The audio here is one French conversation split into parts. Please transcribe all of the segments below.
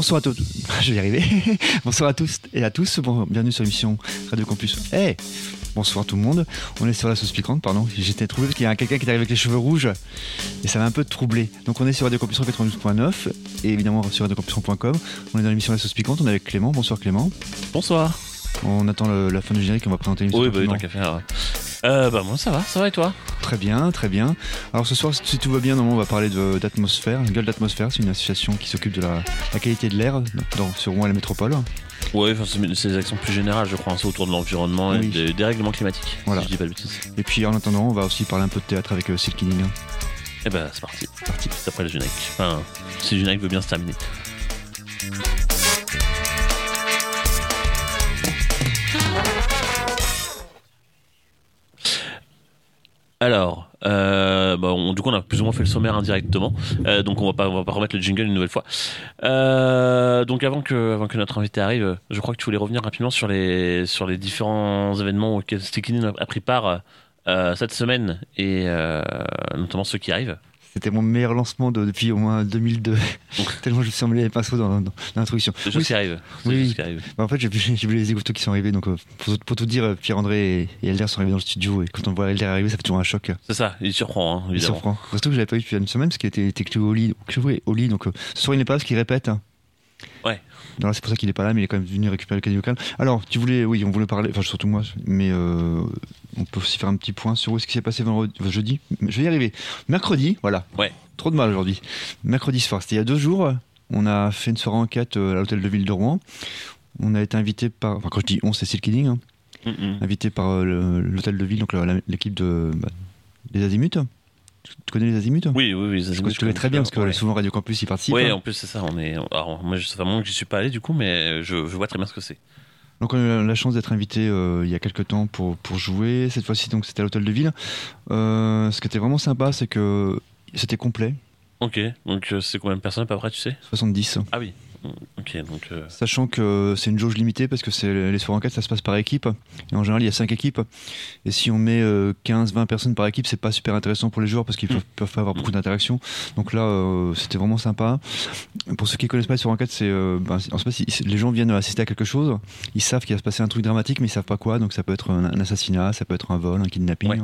Bonsoir à tous. Je vais y arriver. Bonsoir à tous et à tous. Bon, bienvenue sur l'émission Radio Campus. Hey Bonsoir tout le monde. On est sur la sauce piquante, pardon. J'étais troublé parce qu'il y a quelqu'un qui est arrivé avec les cheveux rouges et ça m'a un peu troublé. Donc on est sur Radio Campus 92.9 et évidemment sur radiocampus.com. On est dans l'émission La sauce piquante. On est avec Clément. Bonsoir Clément. Bonsoir. On attend le- la fin du générique. On va présenter l'émission. Oui, bah, tant qu'à faire. Euh, bah, moi, ça va, ça va et toi? Très bien, très bien. Alors ce soir, si tout va bien, normalement, on va parler d'atmosphère. Gueule d'atmosphère, c'est une association qui s'occupe de la, la qualité de l'air dans- sur Rouen et la métropole. Ouais, enfin, c'est des actions plus générales, je crois, hein, c'est autour de l'environnement Oui. et des, des règlements climatiques. Voilà. Si je dis pas de bêtises. Et puis en attendant, on va aussi parler un peu de théâtre avec euh, Silky Ning. Et bah, c'est parti. C'est parti. C'est après le générique. Enfin, si le générique veut bien se terminer. Alors, euh, bah, on- du coup, on a plus ou moins fait le sommaire indirectement, Euh, donc on va pas, on va pas remettre le jingle une nouvelle fois. Euh, donc avant que, que notre invité arrive, je crois que tu voulais revenir rapidement sur les, sur les différents événements auxquels Stikinin a, pris part cette semaine et notamment ceux qui arrivent. C'était mon meilleur lancement de- depuis au moins 2002. Tellement je me suis emmêlé les pinceaux dans, dans l'introduction. Les choses Oui, qui arrivent. oui, oui. Bah, en fait, j'ai vu, les écouteurs qui sont arrivés. Donc, euh, pour, pour tout dire, Pierre-André et, Elder sont arrivés dans le studio. Et quand on voit Elder arriver, ça fait toujours un choc. C'est ça, il surprend, hein, Il surprend. Surtout que je l'avais pas eu depuis une semaine parce qu'il était, était cloué au lit. Cloué au lit donc, euh, ce soir, il n'est pas parce qu'il répète. hein. Ouais. C'est pour ça qu'il est pas là, mais il est quand même venu récupérer le cadeau local. Alors, tu voulais, oui, on voulait parler, enfin, surtout moi, mais euh, on peut aussi faire un petit point sur ce qui s'est passé vendredi, jeudi. Je vais y arriver. Mercredi, voilà. Ouais. Trop de mal aujourd'hui. Mercredi soir, c'était il y a deux jours. On a fait une soirée enquête euh, à l'hôtel de ville de Rouen. On a été invité par, enfin, quand je dis on, c'est Silky Ning, hein, Mm, invité par euh, l'hôtel de ville, donc l'équipe de bah, des Azimuts. Tu connais les Azimuts? Oui, oui, oui. ça, Je c'est connais très bien parce que ouais. souvent Radio Campus y participe. Ouais, hein. en plus c'est ça. On est. Alors, moi, je- ça fait un moment que j'y suis pas allé du coup, mais je, je vois très bien ce que c'est. Donc on a eu la chance d'être invité euh, il y a quelques temps pour, pour jouer. Cette fois-ci donc c'était à l'hôtel de ville. Euh, ce qui était vraiment sympa c'est que c'était complet, Ok. Donc euh, c'est combien de personnes à peu près, tu sais? 70. Ah oui. Mm, Ok, donc. euh, Sachant que c'est une jauge limitée parce que c'est les soirées enquête ça se passe par équipe. Et en général il y a 5 équipes. Et si on met 15-20 personnes par équipe c'est pas super intéressant pour les joueurs parce qu'ils Mm. peuvent, peuvent pas avoir beaucoup d'interactions. Donc là euh, c'était vraiment sympa. Pour ceux qui connaissent pas les soirées enquête c'est euh, ben, en les gens viennent assister à quelque chose. Ils savent qu'il va se passer un truc dramatique mais ils savent pas quoi. Donc ça peut être un, un assassinat, ça peut être un vol, un kidnapping. Ouais.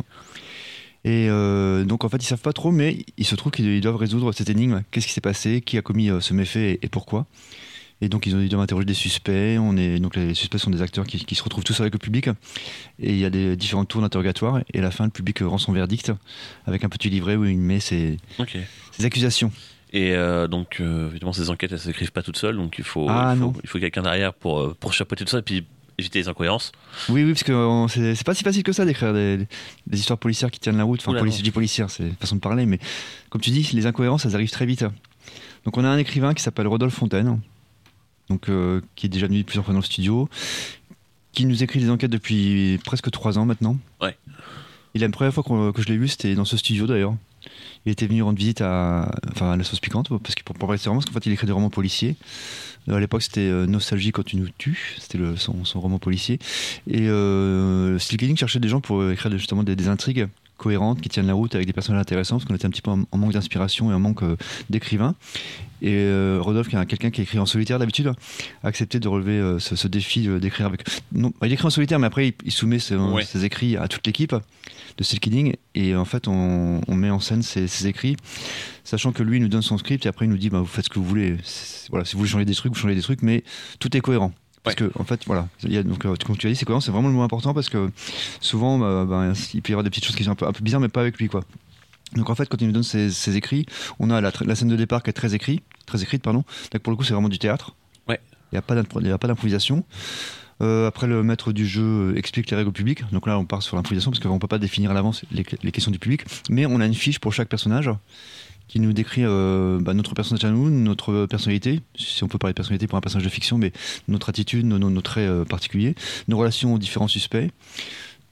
Et euh, donc en fait ils savent pas trop, mais il se trouve qu'ils doivent résoudre cette énigme. Qu'est-ce qui s'est passé? Qui a commis euh, ce méfait et, et pourquoi? Et donc ils, ont, ils doivent interroger des suspects. On est donc les suspects sont des acteurs qui, qui se retrouvent tous avec le public. Et il y a des différents tours d'interrogatoire. Et à la fin le public euh, rend son verdict avec un petit livret où il met ses, accusations. Et euh, donc, euh, évidemment, ces enquêtes, elles s'écrivent pas toutes seules, donc il faut, Ah, il faut, quelqu'un derrière pour, pour chapeauter tout ça et puis éviter les incohérences. Oui, oui, parce que c'est pas si facile que ça d'écrire des, des histoires policières qui tiennent la route. Enfin, Oula, je dis policière, c'est une façon de parler, mais comme tu dis, les incohérences, elles arrivent très vite. Donc, on a un écrivain qui s'appelle Rodolphe Fontaine, donc, euh, qui est déjà venu plusieurs fois dans le studio, qui nous écrit des enquêtes depuis presque trois ans maintenant. Ouais. Et la première fois que je l'ai vu, c'était dans ce studio d'ailleurs. Il était venu rendre visite à, enfin, à la sauce piquante, parce qu'il pour parler de ses romans, parce qu'en fait, il écrit des romans policiers. Euh, À l'époque, c'était euh, Nostalgie quand tu nous tues, c'était son, son roman policier. Et euh, Steel cherchait des gens pour euh, écrire justement des, des intrigues cohérentes qui tiennent la route avec des personnages intéressants, parce qu'on était un petit peu en, en manque d'inspiration et en manque euh, d'écrivains. Et euh, Rodolphe, qui est un- quelqu'un qui écrit en solitaire d'habitude, a accepté de relever euh, ce, ce défi d'écrire avec. Non, il écrit en solitaire, mais après il, il soumet ses, Ouais. ses écrits à toute l'équipe de Steel Killing, et en fait on, on met en scène ses, ses écrits, sachant que lui il nous donne son script et après il nous dit bah, vous faites ce que vous voulez. Voilà, si vous voulez changer des trucs, vous changez des trucs, mais tout est cohérent. Parce que, en fait, voilà, il y a, donc, euh, comme tu as dit, c'est cohérent, c'est vraiment le mot important parce que souvent, bah, bah, il peut y avoir des petites choses qui sont un peu, un peu bizarres, mais pas avec lui, quoi. Donc en fait, quand il nous donne ses, ses écrits, on a la, la scène de départ qui est très écrite, très écrite, pardon. Donc pour le coup, c'est vraiment du théâtre. Ouais. Il n'y a pas d'improvisation. Euh, après, le maître du jeu euh, explique les règles au public. Donc là, on part sur l'improvisation parce qu'on ne peut pas définir à l'avance les, les questions du public. Mais on a une fiche pour chaque personnage qui nous décrit euh, bah, notre personnage à nous, notre personnalité, si on peut parler de personnalité pour un personnage de fiction, mais notre attitude, nos, traits euh, particuliers, nos relations aux différents suspects,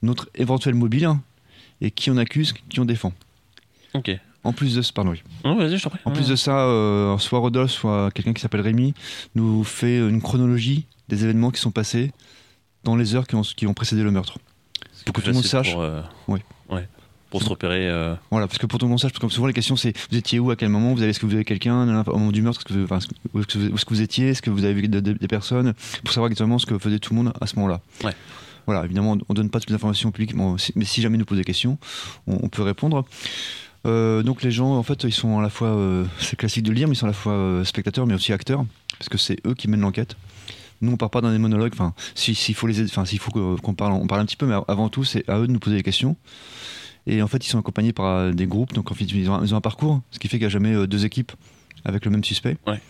notre éventuel mobile et qui on accuse, qui on défend. Ok. En plus de ce, pardon, oui. Je. En plus de ça, euh, soit Rodolphe, soit quelqu'un qui s'appelle Rémi, nous fait une chronologie des événements qui sont passés dans les heures qui ont, qui ont précédé le meurtre. Pour que plus tout le monde sache. Pour, euh, Oui. ouais. pour se repérer. euh, Voilà, parce que pour tout le monde sache, parce que souvent les questions c'est vous étiez où, à quel moment, vous avez, est-ce que vous avez quelqu'un au moment du meurtre, est-ce que vous, enfin, est-ce que- où est-ce que vous, où est-ce que vous étiez, est-ce que vous avez vu de- de- des personnes, pour savoir exactement ce que faisait tout le monde à ce moment-là. Ouais. Voilà, évidemment, on donne pas toutes les informations au public, mais, si- mais si jamais ils nous posent des questions, on, on peut répondre. Euh, donc les gens, en fait, ils sont à la fois, euh, c'est classique de le dire, mais ils sont à la fois euh, spectateurs, mais aussi acteurs, parce que c'est eux qui mènent l'enquête. Nous, on part pas dans des monologues. Enfin, si- s'il faut les, aider- enfin, s'il faut qu'on parle, on parle un petit peu, mais avant tout, c'est à eux de nous poser des questions. Et en fait, ils sont accompagnés par euh, des groupes, donc en fait, ils ont, un- ils ont un parcours, ce qui fait qu'il n'y a jamais euh, deux équipes avec le même suspect. Ouais.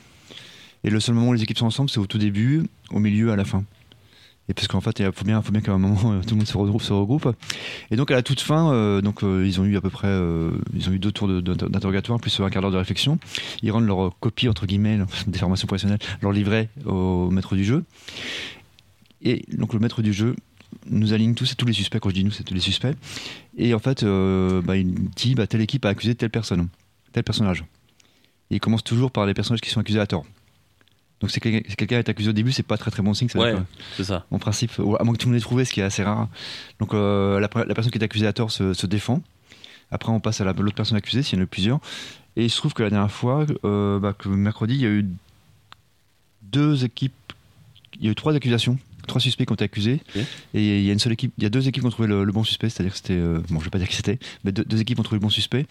Et le seul moment où les équipes sont ensemble, c'est au tout début, au milieu, à la fin. Et parce qu'en fait, il faut bien, faut bien qu'à un moment, euh, tout le monde se regroupe, se regroupe. Et donc, à la toute fin, euh, donc, euh, ils ont eu à peu près, ils ont eu deux tours d'interrogatoire, plus un quart d'heure de réflexion. Ils rendent leur copie, entre guillemets, des formations professionnelles, leur livret au maître du jeu. Et donc, le maître du jeu nous aligne tous, c'est tous les suspects, quand je dis nous, c'est tous les suspects. Et en fait, bah, il dit, bah, telle équipe a accusé telle personne, tel personnage. Et il commence toujours par les personnages qui sont accusés à tort. Donc, si quelqu'un est accusé au début, c'est pas très très bon signe. ça Ouais, c'est ça. en principe, à moins que tout le monde ait trouvé, ce qui est assez rare. Donc euh, la, la personne qui est accusée à tort se, se défend. Après, on passe à la- l'autre personne accusée, s'il y en a plusieurs. Et il se trouve que la dernière fois, euh, bah, que mercredi, il y a eu deux équipes, il y a eu trois accusations, trois suspects qui ont été accusés. Et il y a une seule équipe, il y a deux équipes qui ont trouvé le, le bon suspect, c'est-à-dire que c'était, euh, bon, je vais pas dire qui c'était, mais deux, deux équipes ont trouvé le bon suspect.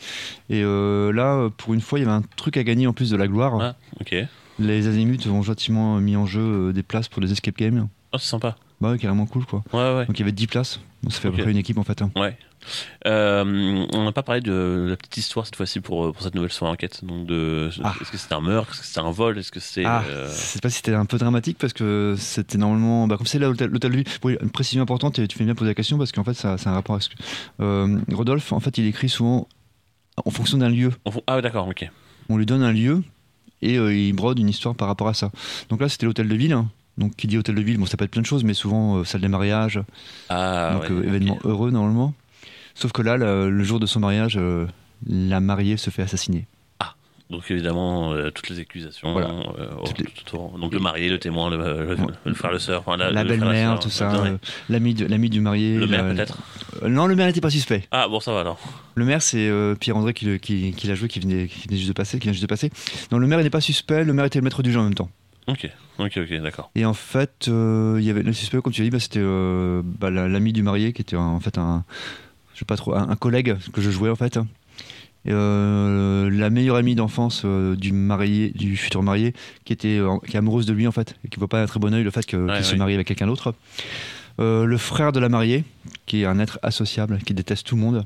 Et euh, là, pour une fois, il y avait un truc à gagner en plus de la gloire. Ah, ok. Les Azimuts ont gentiment mis en jeu euh, des places pour les escape games. Oh, c'est sympa. Bah ouais, carrément cool quoi. Ouais, ouais. Donc il y avait 10 places. Donc ça fait à peu près une équipe en fait. hein. Ouais. Euh, on n'a pas parlé de la petite histoire cette fois-ci pour, pour cette nouvelle soirée enquête. Donc de, Ah. Est-ce que c'était un meurtre? Est-ce que c'était un vol? Est-ce que c'est. Ah, euh, sais pas si c'était un peu dramatique parce que c'était normalement. Bah, comme c'est là l'hôtel l'hôtel de ville. Oui, une précision importante et tu fais bien poser la question parce qu'en fait ça, c'est un rapport avec. ce que- Euh, Rodolphe, en fait, il écrit souvent en fonction d'un lieu. Ah, d'accord, ok. On lui donne un lieu et euh, il brode une histoire par rapport à ça. Donc là, c'était l'hôtel de ville. hein. Donc qui dit hôtel de ville, bon, ça peut être plein de choses, mais souvent euh, salle des mariages, Ah, donc ouais, euh, événement heureux normalement. Sauf que là, le, le jour de son mariage, la mariée se fait assassiner. Donc évidemment, euh, toutes les accusations. Voilà. euh, Toutes tout- les- tout autour. Donc le marié, le témoin, le, le- Ouais. le frère, le sœur. enfin, la, belle-mère, tout ça, euh, l'ami de- l'ami du marié. Le maire peut-être non, le maire n'était pas suspect. Ah, bon, ça va alors. Le maire, c'est Pierre-André qui, qui, qui l'a joué, qui venait, qui venait juste de passer, qui vient juste de passer. Non, le maire n'est pas suspect, le maire était le maître du jeu en même temps. Ok, ok, ok, d'accord. Et en fait, il y avait le suspect, comme tu as dit, bah, c'était bah, la- l'ami du marié qui était en fait un, je sais pas trop, un, un collègue que je jouais en fait. Euh, la meilleure amie d'enfance euh, du marié, du futur marié, qui était, euh, qui est amoureuse de lui en fait, et qui voit pas un très bon oeil le fait qu'il Ouais, se marie avec quelqu'un d'autre. Le frère de la mariée, qui est un être associable, qui déteste tout le monde,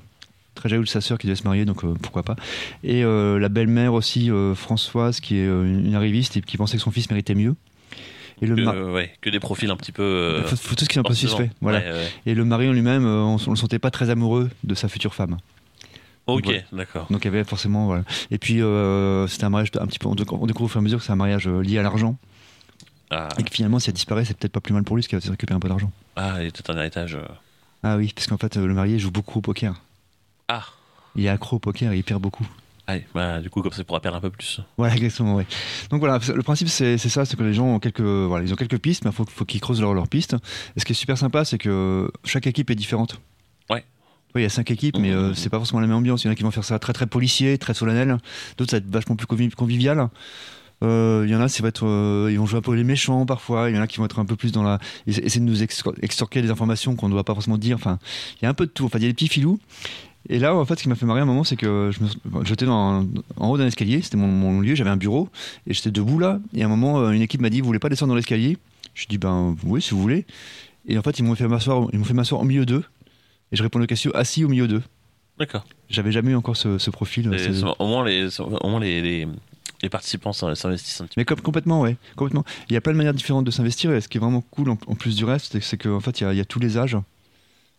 très jaloux de sa sœur qui devait se marier, donc pourquoi pas. Et la belle-mère aussi, Françoise, qui est une arriviste et qui pensait que son fils méritait mieux. Et le Que, ouais, que des profils un petit peu. euh, tout ce qui est un peu suspect. Voilà. Ouais, ouais. Et le mari en lui-même, on, on le sentait pas très amoureux de sa future femme. Ok, Voilà. d'accord. Donc il y avait forcément. Voilà. Et puis euh, c'était un mariage un petit peu. On découvre au fur et à mesure que c'est un mariage euh, lié à l'argent. Ah, Et que finalement, si elle disparaît, c'est peut-être pas plus mal pour lui, parce qu'il va récupérer un peu d'argent. ah, il a peut-être un héritage. euh. Ah oui, parce qu'en fait, le marié joue beaucoup au poker. Ah, Il est accro au poker et il perd beaucoup. allez, bah, du coup, comme ça, il pourra perdre un peu plus. Voilà, exactement, ouais. Donc voilà, le principe c'est ça, c'est que les gens ont quelques, voilà, ils ont quelques pistes, mais il faut, faut qu'ils creusent leurs leurs pistes. Et ce qui est super sympa, c'est que chaque équipe est différente. Ouais. Il y a cinq équipes, mais euh, c'est pas forcément la même ambiance. Il y en a qui vont faire ça très très policier, très solennel. D'autres, ça va être vachement plus convi- convivial. Euh, Il y en a, ça va euh, ils vont jouer un peu les méchants parfois. Il y en a qui vont être un peu plus dans la, essa- essayer de nous extor- extorquer des informations qu'on ne doit pas forcément dire. Enfin, il y a un peu de tout. Enfin, il y a des petits filous. Et là, en fait, ce qui m'a fait marrer à un moment, c'est que je me- j'étais en haut d'un escalier, c'était mon, lieu, j'avais un bureau, et j'étais debout là. Et à un moment, euh, une équipe m'a dit, vous voulez pas descendre dans l'escalier? Je dis, ben oui, si vous voulez. Et en fait, ils m'ont fait m'asseoir au milieu d'eux, et je répondais aux questions assis au milieu d'eux. D'accord. J'avais jamais eu encore ce, ce profil. Et Au moins, les, au moins les, les, les participants s'in- s'investissent un petit peu. Mais com- complètement, ouais, complètement. Il y a plein de manières différentes de s'investir, et ce qui est vraiment cool en, en plus du reste, c'est- qu'en fait, il y, a, il y a tous les âges.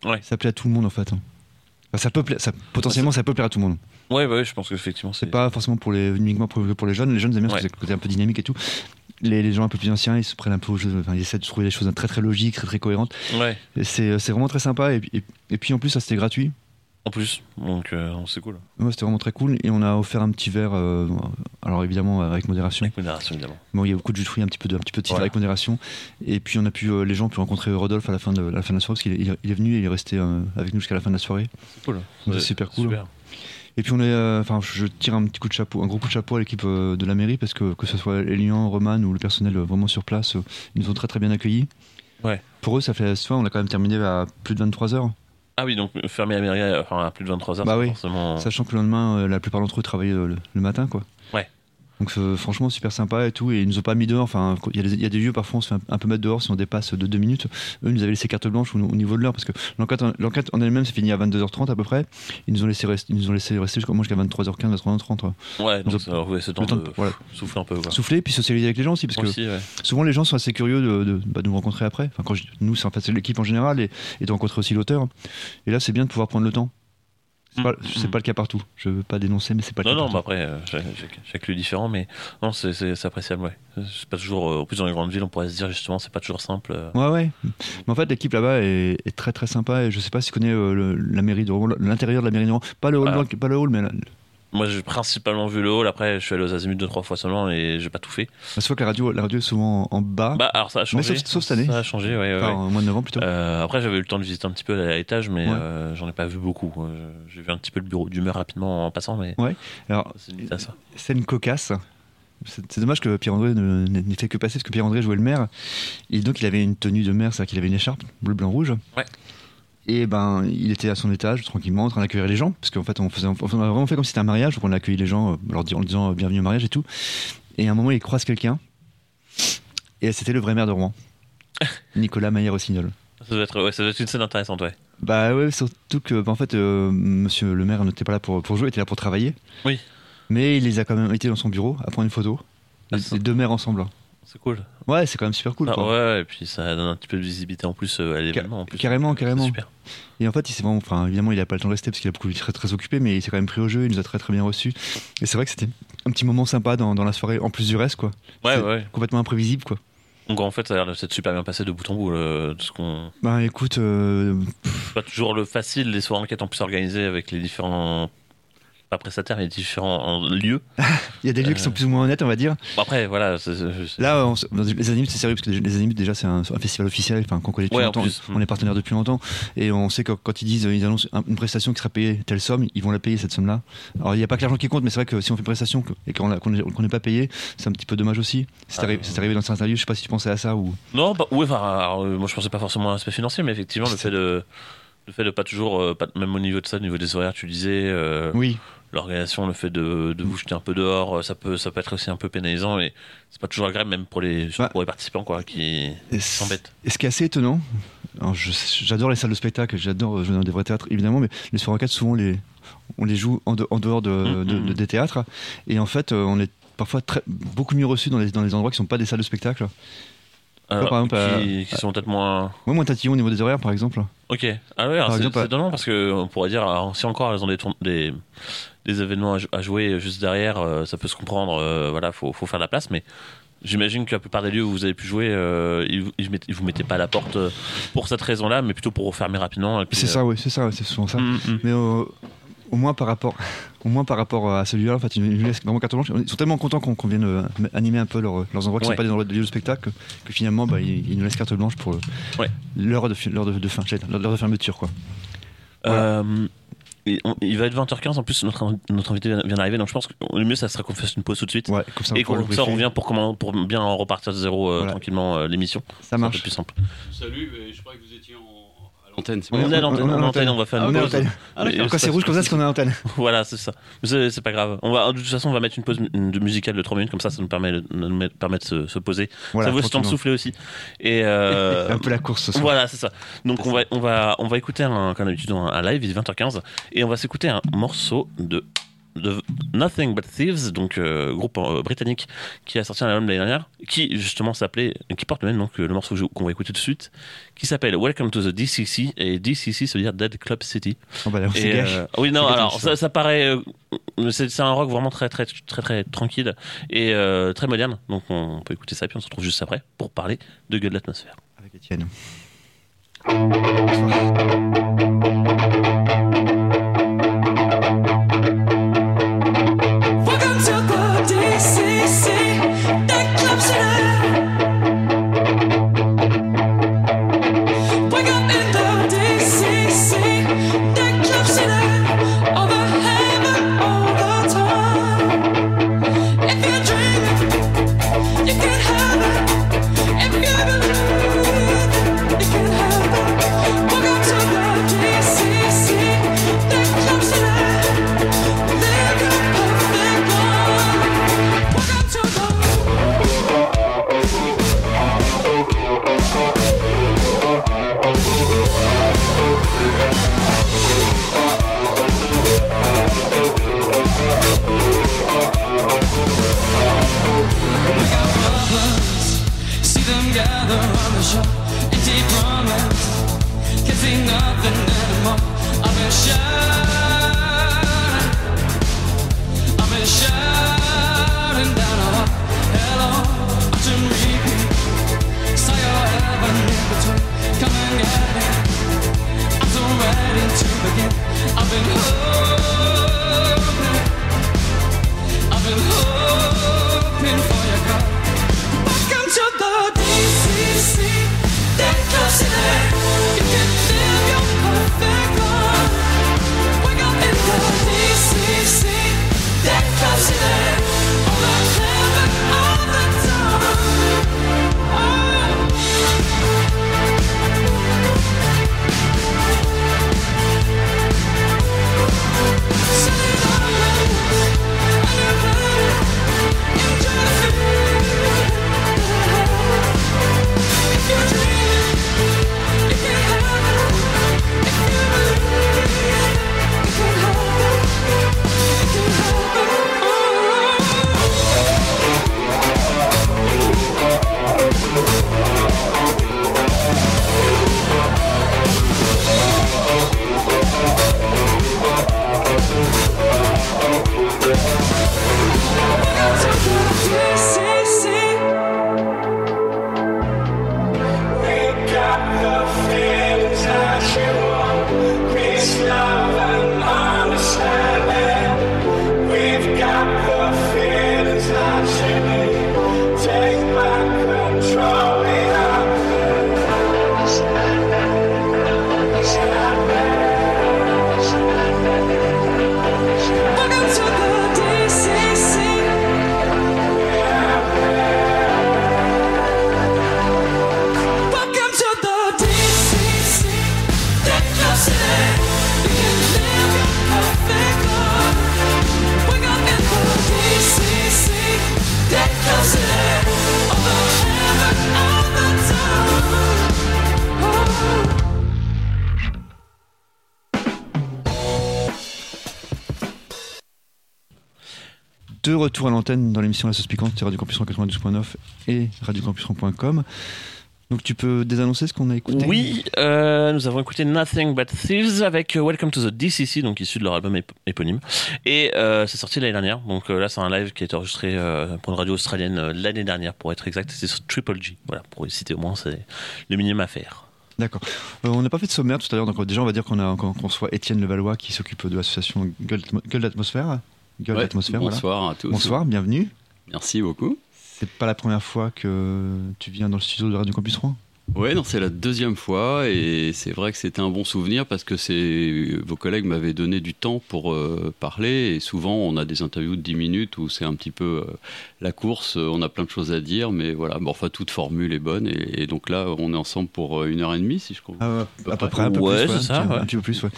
Ouais. Ça plaît à tout le monde en fait. Enfin, ça peut pla- ça, potentiellement, ça peut plaire à tout le monde. Ouais, ouais, je pense qu'effectivement, c'est. C'est pas forcément pour les, uniquement pour, pour les jeunes. Les jeunes aiment bien parce que c'est un peu dynamique et tout. Les, les gens un peu plus anciens, ils se prennent un peu au jeu. Enfin, ils essaient de trouver des choses très très logiques, très très cohérentes. Ouais, Et C'est vraiment très sympa. Et, puis- et, et puis en plus, ça c'était gratuit. En plus, donc euh, c'est cool. Ouais, c'était vraiment très cool. Et on a offert un petit verre, euh, alors évidemment avec modération. Avec modération, évidemment. Bon, il y a beaucoup de jus de fruits, un petit peu de, un petit peu de avec modération. Et puis on a pu, euh, les gens ont pu rencontrer Rodolphe à la fin de, la fin de la soirée, parce qu'il est, il est- venu et il est resté euh, avec nous jusqu'à la fin de la soirée. C'est cool. C'est Ouais, super cool. Super. Et puis on est, euh, enfin, je tire un petit coup de chapeau, un gros coup de chapeau à l'équipe euh, de la mairie parce que que ce soit Elian, Roman ou le personnel euh, vraiment sur place, ils nous ont très très bien accueillis. Ouais. Pour eux, ça fait ce soir, on a quand même terminé à plus de 23 heures, Ah oui, donc fermer la mairie enfin, à plus de 23 heures, Bah oui. forcément. sachant que le lendemain, la plupart d'entre eux travaillaient le, le matin, quoi. Ouais. Donc franchement super sympa et tout et ils nous ont pas mis dehors. Enfin il y, a des- il y a des lieux parfois on se fait un, un peu mettre dehors si on dépasse de deux minutes. Eux ils nous avaient laissé carte blanche au, au niveau de l'heure parce que l'enquête en- elle-même s'est finie à 22h30 à peu près. Ils nous ont laissé rester, ils nous ont laissé rester jusqu'à moi jusqu'à 23h15, 23h30. quoi. Ouais, donc ça laisse le temps Le temps de de- voilà. souffler un peu. Quoi. Souffler puis socialiser avec les gens aussi parce que ouais. souvent les gens sont assez curieux de, de- bah, de nous rencontrer après. Enfin, quand je- nous, c'est en fait l'équipe en général et, et de rencontrer aussi l'auteur. Et là, c'est bien de pouvoir prendre le temps. C'est Mm, pas, mm. pas le cas partout. Je veux pas dénoncer, mais c'est pas le Non, cas non, bah partout. après, euh, chaque, chaque- chaque lieu différent, mais non, c'est appréciable, ouais. C'est pas toujours. euh, en plus, dans les grandes villes, on pourrait se dire justement, c'est pas toujours simple. euh. Ouais, ouais. Mais en fait, l'équipe là-bas est, est très très sympa et je sais pas si tu connais euh, le- la mairie de l'intérieur de la mairie de Rouen. Pas le hall, Ah. pas le hall, mais la, Moi, j'ai principalement vu le hall. Après, je suis allé aux Azimuts deux, trois fois seulement et j'ai pas tout fait. parce que la radio, la radio est souvent en, en bas. Bah, alors ça a changé. sauf- sauf cette année. Ça a changé, ouais. ouais, Enfin, ouais. au mois de novembre plutôt. Euh, après, j'avais eu le temps de visiter un petit peu à l'étage, mais Ouais. euh, j'en ai pas vu beaucoup. Euh, J'ai vu un petit peu le bureau d'humeur rapidement en passant, mais Alors, c'est scène cocasse. C'est dommage que Pierre-André n'ait fait que passer parce que Pierre-André jouait le maire. Et donc il avait une tenue de maire, c'est-à-dire qu'il avait une écharpe bleu, blanc, rouge. Ouais. Et ben il était à son étage tranquillement en train d'accueillir les gens parce qu'en fait on, faisait, on a vraiment fait comme si c'était un mariage donc on a accueilli les gens euh, leur en leur disant euh, bienvenue au mariage et tout. Et à un moment il croise quelqu'un et c'était le vrai maire de Rouen, Nicolas Maillé Rossignol. Ça doit, être, ouais, ça doit être une scène intéressante, ouais. Bah ouais, surtout que bah, en fait, euh, monsieur le maire n'était pas là pour, pour jouer, il était là pour travailler. Oui. Mais il les a quand même été dans son bureau à prendre une photo. Ah, les deux maires ensemble. C'est cool. Ouais, c'est quand même super cool. Ah, quoi. ouais, et puis ça donne un petit peu de visibilité en plus euh, à l'événement. en plus. carrément, carrément. Super. Et en fait, il s'est vraiment, enfin, évidemment, il a pas le temps de rester parce qu'il a beaucoup très très occupé, mais il s'est quand même pris au jeu. Il nous a très très bien reçus. Et c'est vrai que c'était un petit moment sympa dans, dans la soirée, en plus du reste, quoi. Ouais, ouais. Complètement imprévisible, quoi. Donc en fait, ça a l'air de s'être super bien passé de bout en bout. le- tout ce qu'on... Ben écoute, euh, pas toujours le facile, les soirées enquêtes en plus organisées avec les différents. Pas prestataires, mais différents lieux. il y a des lieux qui sont plus ou moins honnêtes, on va dire. Bon, après, voilà. Là, on les Animes, c'est sérieux parce que les Animes, déjà, c'est un, un festival officiel, enfin, qu'on connaît depuis Ouais, longtemps. On est partenaire depuis longtemps. Et on sait que quand ils disent, ils annoncent un- une prestation qui sera payée telle somme, ils vont la payer cette somme-là. Alors, il n'y a pas que l'argent qui compte, mais c'est vrai que si on fait une prestation et qu'on n'est pas payé, c'est un petit peu dommage aussi. C'est Ah, arrivé, dans certains lieux, je sais pas si tu pensais à ça ou. Non, bah, ouais, enfin, alors, euh, moi je pensais pas forcément à l'aspect financier, mais effectivement, le fait de. Le fait de pas toujours, euh, pas, même au niveau de ça, au niveau des horaires, tu disais, euh, Oui, l'organisation, le fait de, de vous jeter un peu dehors, euh, ça peut, ça peut être aussi un peu pénalisant et c'est pas toujours agréable, même pour les, Ouais. pour les participants, quoi, qui s'embêtent. Et ce qui est assez étonnant, j'adore les salles de spectacle, j'adore jouer dans des vrais théâtres, évidemment, mais les soirées 4, souvent, les, on les joue en, de- en dehors de, Mhm. de- de- des théâtres. Et en fait, euh, on est parfois très, beaucoup mieux reçus dans les, dans les endroits qui sont pas des salles de spectacle. Alors, par exemple, qui, euh, qui sont peut-être moins. Moi, moins tatillon au niveau des horaires, par exemple. Ok. Ah ouais, c'est étonnant parce que on pourrait dire, alors, si encore elles ont des, tourn- des, des événements à, jou- à jouer juste derrière, euh, ça peut se comprendre, euh, voilà, faut, faut faire de la place, mais j'imagine que la plupart des lieux où vous avez pu jouer, euh, ils, vous- ils, vous mettaient pas à la porte euh, pour cette raison-là, mais plutôt pour refermer rapidement. et puis, C'est euh, ça, oui, c'est ça, c'est souvent ça. mm, mm. Mais au moins par rapport, au moins par rapport à celui-là, en fait, ils nous laissent vraiment carte blanche. Ils sont tellement contents qu'on vienne animer un peu leur- leurs endroits qui Ouais. sont pas des endroits de lieux de spectacle que, que finalement, bah, ils, ils nous laissent carte blanche pour Ouais. l'heure de, de, de fin, l'heure de fermeture, quoi. Et on- il va être 20h15 en plus notre, notre invité vient, d'arriver donc je pense que le mieux ça serait qu'on fasse une pause tout de suite Ouais, comme ça, on et qu'on ça on revient pour, comment, pour bien repartir de zéro euh, Voilà. tranquillement euh, l'émission Ça C'est un peu marche. plus simple Salut, je croyais que vous étiez en... l'antenne. on bon est à l'antenne on est à on l'antenne, on va faire une à pause. Ah, Quand c'est rouge comme ça, c'est qu'on est à l'antenne. voilà c'est ça Mais c'est pas grave on va de toute façon on va mettre une pause musicale de 3 minutes comme ça ça nous permet de, nous permet de se, se poser Voilà, ça vaut le temps de souffler aussi et euh, un peu la course ce soir. Voilà, c'est ça. Donc on va, on va, on va écouter un, comme d'habitude un, un live, il est 20h15, et on va s'écouter un morceau de, de Nothing But Thieves, donc euh, groupe euh, britannique qui a sorti un album l'année dernière, qui justement s'appelait, qui porte le même nom que le morceau qu'on va écouter tout de suite, qui s'appelle Welcome to the DCC, et DCC ça veut dire Dead Club City. Oh, bah, on Et, euh, oui, non, C'est alors ça, ça paraît. euh, c'est un rock vraiment très, très, très, très tranquille et euh, très moderne. Donc on peut écouter ça, puis on se retrouve juste après pour parler de Gueule de l'atmosphère. Avec Étienne. De retour à l'antenne dans l'émission La Sauce Piquante sur Radio Campus 92.9 et radiocampus.com. Donc tu peux désannoncer ce qu'on a écouté Oui, euh, nous avons écouté Nothing But Thieves avec euh, Welcome to the DCC, donc issu de leur album ép- éponyme. Et euh, c'est sorti l'année dernière. Donc euh, là, c'est un live qui a été enregistré pour une radio australienne l'année dernière, pour être exact. C'est sur Triple G. Voilà, pour les citer au moins, c'est le minimum à faire. D'accord. Euh, on n'a pas fait de sommaire tout à l'heure, donc déjà on va dire qu'on a qu'on reçoit Étienne Levallois qui s'occupe de l'association Gueule d'Atmosphère. Gueule Ouais, d'Atmosphère, voilà. bonsoir à tous. Bonsoir, bienvenue. Merci beaucoup. C'est pas la première fois que tu viens dans le studio de Radio Campus 3 Ouais, non, c'est la deuxième fois et c'est vrai que c'était un bon souvenir parce que c'est vos collègues m'avaient donné du temps pour euh, parler et souvent on a des interviews de 10 minutes où c'est un petit peu euh, la course, euh, on a plein de choses à dire, mais voilà, bon, enfin toute formule est bonne et, et donc là on est ensemble pour une heure et demie si je crois. Ah, peu à peu près. un peu Ouais, plus. c'est ça, ouais. un petit peu plus, ouais.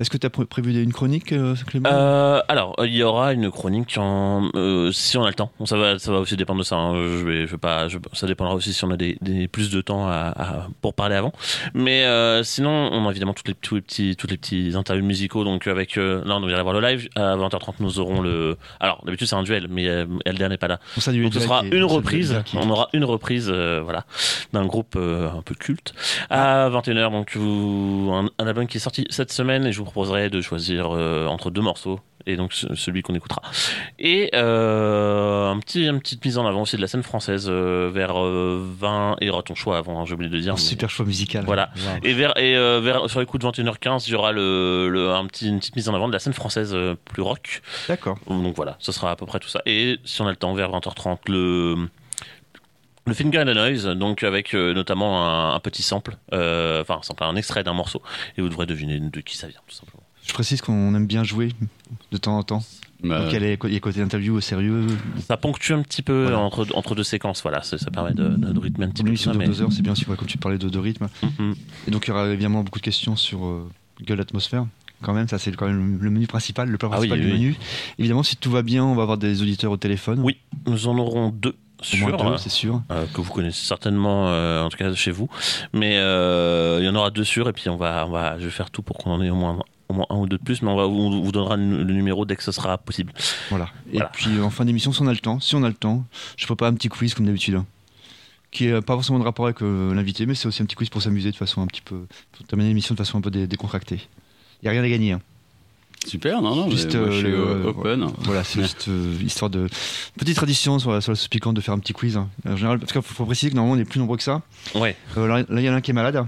Est-ce que tu as prévu une chronique, euh, Clément? Euh, alors, il y aura une chronique en, euh, si on a le temps. Bon, ça va, ça va aussi dépendre de ça. hein. Je vais, je vais pas, je- ça dépendra aussi si on a des, des- plus de temps à, à- pour parler avant. Mais euh, sinon, on a évidemment toutes les, tous les petits, toutes les petits interviews musicaux. Donc avec, euh, là, on vient d'avoir le live. À 20h30, nous aurons le. Alors, d'habitude c'est un duel, mais euh, Elder n'est pas là. On Donc ce sera une reprise. Qui- On aura une reprise, euh, voilà, d'un groupe euh, un peu culte à 21h. Donc vous, un, un album qui est sorti cette semaine et je vous proposerai de choisir euh, entre deux morceaux et donc ce- celui qu'on écoutera. Et euh, un petit, une petite mise en avant aussi de la scène française euh, vers euh, 20 et aura ton choix avant. hein, J'ai oublié de dire. Un mais- super choix musical. Voilà. Wow. Et, vers, et euh, vers, sur les coups de 21h15, il y aura le, le- un petit, une petite mise en avant de la scène française plus rock. D'accord. Donc voilà, ce sera à peu près tout ça. Et si on a le temps, vers 20h30, le, le Finger and the Noise, donc avec euh, notamment un, un petit sample, euh, enfin un sample, un extrait d'un morceau. Et vous devrez deviner de qui ça vient, tout simplement. Je précise qu'on aime bien jouer de temps en temps. Bah, Donc il y a côté interview au sérieux. Ça ponctue un petit peu Voilà. entre, entre deux séquences, voilà, ça, ça permet de, de, de rythmer un petit Une peu ça. de mais- deux heures, c'est bien aussi, ouais, comme tu parlais de, de rythme. Mhm. Et donc il y aura évidemment beaucoup de questions sur euh, Gueule d'Atmosphère. Quand même, ça c'est quand même le menu principal, le plat Ah oui, principal oui, du oui. menu. Évidemment, si tout va bien, on va avoir des auditeurs au téléphone. Oui, nous en aurons deux. Sur, deux, c'est sûr. euh, que vous connaissez certainement, euh, en tout cas chez vous. Mais euh, il y en aura deux sûrs, et puis on va, on va, je vais faire tout pour qu'on en ait au moins, au moins un ou deux de plus, mais on va vous, on vous donnera le numéro dès que ce sera possible. Voilà. Et puis en fin d'émission, si on a le temps, si on a le temps, je prépare un petit quiz comme d'habitude. hein, Qui est pas forcément de rapport avec euh, l'invité, mais c'est aussi un petit quiz pour s'amuser de façon un petit peu. pour terminer l'émission de façon un peu dé- décontractée. Il n'y a rien à gagner. hein. Super, non, non, Juste, moi, euh, je suis le- euh, open. Voilà, c'est juste euh, histoire de. Petite tradition sur la, sur la sauce piquante de faire un petit quiz. hein. En général, parce qu'il faut, faut préciser que normalement on est plus nombreux que ça. Ouais, Euh, là, il y en a un qui est malade.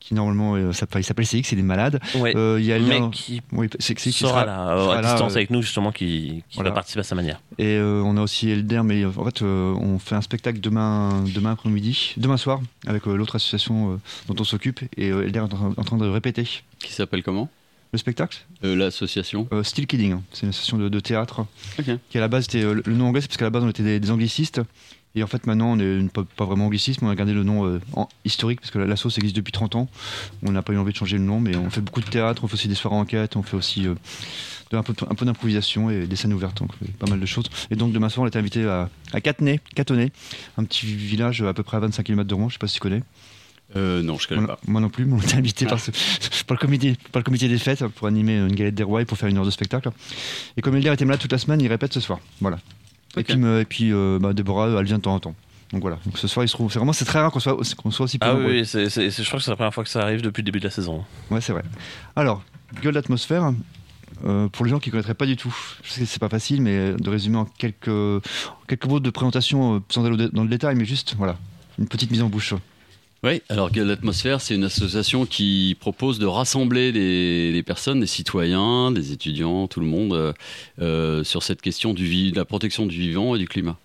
Qui normalement, euh, il s'appelle CX, il est malade. ouais. Euh, Il y a mais Léa- qui Oui, qui sera sera- là, sera à là, distance euh, avec nous, justement, qui, qui voilà. va participer à sa manière. Et euh, on a aussi Elder, mais en fait, euh, on fait un spectacle demain, demain après-midi, demain soir, avec euh, l'autre association euh, dont on s'occupe. Et euh, Elder est en train, en train de répéter Qui s'appelle comment? Le spectacle. Euh, L'association. Euh, Still Kidding, hein. c'est une association de, de théâtre qui à la base était euh, le- nom anglais, c'est parce qu'à la base on était des, des anglicistes. Et en fait, maintenant, on est une- pas, pas vraiment anglicisme, on a gardé le nom euh, en- historique, parce que la, la sauce existe depuis 30 ans. On n'a pas eu envie de changer le nom, mais on fait beaucoup de théâtre, on fait aussi des soirées enquêtes, on fait aussi de- un peu, un peu d'improvisation et des scènes ouvertes, donc on fait pas mal de choses. Et donc, demain soir, on était invité à, à Catenay, Catenay, un petit village à peu près à 25 km de Rouen, je sais pas si tu connais. Euh, non, je connais Moi, pas. moi non plus, mais on était invité par, ce- par, le comité, par le comité des fêtes pour animer une galette des rois et pour faire une heure de spectacle. Et comme Elder était malade toute la semaine, il répète ce soir. Voilà. Et puis, me- et puis euh, bah, Déborah, elle vient de temps en temps. Donc voilà. Donc ce soir, il se trouve. C'est vraiment c'est très rare qu'on soit, qu'on soit aussi peu Ah oui, c'est- je crois que c'est la première fois que ça arrive depuis le début de la saison. Ouais, c'est vrai. Alors, gueule d'atmosphère. euh, pour les gens qui ne connaîtraient pas du tout, je sais que c'est pas facile, mais de résumer en quelques, quelques mots de présentation, euh, sans aller dans le détail, mais juste, voilà, une petite mise en bouche. Oui, alors l'atmosphère, c'est une association qui propose de rassembler les, les personnes, des citoyens, des étudiants, tout le monde, euh, euh, sur cette question du de la protection du vivant et du climat.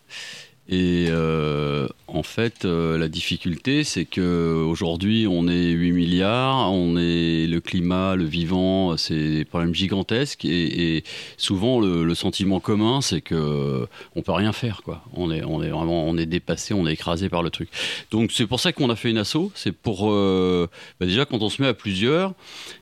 Et euh, en fait, euh, la difficulté, c'est que aujourd'hui, on est 8 milliards, on est le climat, le vivant, c'est des problèmes gigantesques, et, et souvent le, le sentiment commun, c'est que on peut rien faire, quoi. On est, on est vraiment, on est dépassé, on est écrasé par le truc. Donc c'est pour ça qu'on a fait une asso. C'est pour euh, bah déjà quand on se met à plusieurs,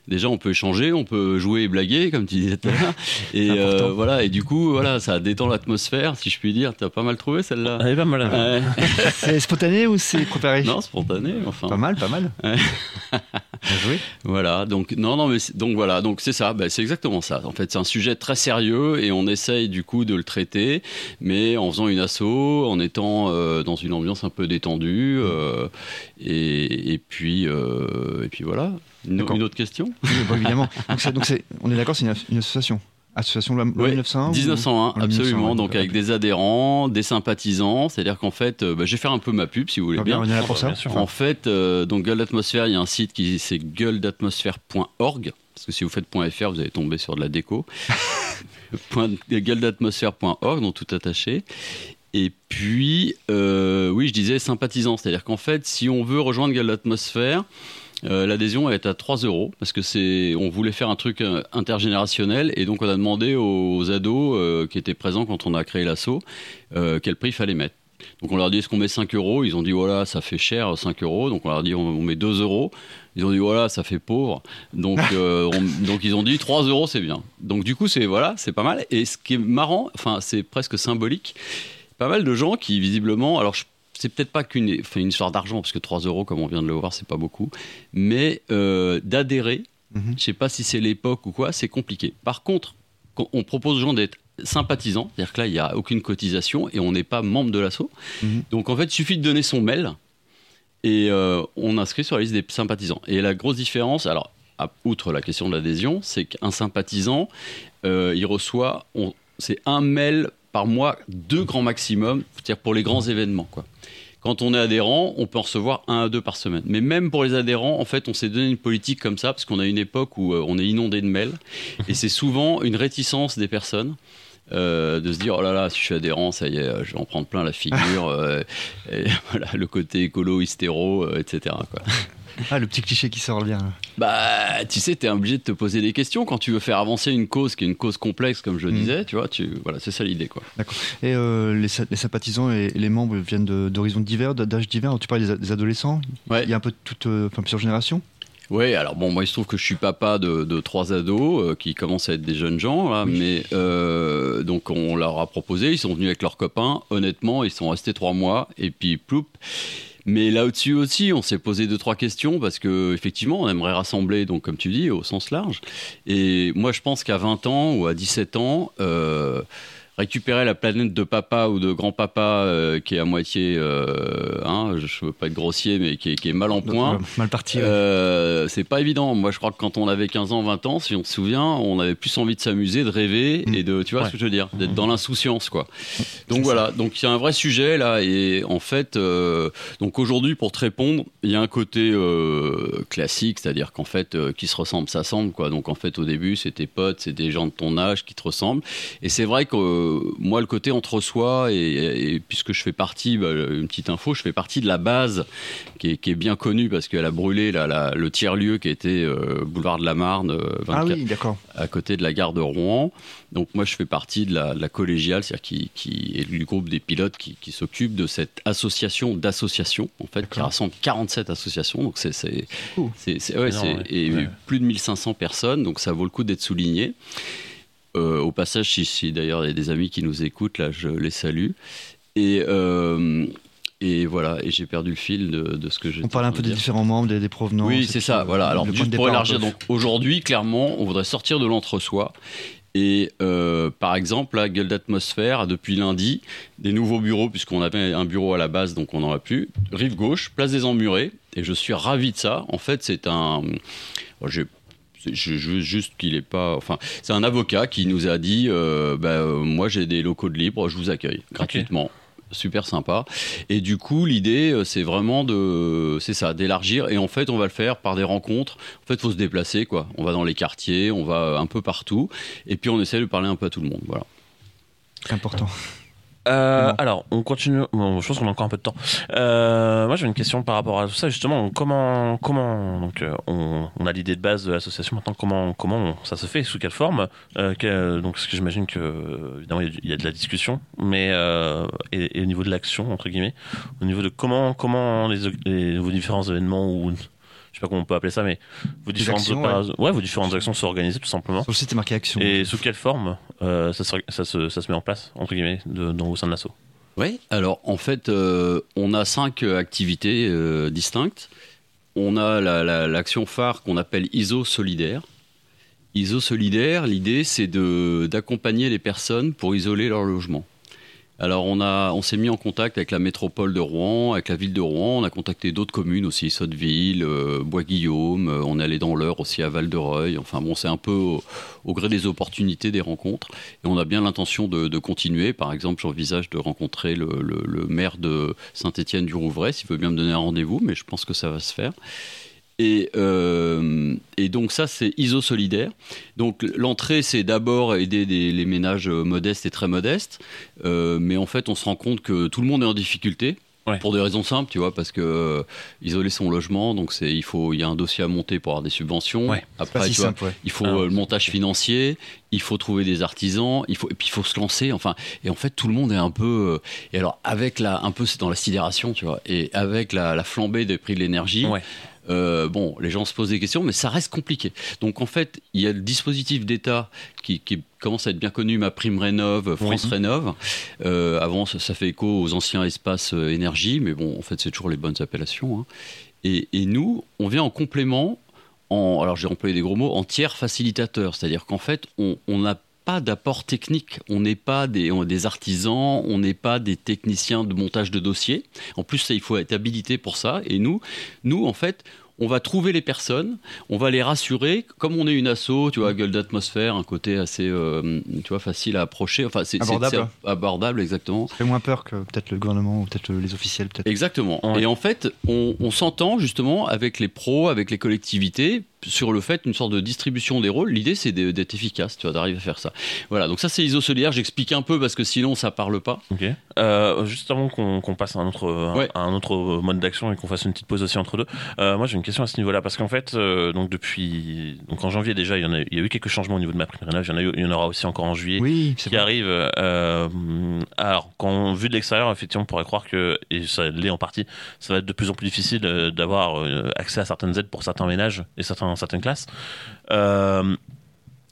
déjà on peut échanger, on peut jouer et blaguer comme tu disais. Et voilà. Et du coup voilà, ça détend l'atmosphère, si je puis dire. T'as pas mal trouvé celle-là? Elle est pas mal. hein. Ouais. C'est spontané ou c'est préparé non, spontané. Enfin. Pas mal, pas mal. Voilà, donc non, non, mais donc voilà, donc c'est ça, ben, c'est exactement ça. En fait, c'est un sujet très sérieux et on essaye du coup de le traiter, mais en faisant une asso, en étant euh, dans une ambiance un peu détendue, euh, et, et puis euh, et puis voilà. Une, une autre question? Oui, bah, évidemment. Donc, donc on est d'accord, c'est une, une association. Association Oui, 1901 ou- 1901, Ah, absolument. 1901, donc avec des adhérents, des sympathisants. C'est-à-dire qu'en fait, euh, bah, je vais faire un peu ma pub si vous voulez Ah, bien, bien. pour ça. bien sûr. En fait, euh, donc Gueule d'atmosphère, il y a un site qui c'est gueuledatmosphère.org. Parce que si vous faites .fr, vous allez tomber sur de la déco. Point- gueuledatmosphère.org, donc tout attaché. Et puis, euh, oui, je disais sympathisant. C'est-à-dire qu'en fait, si on veut rejoindre Gueule d'atmosphère, euh, l'adhésion est à 3 euros parce que c'est on voulait faire un truc euh, intergénérationnel et donc on a demandé aux ados euh, qui étaient présents quand on a créé l'assaut euh, quel prix il fallait mettre. Donc on leur dit est-ce qu'on met 5 euros? Ils ont dit voilà ça fait cher 5 euros. Donc on leur dit on, on met 2 euros. Ils ont dit voilà ça fait pauvre. Donc euh, on- donc ils ont dit 3 euros c'est bien. Donc du coup c'est voilà c'est pas mal. Et ce qui est marrant, enfin c'est presque symbolique, pas mal de gens qui visiblement alors je- c'est peut-être pas qu'une enfin, une histoire d'argent parce que 3 euros comme on vient de le voir c'est pas beaucoup, mais euh, d'adhérer. Mhm. Je sais pas si c'est l'époque ou quoi, c'est compliqué. Par contre, quand on propose aux gens d'être sympathisants, c'est-à-dire que là, il n'y a aucune cotisation et on n'est pas membre de l'asso. Mhm. Donc en fait, il suffit de donner son mail et euh, on inscrit sur la liste des sympathisants. Et la grosse différence, alors, à- outre la question de l'adhésion, c'est qu'un sympathisant, euh, il reçoit, c'est un mail par mois, deux grands maximum, c'est-à-dire pour les grands événements, quoi. Quand on est adhérent, on peut en recevoir un à deux par semaine. Mais même pour les adhérents, en fait, on s'est donné une politique comme ça parce qu'on a une époque où euh, on est inondé de mails et c'est souvent une réticence des personnes. euh, de se dire oh là là si je suis adhérent ça y est euh, je vais en prendre plein la figure voilà le côté écolo hystéro etc. Ah, le petit cliché qui sort bien. bah tu sais t'es obligé de te poser des questions quand tu veux faire avancer une cause qui est une cause complexe comme je Mhm. disais tu vois tu voilà c'est ça l'idée quoi Et euh, les, les sympathisants et, les membres viennent d'horizons divers, d'âges divers. Alors, tu parles des, adolescents. ouais Il y a un peu de toutes, euh, enfin, plusieurs générations. Ouais, alors bon, moi il se trouve que je suis papa de, de trois ados euh, qui commencent à être des jeunes gens, là, mais euh, donc on leur a proposé, ils sont venus avec leurs copains, honnêtement, ils sont restés trois mois, et puis ploup. Mais là au-dessus aussi, on s'est posé deux trois questions parce que effectivement, on aimerait rassembler, donc comme tu dis, au sens large. Et moi, je pense qu'à 20 ans ou à 17 ans, euh, récupérer la planète de papa ou de grand-papa euh, qui est à moitié, euh, hein, je veux pas être grossier, mais qui est, qui est mal en point. Mal parti. ouais. Euh, c'est pas évident. Moi, je crois que quand on avait 15 ans, 20 ans, si on se souvient, on avait plus envie de s'amuser, de rêver Mm. et de, tu vois Ouais. ce que je veux dire, d'être dans l'insouciance, quoi. Donc voilà. Donc il y a un vrai sujet là, et en fait, donc aujourd'hui, pour te répondre, il y a un côté classique, c'est-à-dire qu'en fait, qui se ressemble, s'assemble, quoi. Donc en fait, au début, c'est tes potes, c'est des gens de ton âge qui te ressemblent. Et c'est vrai que moi, le côté entre soi, et, et puisque je fais partie, bah, une petite info, je fais partie de la base qui est, qui est bien connue parce qu'elle a brûlé la- le tiers-lieu qui était euh, boulevard de la Marne, euh, ah 24 oui, d'accord. à côté de la gare de Rouen. Donc moi, je fais partie de la, de la collégiale, c'est-à-dire qui, qui est du groupe des pilotes qui, qui s'occupe de cette association d'associations, en fait, qui rassemble 47 associations. Donc c'est ouais, et ouais. plus de 1500 personnes, donc ça vaut le coup d'être souligné. Euh, au passage, si, si d'ailleurs il y a des amis qui nous écoutent, là, je les salue. Et euh, et voilà, et j'ai perdu le fil de, de ce que j'ai. On parle un peu des différents membres, des, des provenances. Oui, c'est ça. Voilà. Alors, juste pour élargir, donc aujourd'hui, clairement, on voudrait sortir de l'entre-soi. Et euh, par exemple, la gueule d'atmosphère a depuis lundi des nouveaux bureaux, puisqu'on avait un bureau à la base, donc on n'en a plus. Rive gauche, place des Emmurés, et je suis ravi de ça. En fait, c'est un. Je, veux juste qu'il est pas. Enfin, c'est un avocat qui nous a dit euh, bah, euh, Moi, j'ai des locaux de libre, je vous accueille gratuitement. Super sympa. Et du coup, l'idée, euh, c'est vraiment de, c'est ça, d'élargir. Et en fait, on va le faire par des rencontres. En fait, faut se déplacer, quoi. On va dans les quartiers, on va un peu partout, et puis on essaie de parler un peu à tout le monde. Voilà. C'est important. Euh, Bon. alors, on continue. Bon, je pense qu'on a encore un peu de temps. Euh, moi, j'ai une question par rapport à tout ça. Justement, comment, comment, donc, euh, on, on a l'idée de base de l'association. Maintenant, comment, comment ça se fait, sous quelle forme euh, quel- Donc, ce que j'imagine que, évidemment, il y y, a de la discussion, mais euh, et, et au niveau de l'action, entre guillemets, au niveau de comment, comment les, les- vos différents événements ou sais pas comment on peut appeler ça, mais vos différentes actions, opérations- ouais, vos différentes actions sont organisées tout simplement. Sur le site, marqué action. Et sous quelle forme euh, ça, se, ça, se, ça se met en place, entre guillemets, de, dans, au sein de l'assaut Oui. Alors, en fait, euh, on a cinq euh, activités euh, distinctes. on a l'action phare qu'on appelle ISO solidaire. ISO solidaire, l'idée c'est d'accompagner les personnes pour isoler leur logement. Alors on, on s'est mis en contact avec la métropole de Rouen, avec la ville de Rouen, on a contacté d'autres communes aussi, Sotteville, euh, Bois-Guillaume, euh, on est allé dans l'Eure aussi à Val-de-Reuil, enfin bon c'est un peu au, gré des opportunités, des rencontres, et on a bien l'intention de, continuer, par exemple j'envisage de rencontrer le, le maire de Saint-Étienne-du-Rouvray, s'il veut bien me donner un rendez-vous, mais je pense que ça va se faire. Euh, et, donc ça, c'est ISO solidaire. Donc l'entrée, c'est d'abord aider les ménages modestes et très modestes. Euh, mais en fait, on se rend compte que tout le monde est en difficulté. Pour des raisons simples, tu vois, parce que euh, isoler son logement, donc c'est il faut il y a un dossier à monter pour avoir des subventions. Après, tu vois, il faut ah, le montage financier, il faut trouver des artisans, il faut et puis il faut se lancer. Enfin, et en fait, tout le monde est un peu et alors avec la un peu c'est dans la sidération, tu vois, et avec la, la flambée des prix de l'énergie. Euh, bon, les gens se posent des questions, mais ça reste compliqué. Donc en fait, il y a le dispositif d'État qui, commence à être bien connu, ma prime rénove, France Rénove. Euh, avant, ça, fait écho aux anciens espaces euh, énergie, mais bon, en fait, c'est toujours les bonnes appellations. Hein. Et, nous, on vient en complément, en, alors j'ai employé des gros mots, en tiers facilitateur. C'est-à-dire qu'en fait, on n'a pas d'apport technique. On n'est pas des, des, artisans, on n'est pas des techniciens de montage de dossiers. En plus, ça, il faut être habilité pour ça. Et nous, nous, en fait, on va trouver les personnes, on va les rassurer, comme on est une asso, tu vois, gueule d'atmosphère, un côté assez, euh, tu vois, facile à approcher, enfin c'est abordable, abordable exactement. Ça fait moins peur que peut-être le gouvernement ou peut-être les officiels, peut-être. Exactement. Et en fait, on s'entend justement avec les pros, avec les collectivités sur le fait une sorte de distribution des rôles. L'idée, c'est d'être efficace, tu vois, d'arriver à faire ça. Voilà, donc ça, c'est ISO solidaire. J'explique un peu parce que sinon, ça parle pas. Ok. Euh, juste avant qu'on passe à un autre, un, autre mode d'action et qu'on fasse une petite pause aussi entre deux, euh, moi, j'ai une question à ce niveau-là parce qu'en fait, euh, donc depuis, donc en janvier déjà, il y, en a, il y a eu quelques changements au niveau de ma prime rénov. Il y en, a il y en aura aussi encore en juillet oui, qui arrive. alors, quand vu de l'extérieur, effectivement, on pourrait croire que, et ça l'est en partie, ça va être de plus en plus difficile d'avoir accès à certaines aides pour certains ménages et certains certaines classes. Euh,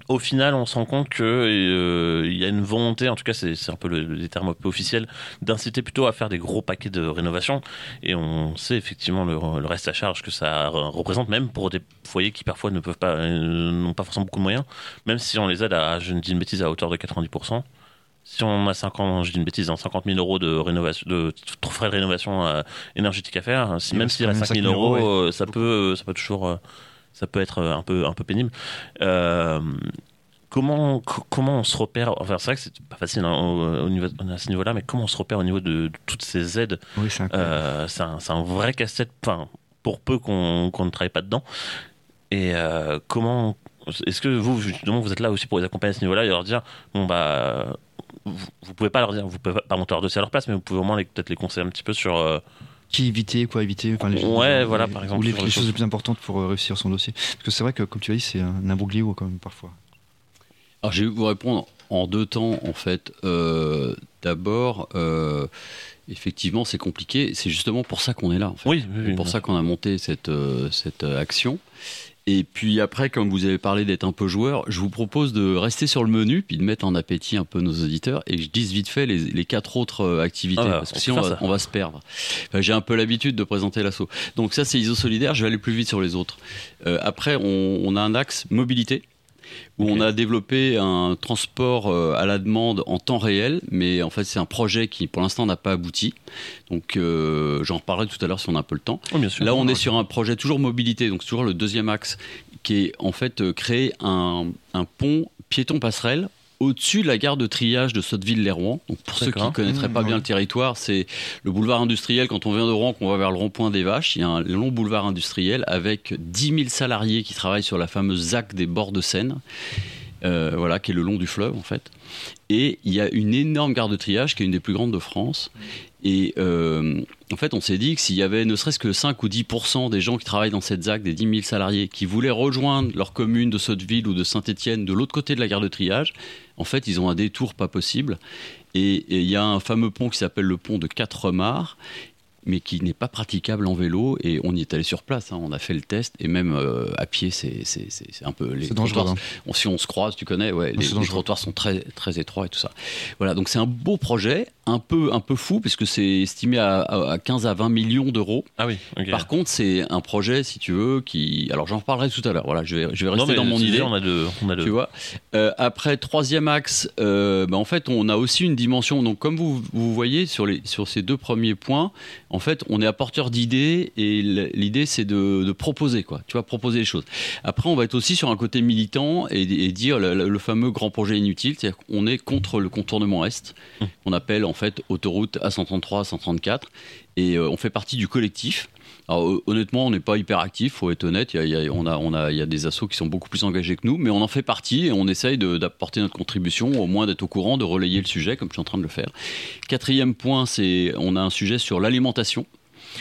au final, on se rend compte qu'il euh, y a une volonté, en tout cas, c'est un peu le, les termes un peu officiels, d'inciter plutôt à faire des gros paquets de rénovation. Et on sait effectivement le, reste à charge que ça représente, même pour des foyers qui parfois ne peuvent pas, euh, n'ont pas forcément beaucoup de moyens, même si on les aide à, je ne dis une bêtise, à hauteur de 90%. Si on a 50, je dis une bêtise, 50 hein, 000 euros de rénovation, de frais de rénovation énergétique à faire, si, même s'il a 5 000 euros, ça peut, ça peut toujours ça peut être un peu, un peu pénible. Euh, comment, comment on se repère Enfin, c'est vrai que c'est pas facile hein, au, niveau, à ce niveau-là, mais comment on se repère au niveau de, toutes ces aides? Oui, C'est euh, un, vrai casse-tête, enfin, pour peu qu'on ne travaille pas dedans. Et euh, comment. Est-ce que vous, justement, vous êtes là aussi pour les accompagner à ce niveau-là et leur dire bon, bah. Vous, vous pouvez pas leur dire, vous pouvez pas monter leur dossier à leur place, mais vous pouvez au moins peut-être les conseiller un petit peu sur qui éviter, quoi éviter. Enfin, les ouais, voilà, par exemple. Ou les, choses les plus importantes pour euh, réussir son dossier. Parce que c'est vrai que, comme tu as dit, c'est un imbroglio quand même parfois. Alors, je vais vous répondre en deux temps, en fait. Euh, d'abord, euh, effectivement, c'est compliqué. C'est justement pour ça qu'on est là. En fait. Oui, c'est pour ça qu'on a monté cette, cette action. Et puis après, comme vous avez parlé d'être un peu joueur, je vous propose de rester sur le menu, puis de mettre en appétit un peu nos auditeurs, et je dise vite fait les, quatre autres euh, activités, ah, parce que sinon on va, se perdre. J'ai un peu l'habitude de présenter l'assaut. Donc ça, c'est ISO solidaire, je vais aller plus vite sur les autres. Euh, après, on, on a un axe mobilité où on a développé un transport euh, à la demande en temps réel, mais en fait c'est un projet qui pour l'instant n'a pas abouti. Donc euh, j'en reparlerai tout à l'heure si on a un peu le temps. Oh, Là on est sur un projet toujours mobilité, donc toujours le deuxième axe, qui est en fait euh, créer un, un pont piéton passerelle au-dessus de la gare de triage de Sotteville-les-Rouen. Donc pour ceux qui ne connaîtraient pas mmh, bien le territoire, c'est le boulevard industriel. Quand on vient de Rouen, qu'on va vers le rond-point des Vaches, il y a un long boulevard industriel avec 10 000 salariés qui travaillent sur la fameuse ZAC des bords de Seine. Euh, voilà, qui est le long du fleuve en fait. Et il y a une énorme gare de triage qui est une des plus grandes de France. Et euh, en fait, on s'est dit que s'il y avait ne serait-ce que 5 ou 10% des gens qui travaillent dans cette ZAC, des 10 000 salariés, qui voulaient rejoindre leur commune de Sotteville ou de Saint-Étienne de l'autre côté de la gare de triage, en fait, ils ont un détour pas possible. Et il y a un fameux pont qui s'appelle le pont de Quatre Remars mais qui n'est pas praticable en vélo. Et on y est allé sur place, hein. on a fait le test, et même euh, à pied, c'est c'est- c'est- c'est un peu. Les C'est dangereux. hein. on- si on se croise, tu connais, ouais, les, les trottoirs sont très, très étroits et tout ça. Voilà, donc c'est un beau projet, un peu, un peu fou, puisque c'est estimé à, à- à 15 à 20 millions d'euros. Ah oui, ok. Par contre, c'est un projet, si tu veux, qui. Alors j'en reparlerai tout à l'heure. Voilà, je vais, je vais Non, rester mais dans mon idée. On a deux. On a deux. Tu vois. Euh, après troisième axe, euh, bah, en fait, on a aussi une dimension. Donc, comme vous, vous voyez sur les sur ces deux premiers points, en fait, on est apporteur d'idées et l'idée c'est de, de proposer quoi. Tu vois, proposer les choses. Après, on va être aussi sur un côté militant et, et dire le, fameux grand projet inutile, c'est-à-dire qu'on est contre le contournement est, Hum. qu'on appelle en fait autoroute A133, 134, et euh, on fait partie du collectif. Alors, euh, honnêtement, on n'est pas hyper actif, faut être honnête. Il y a, il y a- on a, on a, il y a des assos qui sont beaucoup plus engagés que nous, mais on en fait partie et on essaye d'apporter notre contribution, au moins d'être au courant, de relayer le sujet, comme je suis en train de le faire. Quatrième point, c'est on a un sujet sur l'alimentation.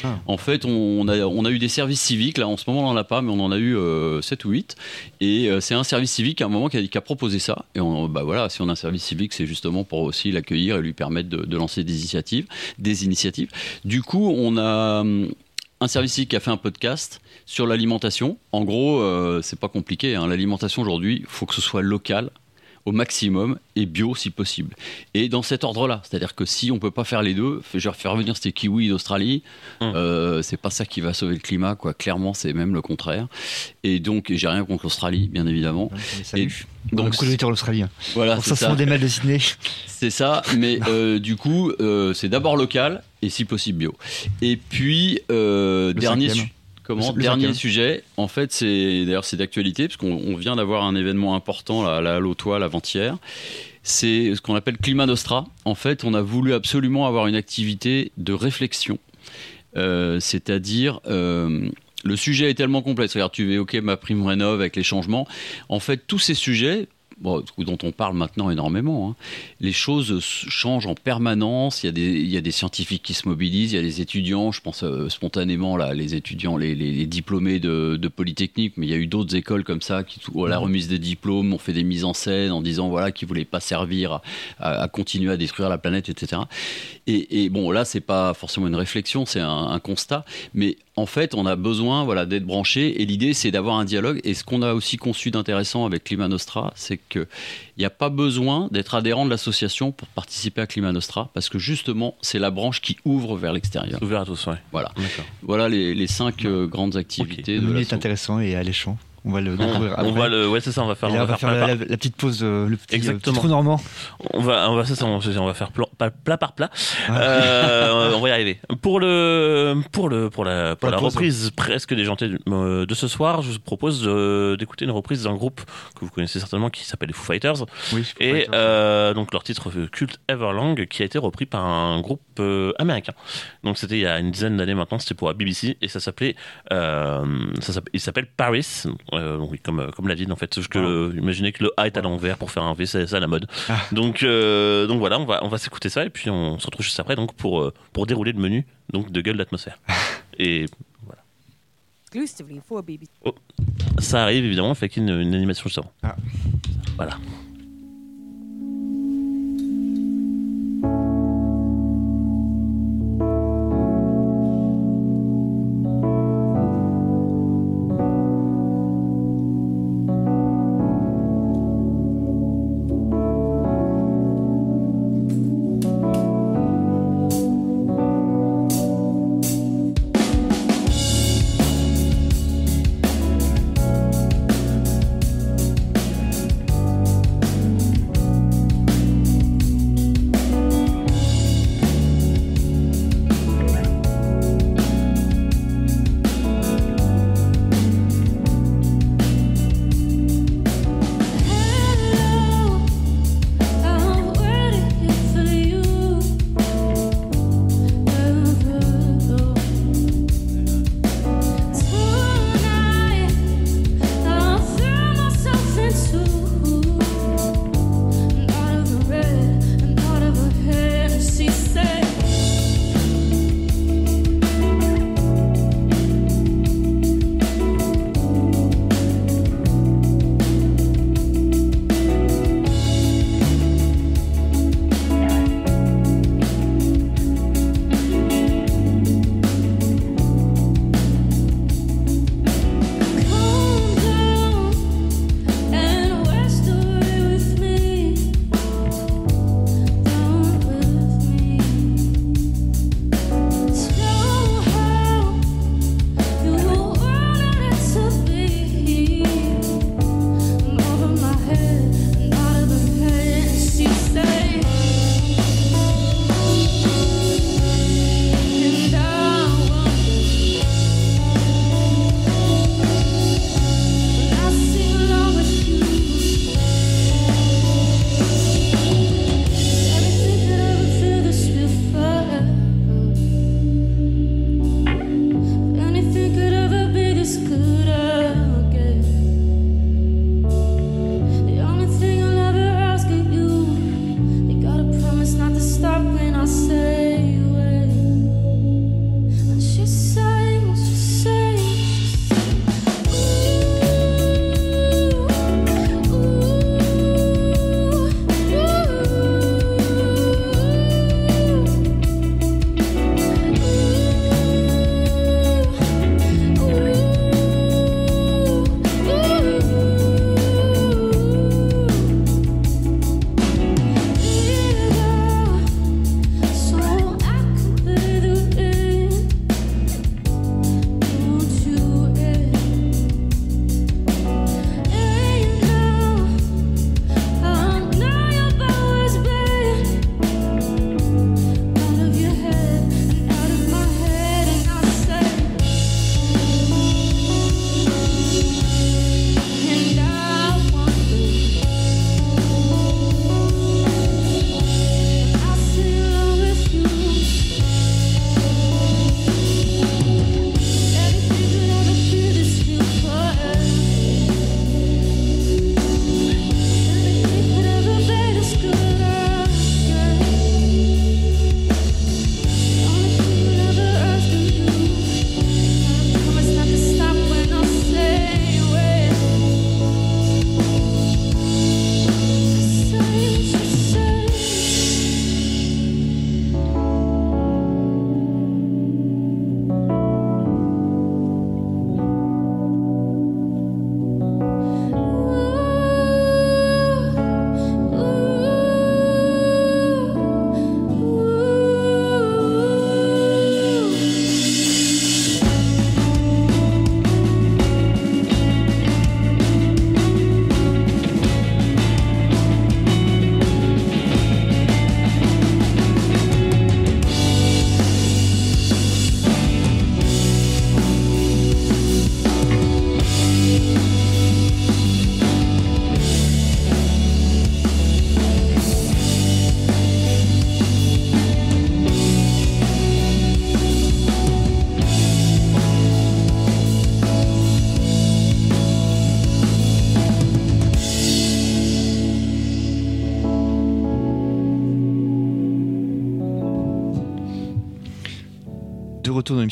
Ah. En fait, on a, on a eu des services civiques. Là, en ce moment, on n'en a pas, mais on en a eu 7 ou 8. Et euh, c'est un service civique à un moment qui a, qui a proposé ça. Et on, bah voilà, si on a un service civique, c'est justement pour aussi l'accueillir et lui permettre de, de lancer des initiatives, des initiatives. Du coup, on a hum, un service qui a fait un podcast sur l'alimentation. En gros, euh, c'est pas compliqué. hein. L'alimentation aujourd'hui, il faut que ce soit local au maximum et bio si possible. Et dans cet ordre-là, c'est-à-dire que si on peut pas faire les deux, je vais faire venir ces kiwis d'Australie, Hum. euh, c'est pas ça qui va sauver le climat, quoi. Clairement, c'est même le contraire. Et donc, j'ai rien contre l'Australie, bien évidemment. Salut. Donc, australien. voilà, ça, des mails de Sydney. C'est ça, mais euh, du coup, euh, c'est d'abord local et si possible bio. Et puis, euh, dernier, cinquième. Comment, Le- dernier cinquième. sujet, en fait, c'est d'ailleurs c'est d'actualité, parce qu'on on vient d'avoir un événement important là, là, à l'Autoile avant-hier. C'est ce qu'on appelle Climat Nostra. En fait, on a voulu absolument avoir une activité de réflexion, Euh, c'est-à-dire. euh, le sujet est tellement complexe. Regarde, tu évoquais ma prime rénov avec les changements. En fait, tous ces sujets, bon, dont on parle maintenant énormément, hein, les choses changent en permanence. Il y, a des, il y a des scientifiques qui se mobilisent, il y a des étudiants, je pense euh, spontanément, là, les étudiants, les, les- les diplômés de, de Polytechnique, mais il y a eu d'autres écoles comme ça qui, à la remise des diplômes, ont fait des mises en scène en disant voilà, qu'ils ne voulaient pas servir à, à- à continuer à détruire la planète, etc. Et, et bon, là, c'est pas forcément une réflexion, c'est un, un constat, mais en fait, on a besoin voilà, d'être branché et l'idée, c'est d'avoir un dialogue. Et ce qu'on a aussi conçu d'intéressant avec Climat Nostra, c'est qu'il n'y a pas besoin d'être adhérent de l'association pour participer à Climat Nostra, parce que justement, c'est la branche qui ouvre vers l'extérieur. Ouvert à tous, ouais. Voilà, voilà les, les cinq euh, grandes activités Le de menu est intéressant et alléchant. On va le On, découvrir après. on va le, ouais, c'est ça, on va faire, on là, va on va faire la, par- la- la petite pause, euh, le petit, euh, Exactement. petit trou normand. on va, on va, ça, on, on va faire plan- plat par plat. Ah. Euh, on va y arriver. Pour le, pour le, pour la, pour la la pause. reprise presque déjantée euh, de ce soir, je vous propose euh, d'écouter une reprise d'un groupe que vous connaissez certainement qui s'appelle les Foo Fighters. Oui, Et euh, donc leur titre euh, culte Everlong qui a été repris par un groupe euh, américain. Donc c'était il y a une dizaine d'années maintenant, c'était pour la BBC et ça s'appelait, euh, ça il s'appelle Paris, euh, oui, comme euh, comme la ville en fait. Sauf que le- imaginez que le A est à l'envers pour faire un V, c'est ça la mode. Ah. Donc euh, donc voilà, on va on va s'écouter ça et puis on se retrouve juste après donc pour pour dérouler le menu donc de gueule d'atmosphère. et exclusively for BBC. ça arrive évidemment avec une, une animation justement. Ah. Voilà.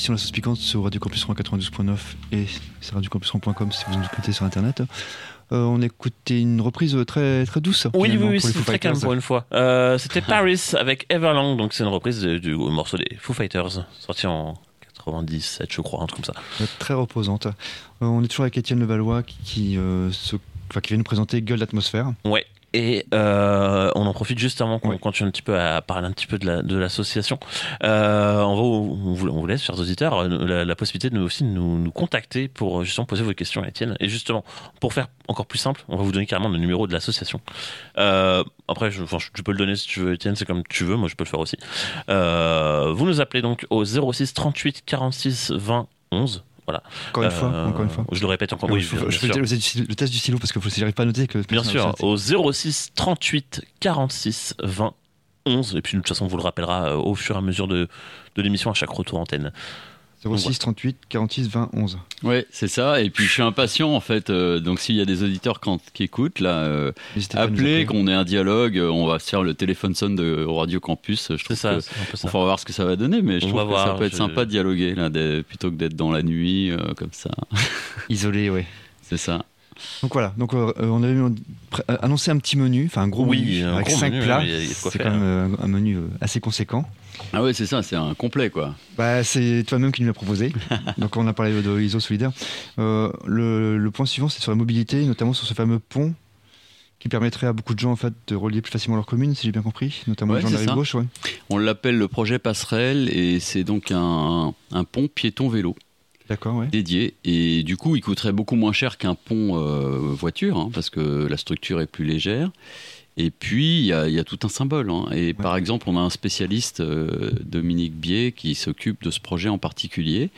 L'émission La Sauce Piquante sur Radio Campus 92.9 et sur radiocampus.com si vous nous écoutez sur internet. Euh, on a écouté une reprise très, très douce. Oui, oui, oui, c'est très calme pour une fois. Euh, C'était Paris avec Everlong, donc c'est une reprise du morceau des Foo Fighters, sorti en 97, je crois, un truc comme ça. Euh, Très reposante. Euh, on est toujours avec Étienne Levallois qui, se- qui vient nous présenter Gueule d'atmosphère. Ouais. Et euh, on en profite juste avant qu'on continue un petit peu à parler un petit peu de la- de l'association. Euh, on, va, on, vous, laisse, chers auditeurs, euh, la, la possibilité de nous aussi de nous, nous contacter pour justement poser vos questions à Étienne. Et justement, pour faire encore plus simple, on va vous donner carrément le numéro de l'association. Après, je, enfin, tu peux le donner si tu veux, Étienne, c'est comme tu veux. Moi, je peux le faire aussi. Vous nous appelez donc au 06 38 46 20 11. Voilà. Encore une fois, Euh, encore une fois. Je le répète encore. Oui, je, je fais le, test du stylo parce que si j'arrive pas à noter que Bien sûr, au 06 38 46 20 11. Et puis, de toute façon, on vous le rappellera euh, au fur et à mesure de, de l'émission à chaque retour antenne. 06 38 46 20 11. Ouais, c'est ça. Et puis je suis impatient en fait. euh, donc s'il y a des auditeurs quand- qui écoutent là, euh, appelez, qu'on ait un dialogue. euh, On va se faire le téléphone sonne de au Radio Campus. Je C'est trouve ça, que- ça. On va voir ce que ça va donner, mais je On trouve que voir, ça peut être je- sympa de dialoguer là, des- plutôt que d'être dans la nuit euh, comme ça. Isolé, ouais. C'est ça. Donc voilà, donc euh, on avait annoncé un petit menu, enfin un gros Oui, menu un avec gros 5 menu, plats. C'est quand même euh, un menu assez conséquent. Ah ouais, c'est ça. C'est un complet quoi. Bah, c'est toi-même qui nous l'as proposé. donc on a parlé de ISO solidaire. Euh, le, le point suivant, c'est sur la mobilité, notamment sur ce fameux pont qui permettrait à beaucoup de gens en fait de relier plus facilement leur commune, si j'ai bien compris, notamment Ouais, les gens de la rive gauche. Ouais. On l'appelle le projet passerelle et c'est donc un, un pont piéton-vélo. D'accord, ouais. dédié et du coup il coûterait beaucoup moins cher qu'un pont euh, voiture hein, parce que la structure est plus légère et puis il y a, il y a tout un symbole hein. et par exemple on a un spécialiste euh, Dominique Bier qui s'occupe de ce projet en particulier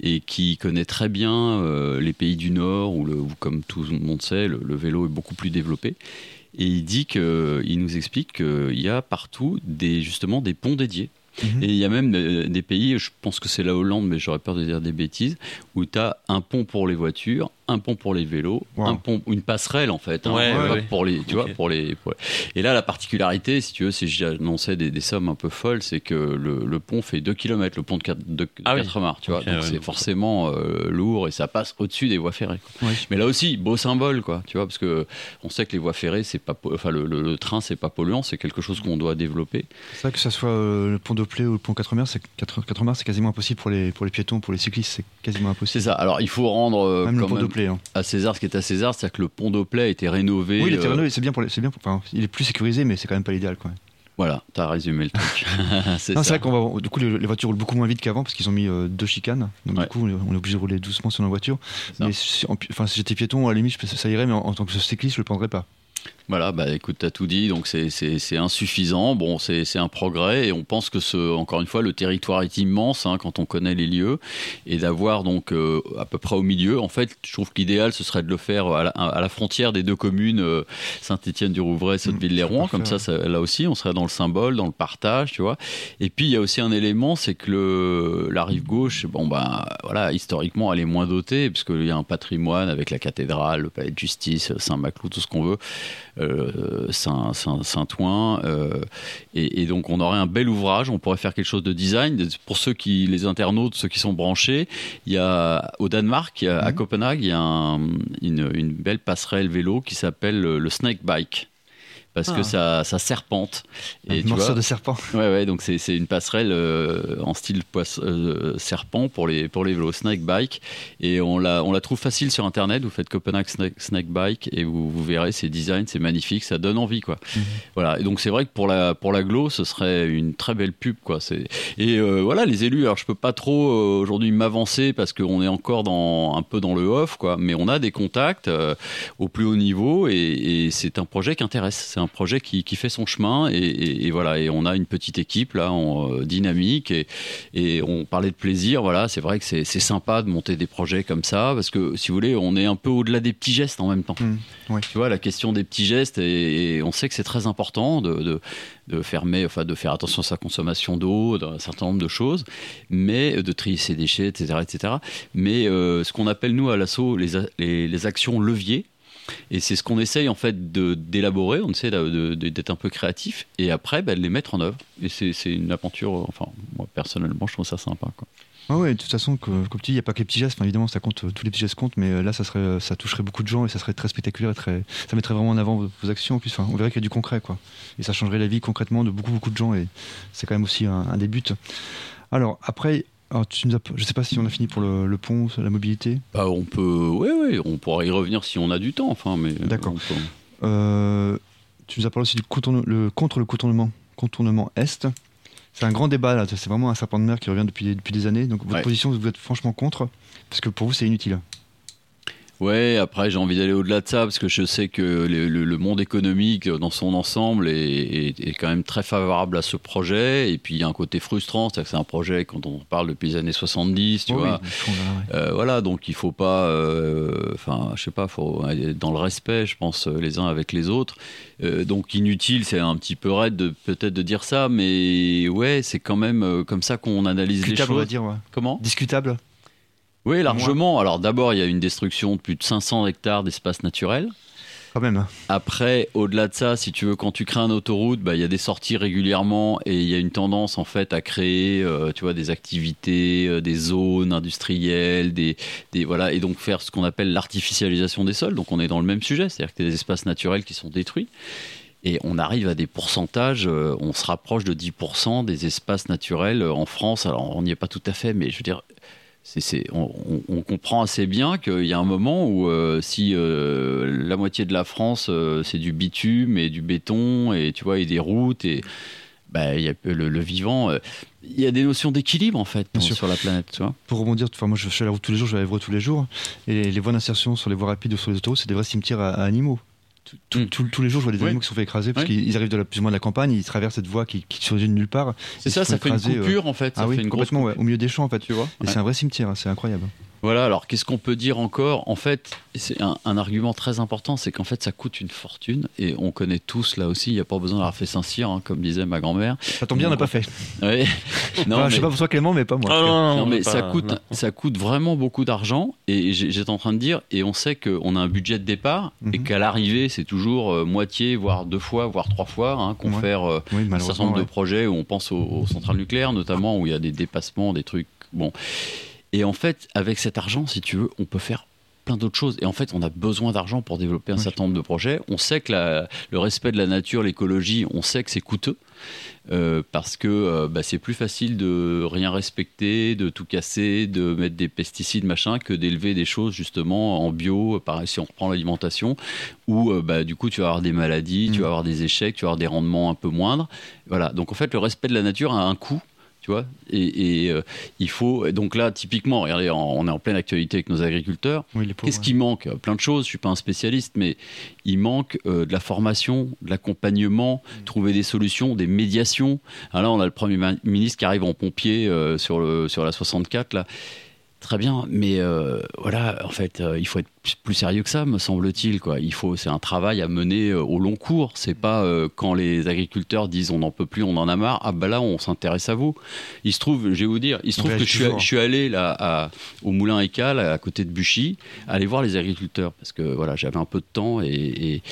et qui connaît très bien euh, les pays du Nord où, le, où, comme tout le monde sait le, le vélo est beaucoup plus développé et il dit que il nous explique qu'il y a partout des justement des ponts dédiés Mhm. et il y a même euh, des pays, je pense que c'est la Hollande, mais j'aurais peur de dire des bêtises, où tu as un pont pour les voitures, un pont pour les vélos, Wow. un pont, une passerelle en fait, hein, Ouais, ouais. pour les, tu vois, pour les, pour les- Et là, la particularité, si tu veux, si j'annonçais des, des sommes un peu folles, c'est que le, le pont fait 2 km, le pont de 4, de, Ah oui. 4 mars, tu vois, donc ouais, c'est donc- forcément euh, lourd et ça passe au-dessus des voies ferrées. Mais là aussi, beau symbole, quoi, tu vois, parce que on sait que les voies ferrées, c'est pas, enfin, le, le- le train, c'est pas polluant, c'est quelque chose qu'on doit développer. C'est vrai que ce soit euh, le pont de Plé ou le pont 4 mers, c'est 4, 4 mers, c'est quasiment impossible pour les, pour les piétons, pour les cyclistes, c'est quasiment C'est impossible. ça. Alors, il faut rendre euh, Même le pont même hein. à César ce qui est à César, c'est-à-dire que le pont d'Oplay a été rénové. Oui, il était euh, rénové, c'est bien pour les, bien pour, enfin, il est plus sécurisé, mais c'est quand même pas l'idéal, quoi. Voilà, t'as résumé le truc. c'est vrai qu'on va, du coup, les, les voitures roulent beaucoup moins vite qu'avant parce qu'ils ont mis euh, deux chicanes. Donc, Ouais. du coup, on est, obligé de rouler doucement sur nos voitures. Mais si, en enfin, si j'étais piéton, à la limite, ça irait, mais en, en tant que cycliste, je le prendrais pas. Voilà, bah écoute, t'as tout dit, donc c'est- insuffisant. Bon, c'est un progrès et on pense que ce, encore une fois, le territoire est immense hein, quand on connaît les lieux et d'avoir donc euh, à peu près au milieu. En fait, je trouve que l'idéal ce serait de le faire à la, à la frontière des deux communes, euh, Saint-Étienne-du-Rouvray, Sotteville-les-Rouen. Mmh, Comme ça, là aussi, on serait dans le symbole, dans le partage, tu vois. Et puis il y a aussi un élément, c'est que le, la rive gauche, bon bah voilà, historiquement, elle est moins dotée puisqu'il y a un patrimoine avec la cathédrale, le palais de justice, Saint-Maclou, tout ce qu'on veut Saint, Saint, Saint-Ouen. euh, et, et donc, on aurait un bel ouvrage. On pourrait faire quelque chose de design. Pour ceux qui, les internautes, ceux qui sont branchés, il y a au Danemark, à Mhm. Copenhague, il y a un- une, une belle passerelle vélo qui s'appelle le, le Snake Bike. Parce que Ah. ça, ça serpente. Et Un tu morceau vois, de serpent. Ouais, ouais, donc c'est une passerelle euh, en style poisse- euh, serpent pour les, pour les vélos, snake bike. Et on la, on la trouve facile sur internet. Vous faites Copenhague snake, snake bike et vous, vous verrez, c'est design, c'est magnifique, ça donne envie, quoi. Mhm. Voilà. Et donc c'est vrai que pour la, pour la Glo, ce serait une très belle pub, quoi. Et euh, voilà, les élus, alors je peux pas trop aujourd'hui m'avancer parce qu'on est encore dans, un peu dans le off, quoi. Mais on a des contacts au plus haut niveau et, et c'est un projet qui intéresse. C'est un projet qui, qui fait son chemin et, et- et voilà. Et on a une petite équipe là, en, euh, dynamique et, et on parlait de plaisir. Voilà, c'est vrai que c'est sympa de monter des projets comme ça parce que si vous voulez, on est un peu au-delà des petits gestes en même temps. Mmh, ouais. Tu vois, la question des petits gestes et, on sait que c'est très important de, de, de fermer, enfin de faire attention à sa consommation d'eau, d'un certain nombre de choses, mais de trier ses déchets, etc., etc. Mais euh, ce qu'on appelle nous à l'assaut les, a- les, les actions leviers. Et c'est ce qu'on essaye en fait d'élaborer, on essaie d'être un peu créatif et après bah, de les mettre en œuvre. Et c'est une aventure, euh, enfin moi personnellement je trouve ça sympa. Quoi. Ah ouais, de toute façon, comme tu dis, il n'y a pas que les petits gestes. Enfin, évidemment, ça compte, euh, tous les petits gestes comptent, mais euh, là, ça, serait, ça toucherait beaucoup de gens et ça serait très spectaculaire. Et très, ça mettrait vraiment en avant vos, actions. En plus, on verrait qu'il y a du concret, quoi. Et ça changerait la vie concrètement de beaucoup, beaucoup de gens. Et c'est quand même aussi un, un des buts. Alors, après, alors, tu nous as- je ne sais pas si on a fini pour le, le pont, la mobilité. Bah, on peut, ouais, ouais, on pourra y revenir si on a du temps. Enfin, mais D'accord. on peut- Euh, tu nous as parlé aussi du contourne- le, contre le contournement, contournement Est. C'est un grand débat, là. C'est vraiment un serpent de mer qui revient depuis, depuis des années. Donc, votre Ouais. position, vous êtes franchement contre, parce que pour vous, c'est inutile. Ouais, après j'ai envie d'aller au-delà de ça parce que je sais que le, le- le monde économique euh, dans son ensemble est, est- est quand même très favorable à ce projet. Et puis il y a un côté frustrant, c'est-à-dire que c'est un projet quand on parle depuis les années 70, tu Oh vois. oui, ouais. Euh, voilà, donc il faut pas, euh, enfin, je sais pas, faut être dans le respect, je pense, euh, les uns avec les autres. Euh, donc inutile, c'est un petit peu raide de peut-être de dire ça, mais ouais, c'est quand même euh, comme ça qu'on analyse les Discutable, on va choses. dire. ouais. Comment? Discutable? Oui, largement. Alors d'abord, il y a une destruction de plus de 500 hectares d'espace naturel. Quand même. Après, au-delà de ça, si tu veux, quand tu crées une autoroute, bah, il y a des sorties régulièrement et il y a une tendance en fait à créer, euh, tu vois, des activités, euh, des zones industrielles, des, des voilà, et donc faire ce qu'on appelle l'artificialisation des sols. Donc on est dans le même sujet, c'est-à-dire que tu as des espaces naturels qui sont détruits. Et on arrive à des pourcentages, euh, on se rapproche de 10% des espaces naturels en France. Alors on n'y est pas tout à fait, mais je veux dire, on, on- on comprend assez bien qu'il y a un moment où euh, si euh, la moitié de la France euh, c'est du bitume et du béton et tu vois et des routes et bah, y a le, le vivant, il y a des notions d'équilibre en fait Bien dans- sûr. sur la planète, tu vois. Pour rebondir, enfin, moi je fais la route tous les jours, je vais à Évreux tous les jours. Et les voies d'insertion sur les voies rapides ou sur les autoroutes, c'est des vrais cimetières à, à animaux. Tout- Mm. tout- tous les jours, je vois des Oui. animaux qui sont fait écraser parce Oui. qu'ils ils arrivent de la, plus ou moins de la campagne, ils traversent cette voie qui, qui surgit de nulle part. C'est ça, ça fait une euh, coupure en fait, ça ah oui, fait une grosse complètement, ouais, au milieu des champs en fait. tu vois. Et Ouais. c'est un vrai cimetière, hein, c'est incroyable. Voilà, alors qu'est-ce qu'on peut dire encore? En fait, c'est un, un argument très important, c'est qu'en fait ça coûte une fortune et on connaît tous là aussi, il n'y a pas besoin d'avoir fait Saint-Cyr, hein, comme disait ma grand-mère. Ça tombe bien, on n'a pas fait. Ouais. non, Enfin, mais- Je sais pas pour toi Clément, mais pas moi. Ah, non, non, Non, non, mais pas- ça coûte, non. ça coûte vraiment beaucoup d'argent. Et j'étais en train de dire, et on sait qu'on a un budget de départ, et Mhm. qu'à l'arrivée, c'est toujours euh, moitié, voire deux fois, voire trois fois, hein, qu'on Ouais. fait euh, Oui, un certain nombre de ouais. projets où on pense aux, aux centrales nucléaires, notamment où il y a des dépassements, des trucs. Bon. Et en fait, avec cet argent, si tu veux, on peut faire plein d'autres choses. Et en fait, on a besoin d'argent pour développer un Oui. certain nombre de projets. On sait que la- le respect de la nature, l'écologie, on sait que c'est coûteux. euh, parce que euh, bah, c'est plus facile de rien respecter, de tout casser, de mettre des pesticides, machin, que d'élever des choses justement en bio, pareil si on reprend l'alimentation, où euh, bah, du coup tu vas avoir des maladies, tu Mm. vas avoir des échecs, tu vas avoir des rendements un peu moindres. Voilà, donc en fait le respect de la nature a un coût. Tu vois, et, et, euh, il faut. Donc là, typiquement, regardez, on est en pleine actualité avec nos agriculteurs. Oui, Qu'est-ce qui manque? Plein de choses, je suis pas un spécialiste, mais il manque euh, de la formation, de l'accompagnement, trouver des solutions, des médiations. Alors là, on a le Premier ministre qui arrive en pompier euh, sur, le, sur la 64, là. Très bien, mais euh, voilà, en fait, euh, il faut être plus- sérieux que ça, me semble-t-il. Quoi. Il faut, c'est un travail à mener euh, au long cours. C'est pas quand les agriculteurs disent on n'en peut plus, on en a marre. Ah bah là, on s'intéresse à vous. Il se trouve, je vais vous dire, il se trouve que je suis, toujours. je suis allé là à- au Moulin Écal, à côté de Buchy, aller voir les agriculteurs parce que voilà, j'avais un peu de temps et, et,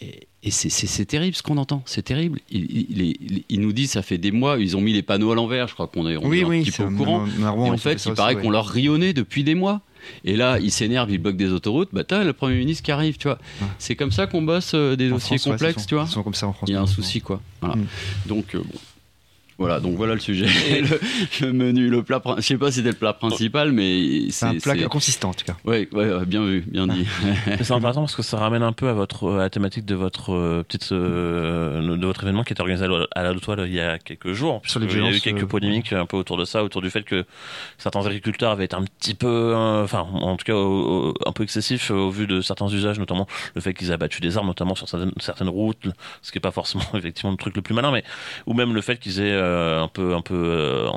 et- et c'est- terrible ce qu'on entend. C'est terrible. Ils, nous disent ça fait des mois, ils ont mis les panneaux à l'envers. Je crois qu'on est, on Oui, est un oui, petit peu au un- courant. un- un Rouen, Et en fait, il paraît ouais. qu'on leur rionnait depuis des mois. Et là, ils s'énervent, ils bloquent des autoroutes. Bah, t'as le Premier ministre qui arrive, tu vois. Ouais. C'est comme ça qu'on bosse euh, des En dossiers France, ouais, complexes, tu vois. Ils sont comme ça en France. Il y a un souci, quoi. Voilà. Mm. Donc, euh, bon. Voilà, donc voilà le sujet. le, le menu, le plat. Je sais pas si c'était le plat principal, mais C'est un plat c'est- consistant en tout cas. Ouais, ouais, bien vu, bien dit. Mais c'est intéressant parce que ça ramène un peu à votre à la thématique de votre euh, petite euh, de votre événement qui était organisé à la- Lotoile il y a quelques jours. Sur les il y a eu quelques euh, polémiques un peu autour de ça, autour du fait que certains agriculteurs avaient été un petit peu, euh, enfin en tout cas au- au- un peu excessifs au vu de certains usages, notamment le fait qu'ils aient abattu des arbres, notamment sur certaines, certaines routes, ce qui est pas forcément effectivement le truc le plus malin, mais ou même le fait qu'ils aient euh, un peu un peu euh,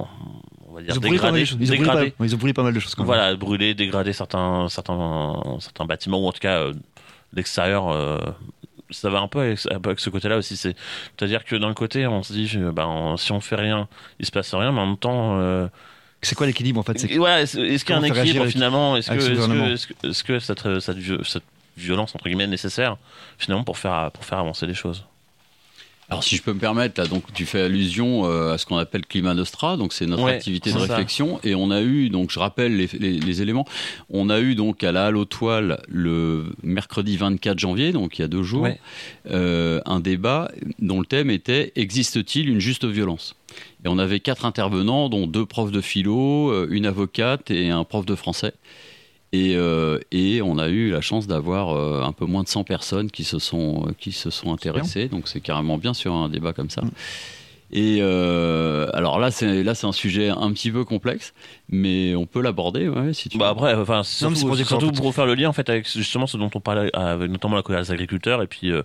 on va dire Ils ont brûlé pas mal dégradé, de choses. Ils ont brûlé dégradé pas- ils ont brûlé pas mal de choses quand même. voilà, brûler, dégrader certains, certains, certains bâtiments, ou en tout cas euh, l'extérieur. euh, ça va un peu avec, ce côté-là aussi. C'est, c'est-à-dire que d'un côté, on se dit, euh, ben, si on fait rien, il se passe rien, mais en même temps, euh, C'est quoi l'équilibre en fait? Est-ce, qu'il y a un équilibre finalement? Est-ce que, est-ce que, que, cette, cette violence entre guillemets est nécessaire finalement pour faire, pour faire avancer les choses? Alors si je peux me permettre, là, donc tu fais allusion euh, à ce qu'on appelle Climat Nostra, donc c'est notre Ouais, activité de ça. réflexion, et on a eu, donc je rappelle les, les- les éléments, on a eu donc à la Halle aux Toiles le mercredi 24 janvier, donc il y a deux jours, Ouais. euh, un débat dont le thème était Existe-t-il une juste violence? Et on avait quatre intervenants, dont deux profs de philo, euh, une avocate et un prof de français. Et, euh, et on a eu la chance d'avoir euh, un peu moins de 100 personnes qui se sont, euh, qui se sont intéressées. Donc c'est carrément bien sur un débat comme ça. Mm. Et euh, alors là, c'est là c'est un sujet un petit peu complexe, mais on peut l'aborder, ouais, si tu Bah veux. après, enfin, c'est Non, mais surtout, pour surtout faire le lien en fait avec justement ce dont on parlait, avec notamment la colère des agriculteurs et puis euh,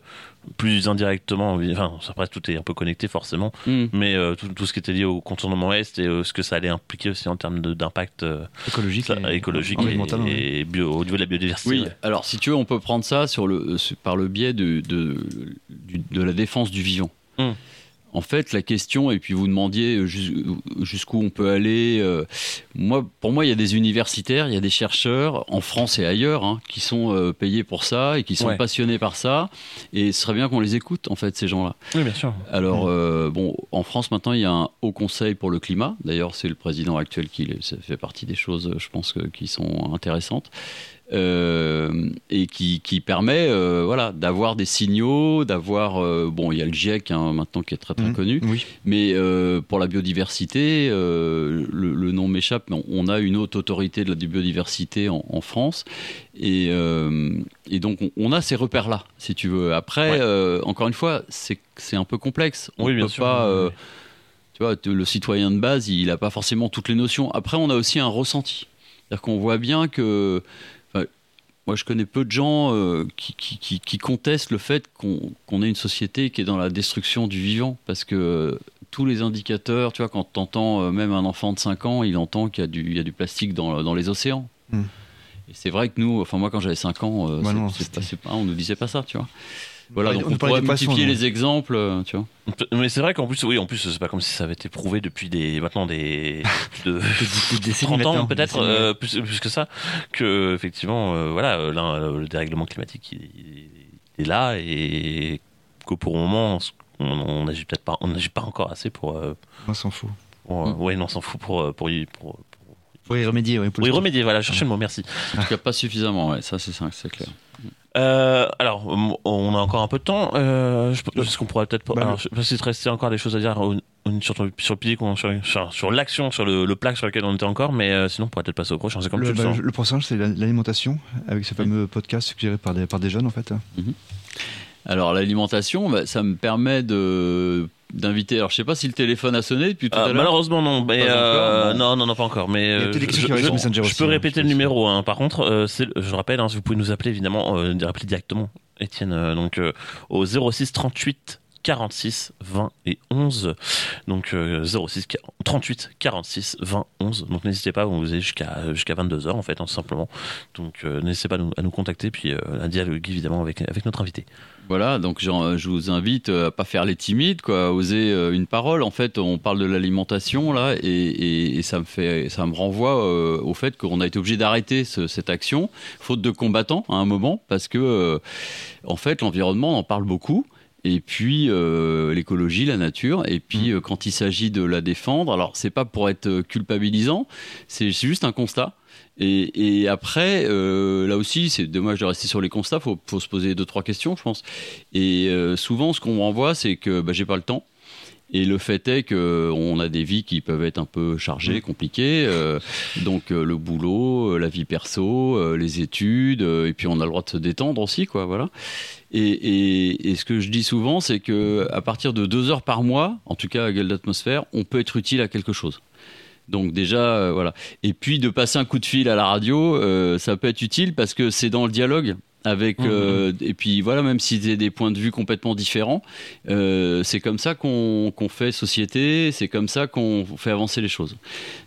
plus indirectement, enfin, après tout est un peu connecté forcément, Mm. mais euh, tout, tout ce qui était lié au contournement est et euh, ce que ça allait impliquer aussi en termes de- d'impact euh, Écologique. ça- et- écologique et, et bio, au niveau de la biodiversité. Oui, alors si tu veux, on peut prendre ça sur le, par le biais de, de, la défense du vivant. Hmm. En fait, la question, et puis vous demandiez jus- jusqu'où on peut aller. euh, moi, pour moi, il y a des universitaires, il y a des chercheurs en France et ailleurs hein, qui sont euh, payés pour ça et qui sont Ouais. passionnés par ça. Et ce serait bien qu'on les écoute, en fait, ces gens-là. Oui, bien sûr. Alors, euh, bon, en France, maintenant, il y a un haut conseil pour le climat. D'ailleurs, c'est le président actuel qui ça fait partie des choses, je pense, qui sont intéressantes. Euh, et qui, qui permet euh, voilà, d'avoir des signaux, d'avoir... euh, bon, il y a le GIEC hein, maintenant qui est très très Mhm. connu, Oui. mais pour la biodiversité, le, le nom m'échappe, mais on, on a une haute autorité de la biodiversité en, en France. Et, et donc, on, on a ces repères-là, si tu veux. Après, Ouais. encore une fois, c'est un peu complexe. On oui, peut bien sûr. pas... Oui. tu vois, le citoyen de base, il n'a pas forcément toutes les notions. Après, on a aussi un ressenti. C'est-à-dire qu'on voit bien que. Moi, je connais peu de gens euh, qui, qui- qui- qui contestent le fait qu'on ait une société qui est dans la destruction du vivant. Parce que euh, tous les indicateurs, tu vois, quand tu entends même un enfant de 5 ans, il entend qu'il y, a du- il y a du plastique dans, dans les océans. Hmm. Et c'est vrai que nous, enfin, moi, quand j'avais 5 ans, euh, Bah non, pas- pas- on nous disait pas ça, tu vois. Voilà, donc on pourrait multiplier les exemples, euh, tu vois. Mais c'est vrai qu'en plus, oui, en plus, c'est pas comme si ça avait été prouvé depuis des, maintenant des, plus de Des- des décennies 30 ans peut-être, euh, plus, plus que ça, que effectivement, euh, voilà, là, le dérèglement climatique il, il est là et que pour le moment, on n'agit peut-être pas, on n'agit pas encore assez pour, euh, On s'en fout. pour, euh, Mm. ouais, non, on s'en fout pour, pour, y- pour, Faut y remédier. Oui, pour y remédier. Voilà, chercher le mot. Merci. En tout cas, pas suffisamment, ouais, ça c'est ça, c'est clair. Euh, alors, on a encore un peu de temps. Euh, je pense qu'on pourrait peut-être. Bah, alors, je sais pas s'il te restait encore des choses à dire sur, sur le pilier, sur, sur, sur l'action, sur le, le plaque sur lequel on était encore, mais euh, sinon, on pourrait peut-être passer au prochain. C'est comme le, tu le bah, sens. le prochain, c'est la- l'alimentation, avec ce fameux podcast suggéré par des, par des jeunes, en fait. Alors l'alimentation, bah, ça me permet de d'inviter. Alors je sais pas si le téléphone a sonné depuis tout Ah, à l'heure. malheureusement non, mais euh, encore, non. non, non, non, pas encore. Mais euh, je, peux hein, répéter le numéro. hein. Par contre, euh, je rappelle, hein, vous pouvez nous appeler évidemment, euh, rappeler directement, Étienne, euh, donc euh, au 06 38 46 20 et 11. Donc euh, 06 40 38 46 20 11. Donc n'hésitez pas, vous avez jusqu'à jusqu'à 22 h en fait, hein, tout simplement. Donc euh, n'hésitez pas à nous, à nous contacter puis euh, à dialoguer évidemment avec avec notre invité. Voilà, donc j'en- je vous invite euh, à pas faire les timides, quoi, à oser euh, une parole. En fait, on parle de l'alimentation là, et, et- et ça me fait, ça me renvoie euh, au fait qu'on a été obligé d'arrêter ce- cette action, faute de combattants à un moment, parce que euh, en fait l'environnement on en parle beaucoup. Et puis euh, l'écologie, la nature, et puis euh, quand il s'agit de la défendre, alors c'est pas pour être euh, culpabilisant, c'est juste un constat. Et, et après, euh, là aussi, c'est dommage de rester sur les constats. Faut, faut se poser deux trois questions, je pense. Et euh, souvent, ce qu'on me renvoie, c'est que bah, j'ai pas le temps. Et le fait est que on a des vies qui peuvent être un peu chargées, compliquées. euh, donc euh, le boulot, euh, la vie perso, les études, et puis on a le droit de se détendre aussi, quoi. Voilà. Et, et- et ce que je dis souvent, c'est que à partir de deux heures par mois, en tout cas à Gueule d'atmosphère, on peut être utile à quelque chose. Donc déjà, euh, voilà. Et puis de passer un coup de fil à la radio, euh, ça peut être utile parce que c'est dans le dialogue avec Mhm. euh, et puis voilà même si c'est des points de vue complètement différents euh, c'est comme ça qu'on fait société c'est comme ça qu'on fait avancer les choses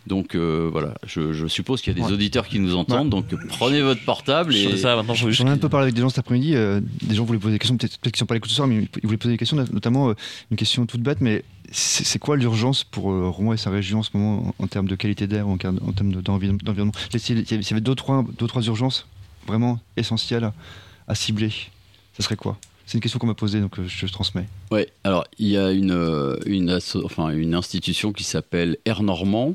donc euh, voilà je, je suppose qu'il y a des Ouais. auditeurs qui nous entendent donc prenez votre portable et ça, maintenant, juste J'en ai un peu parlé avec des gens cet après-midi. euh, des gens voulaient poser des questions, peut-être peut qu'ils sont pas à l'écoute ce soir, mais ils voulaient poser des questions, notamment euh, une question toute bête, mais c'est quoi l'urgence pour euh, Rouen et sa région en ce moment en, en termes de qualité d'air, en, termes- en termes de- d'envi- d'environnement? S'il y avait- s'il y avait deux trois, deux, trois urgences? Vraiment essentielles à, à cibler, ça serait quoi? C'est une question qu'on m'a posée, donc euh, je transmets. Ouais, alors il y a une, euh, une, asso- enfin, une institution qui s'appelle Air Normand,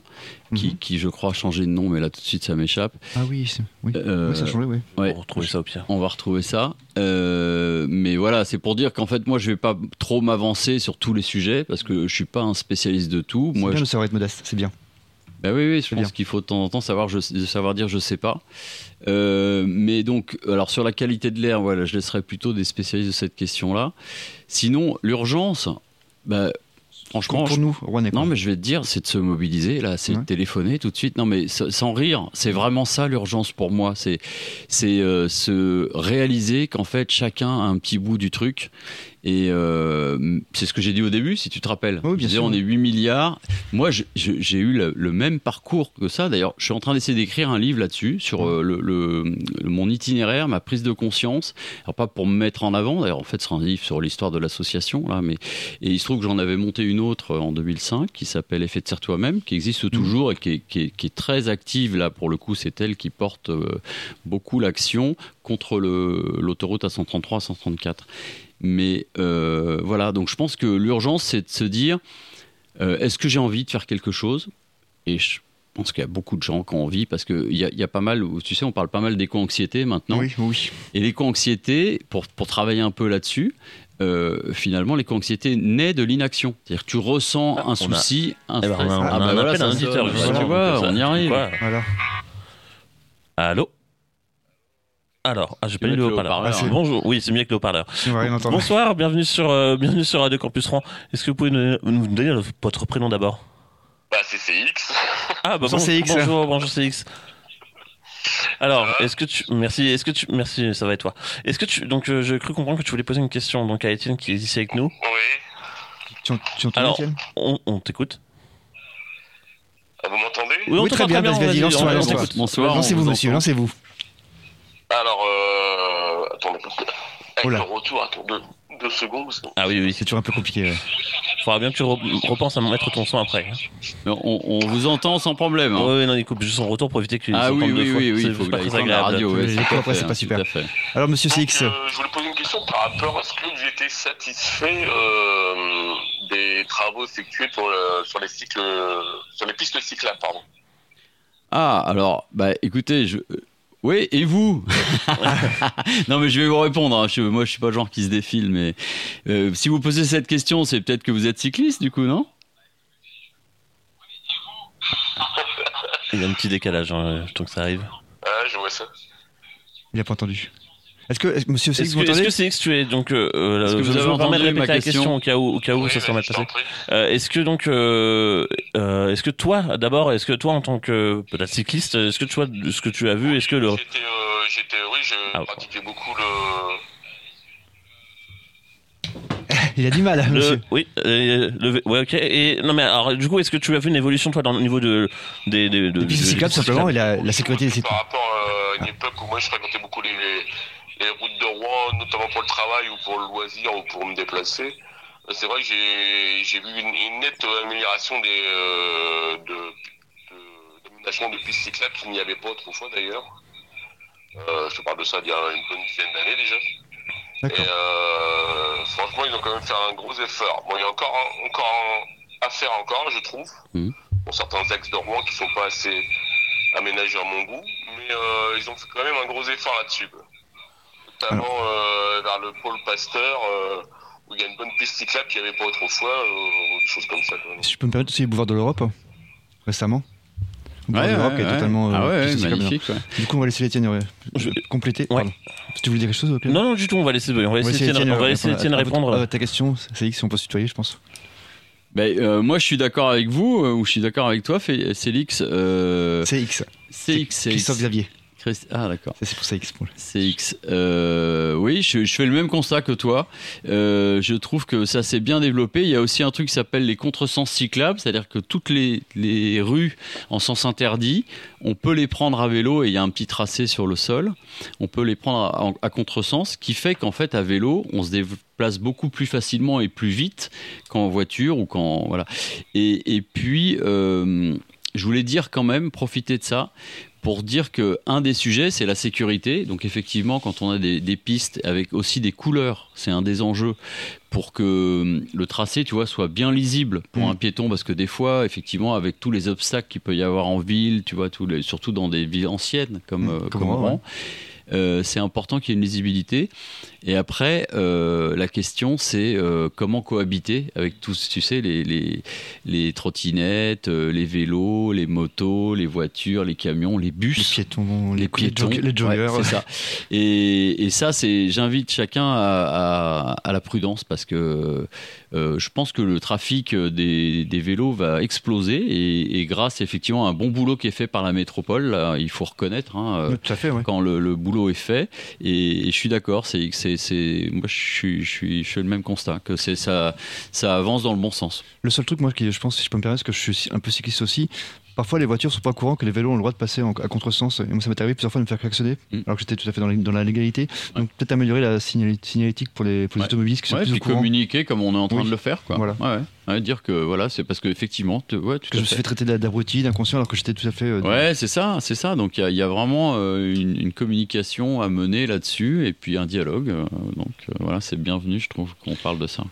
qui, Mhm. qui je crois a changé de nom, mais là tout de suite ça m'échappe. Ah oui, oui. Euh, Oui, ça a changé, oui. ouais. On va retrouver ça au pire. On va retrouver ça. Euh, mais voilà, c'est pour dire qu'en fait, moi, je vais pas trop m'avancer sur tous les sujets parce que je suis pas un spécialiste de tout. Moi, bien je- de savoir être modeste, c'est bien. bah oui, oui, je pense qu'il faut de temps en temps savoir, je, savoir dire je sais pas. Euh, mais donc, alors sur la qualité de l'air, voilà, je laisserai plutôt des spécialistes de cette question-là. Sinon, l'urgence, bah, franchement, Pour je- nous, quoi. non, mais je vais te dire, c'est de se mobiliser, là, c'est Ouais. de téléphoner tout de suite. Non, mais sa- sans rire, c'est vraiment ça l'urgence pour moi. C'est c'est euh, se réaliser qu'en fait, chacun a un petit bout du truc. Et euh, c'est ce que j'ai dit au début, si tu te rappelles. Oui, bien Je sûr. on est 8 milliards. Moi, j'ai eu le, le même parcours que ça. D'ailleurs, je suis en train d'essayer d'écrire un livre là-dessus, sur euh, le, mon itinéraire, ma prise de conscience. Alors, pas pour me mettre en avant. D'ailleurs, en fait, ce sera un livre sur l'histoire de l'association, là, mais et il se trouve que j'en avais monté une autre en 2005 qui s'appelle Effet de serre toi-même, qui existe toujours et qui est, qui est- qui est très active. Là, pour le coup, c'est elle qui porte euh, beaucoup l'action contre l'autoroute à 133 à 134. Mais euh, voilà, donc je pense que l'urgence, c'est de se dire euh, est-ce que j'ai envie de faire quelque chose? Et je pense qu'il y a beaucoup de gens qui ont envie parce qu'il y, a- il y a pas mal, tu sais, on parle pas mal d'éco-anxiété maintenant. Oui, oui. Et l'éco-anxiété, pour, pour travailler un peu là-dessus, euh, finalement, l'éco-anxiété naît de l'inaction. C'est-à-dire que tu ressens Ah, un on a- souci, un Eh ben, stress. on a, on a Ah, bah un voilà, appel ça d'un sonne. auditeur, tu vois, on y arrive. Voilà. Allô? Alors, ah, j'ai pas mis le haut-parleur. Ah, hein. Bonjour, oui, c'est mieux que le haut-parleur. Bonsoir, bienvenue sur, euh, bienvenue sur Radio Campus Rouen. Est-ce que vous pouvez nous, nous donner le- votre prénom d'abord? Bah, c'est CX. Ah, bah bon- CX. bonjour, bonjour CX. Alors, est-ce que tu, merci, est-ce que tu, merci, ça va et toi? Est-ce que tu, donc, euh, je cru comprendre que tu voulais poser une question donc à Étienne qui est ici avec nous. Oui. Tu, tu entends Alors, Étienne? On, on t'écoute. Ah, vous m'entendez? Oui, on Oui, très t'entend bien, vas-y, vas-y, lance-toi, t'écoute. Bonsoir. on Lancez-vous, vous monsieur, lancez-vous. Alors, euh... attendez. Avec le retour, attends deux, deux secondes. que- Ah oui, oui. C'est toujours un peu compliqué. ouais. Faudra bien que tu re- repenses à mettre ton son après. hein. Mais On, on vous entend sans problème. hein. Oui, non, il coupe juste son retour pour éviter qu'il Ah oui, oui, oui, oui, C'est il faut pas que très la agréable. radio. ouais, à après, c'est pas super. Alors, monsieur Donc, CX, euh, je voulais poser une question par rapport à ce que vous étiez satisfait euh, des travaux effectués pour sur les cycles, sur les pistes cyclables, pardon. Ah, alors, bah écoutez, je. Oui, et vous Non, mais je vais vous répondre. hein. Je- moi, je suis pas le genre qui se défile, mais euh, si vous posez cette question, c'est peut-être que vous êtes cycliste, du coup, non? Il y a un petit décalage, hein, tant que ça arrive. Ah, je vois ça. il a pas entendu. Est-ce que, que- monsieur CX, Est-ce vous que, est-ce que c'est que tu es donc euh, euh, Est-ce que je vous je avez entendu répéter ma la question question au cas où, au cas où Oui, ça se vas-y, remet je passé. Euh, est-ce que donc, euh, euh, est-ce que toi, d'abord, est-ce que toi, en tant que peut-être cycliste, est-ce que tu vois ce que tu as vu, est-ce que le, J'étais, euh, j'étais, oui, je Ah, pratiquais beaucoup le. Il a du mal, monsieur. le oui, euh, le, ouais, ok. Et non, mais alors, du coup, est-ce que tu as vu une évolution toi dans le niveau de des des de, Les pistes cyclables, des simplement, et la, la sécurité des cyclistes. Par rapport euh, à une époque où moi je fréquentais beaucoup les, les, les routes de Rouen, notamment pour le travail ou pour le loisir ou pour me déplacer, euh, c'est vrai que j'ai j'ai vu une, une nette amélioration des euh, de, de, d'aménagement de pistes cyclables qu'il n'y avait pas autrefois d'ailleurs. Euh, je te parle de ça d'il y a une bonne dizaine d'années déjà. Et euh, franchement, ils ont quand même fait un gros effort. Bon, il y a encore, un- encore un- à faire encore, je trouve, Mhm. pour certains axes de Rouen qui sont pas assez aménagés à mon goût, mais euh, ils ont fait quand même un gros effort là-dessus. quoi. Notamment euh, vers le pôle Pasteur, euh, où il y a une bonne piste cyclable qu'il n'y avait pas autrefois, euh, des choses comme ça. quoi. Si je peux me permettre aussi, le boulevard de l'Europe, récemment. De l'Europe qui est totalement. ah euh, ouais, piste cyclable. magnifique. ouais. Du coup, on va laisser Étienne euh, Je- compléter. Ouais. Pardon. Si tu voulais dire quelque chose, ok Non, non, du tout. On va laisser, on va laisser Étienne, à répondre. à ta question, c'est X, si on peut se tutoyer, je pense. Ben, euh, moi, je suis d'accord avec vous, euh, ou je suis d'accord avec toi, Fé- Félix. Euh, C'est X. CX, CX. Christophe Xavier. Christ- Ah, d'accord. C'est pour ça X. pour- CX. Euh, oui, je, je fais le même constat que toi. Euh, je trouve que ça s'est bien développé. Il y a aussi un truc qui s'appelle les contresens cyclables, c'est-à-dire que toutes les, les rues en sens interdit, on peut les prendre à vélo et il y a un petit tracé sur le sol. On peut les prendre à, à contresens, ce qui fait qu'en fait à vélo, on se déplace beaucoup plus facilement et plus vite qu'en voiture ou qu'en voilà. Et, et puis. euh, je voulais dire quand même, profiter de ça, pour dire que un des sujets, c'est la sécurité. Donc effectivement, quand on a des, des pistes avec aussi des couleurs, c'est un des enjeux pour que hum, le tracé, tu vois, soit bien lisible pour Mm. un piéton, parce que des fois, effectivement, avec tous les obstacles qu'il peut y avoir en ville, tu vois, tous les- surtout dans des villes anciennes comme, Mm, euh, comme Rouen, euh, c'est important qu'il y ait une lisibilité. Et après, euh, la question, c'est euh, comment cohabiter avec tous, tu sais, les, les, les trottinettes, les vélos, les motos, les voitures, les camions, les bus Les piétons, les, les piétons, les joggers. ouais, c'est ça. Et, et ça, c'est, j'invite chacun à, à- à la prudence parce que euh, je pense que le trafic des, des vélos va exploser et, et grâce effectivement à un bon boulot qui est fait par la métropole, là, il faut reconnaître. hein, euh, Ouais, Tout à fait, ouais. quand le, le boulot est fait. Et, et je suis d'accord, c'est, c'est, c'est, moi je suis, je suis, je fais le même constat, que c'est, ça, ça avance dans le bon sens. Le seul truc, moi, qui, je pense, si je peux me permettre, parce que je suis un peu cycliste aussi, parfois les voitures sont pas au courant que les vélos ont le droit de passer en- à contresens. Et moi, ça m'est arrivé plusieurs fois de me faire klaxonner, Mm. alors que j'étais tout à fait dans, la- dans la légalité. Donc peut-être améliorer la signalétique pour les, pour les Ouais. automobilistes qui sont Ouais, plus au puis courant. communiquer comme on est en train Oui. de le faire, quoi. Voilà. Ouais, dire que voilà, c'est parce qu'effectivement, te- ouais, tout Que à je me suis fait. traiter d'a- d'abruti, d'inconscient, alors que j'étais tout à fait. euh, Ouais, c'est ça, c'est ça. Donc il y a- il y, a vraiment euh, une, une communication à mener là-dessus et puis un dialogue. euh, donc euh, voilà, c'est bienvenu, je trouve, qu'on parle de ça.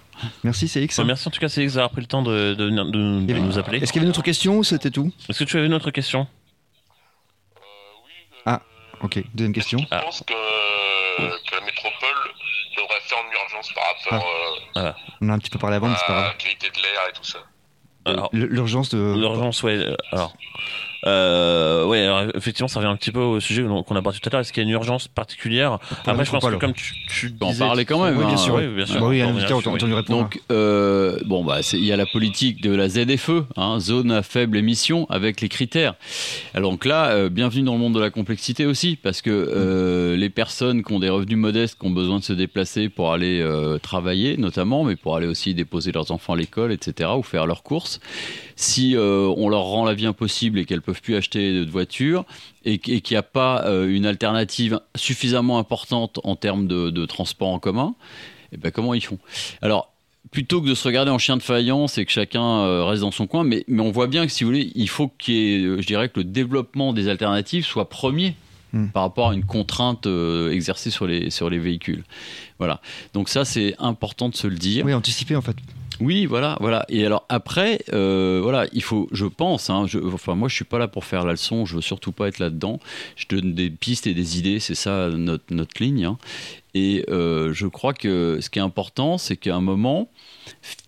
Merci, CX. Merci en tout cas, Célix, d'avoir pris le temps de, de, de- de Il y avait- nous appeler. Est-ce qu'il y avait une autre question ou c'était tout Est-ce que tu avais une autre question Euh, oui, euh, Ah. Ok, deuxième question. Je Ah. pense que, que la métropole une urgence par rapport euh, On a un petit peu parlé avant, mais c'est pas à grave. la qualité de l'air et tout ça. Alors, L'urgence de. L'urgence, ouais. euh, Alors, euh, ouais, alors, effectivement, ça revient un petit peu au sujet qu'on a abordé tout à l'heure. Est-ce qu'il y a une urgence particulière Après, je pense que comme tu, tu en parler quand même, Oui, bien hein. sûr, oui, bien sûr. Bah oui, autant lui répondre. Donc, euh, bon, bah, il y a la politique de la ZFE, hein, zone à faible émission, avec les critères. Alors donc là, euh, bienvenue dans le monde de la complexité aussi, parce que euh, les personnes qui ont des revenus modestes, qui ont besoin de se déplacer pour aller euh, travailler, notamment, mais pour aller aussi déposer leurs enfants à l'école, etc., ou faire leurs courses, si euh, on leur rend la vie impossible et qu'elles peuvent plus acheter de voiture, et, qu- et qu'il n'y a pas euh, une alternative suffisamment importante en termes de, de transport en commun, et ben comment ils font? Alors, plutôt que de se regarder en chien de faïence et que chacun euh, reste dans son coin, mais, mais on voit bien que si vous voulez, il faut qu'il y ait, euh, je dirais que le développement des alternatives soit premier Hmm. par rapport à une contrainte euh, exercée sur les, sur les véhicules. Voilà. Donc ça, c'est important de se le dire. Oui, anticiper en fait. Oui, voilà, voilà. Et alors après, euh, voilà, il faut, je pense, hein, je, enfin moi je suis pas là pour faire la leçon, je veux surtout pas être là-dedans. Je donne des pistes et des idées, c'est ça notre, notre ligne. hein. Et euh, je crois que ce qui est important, c'est qu'à un moment,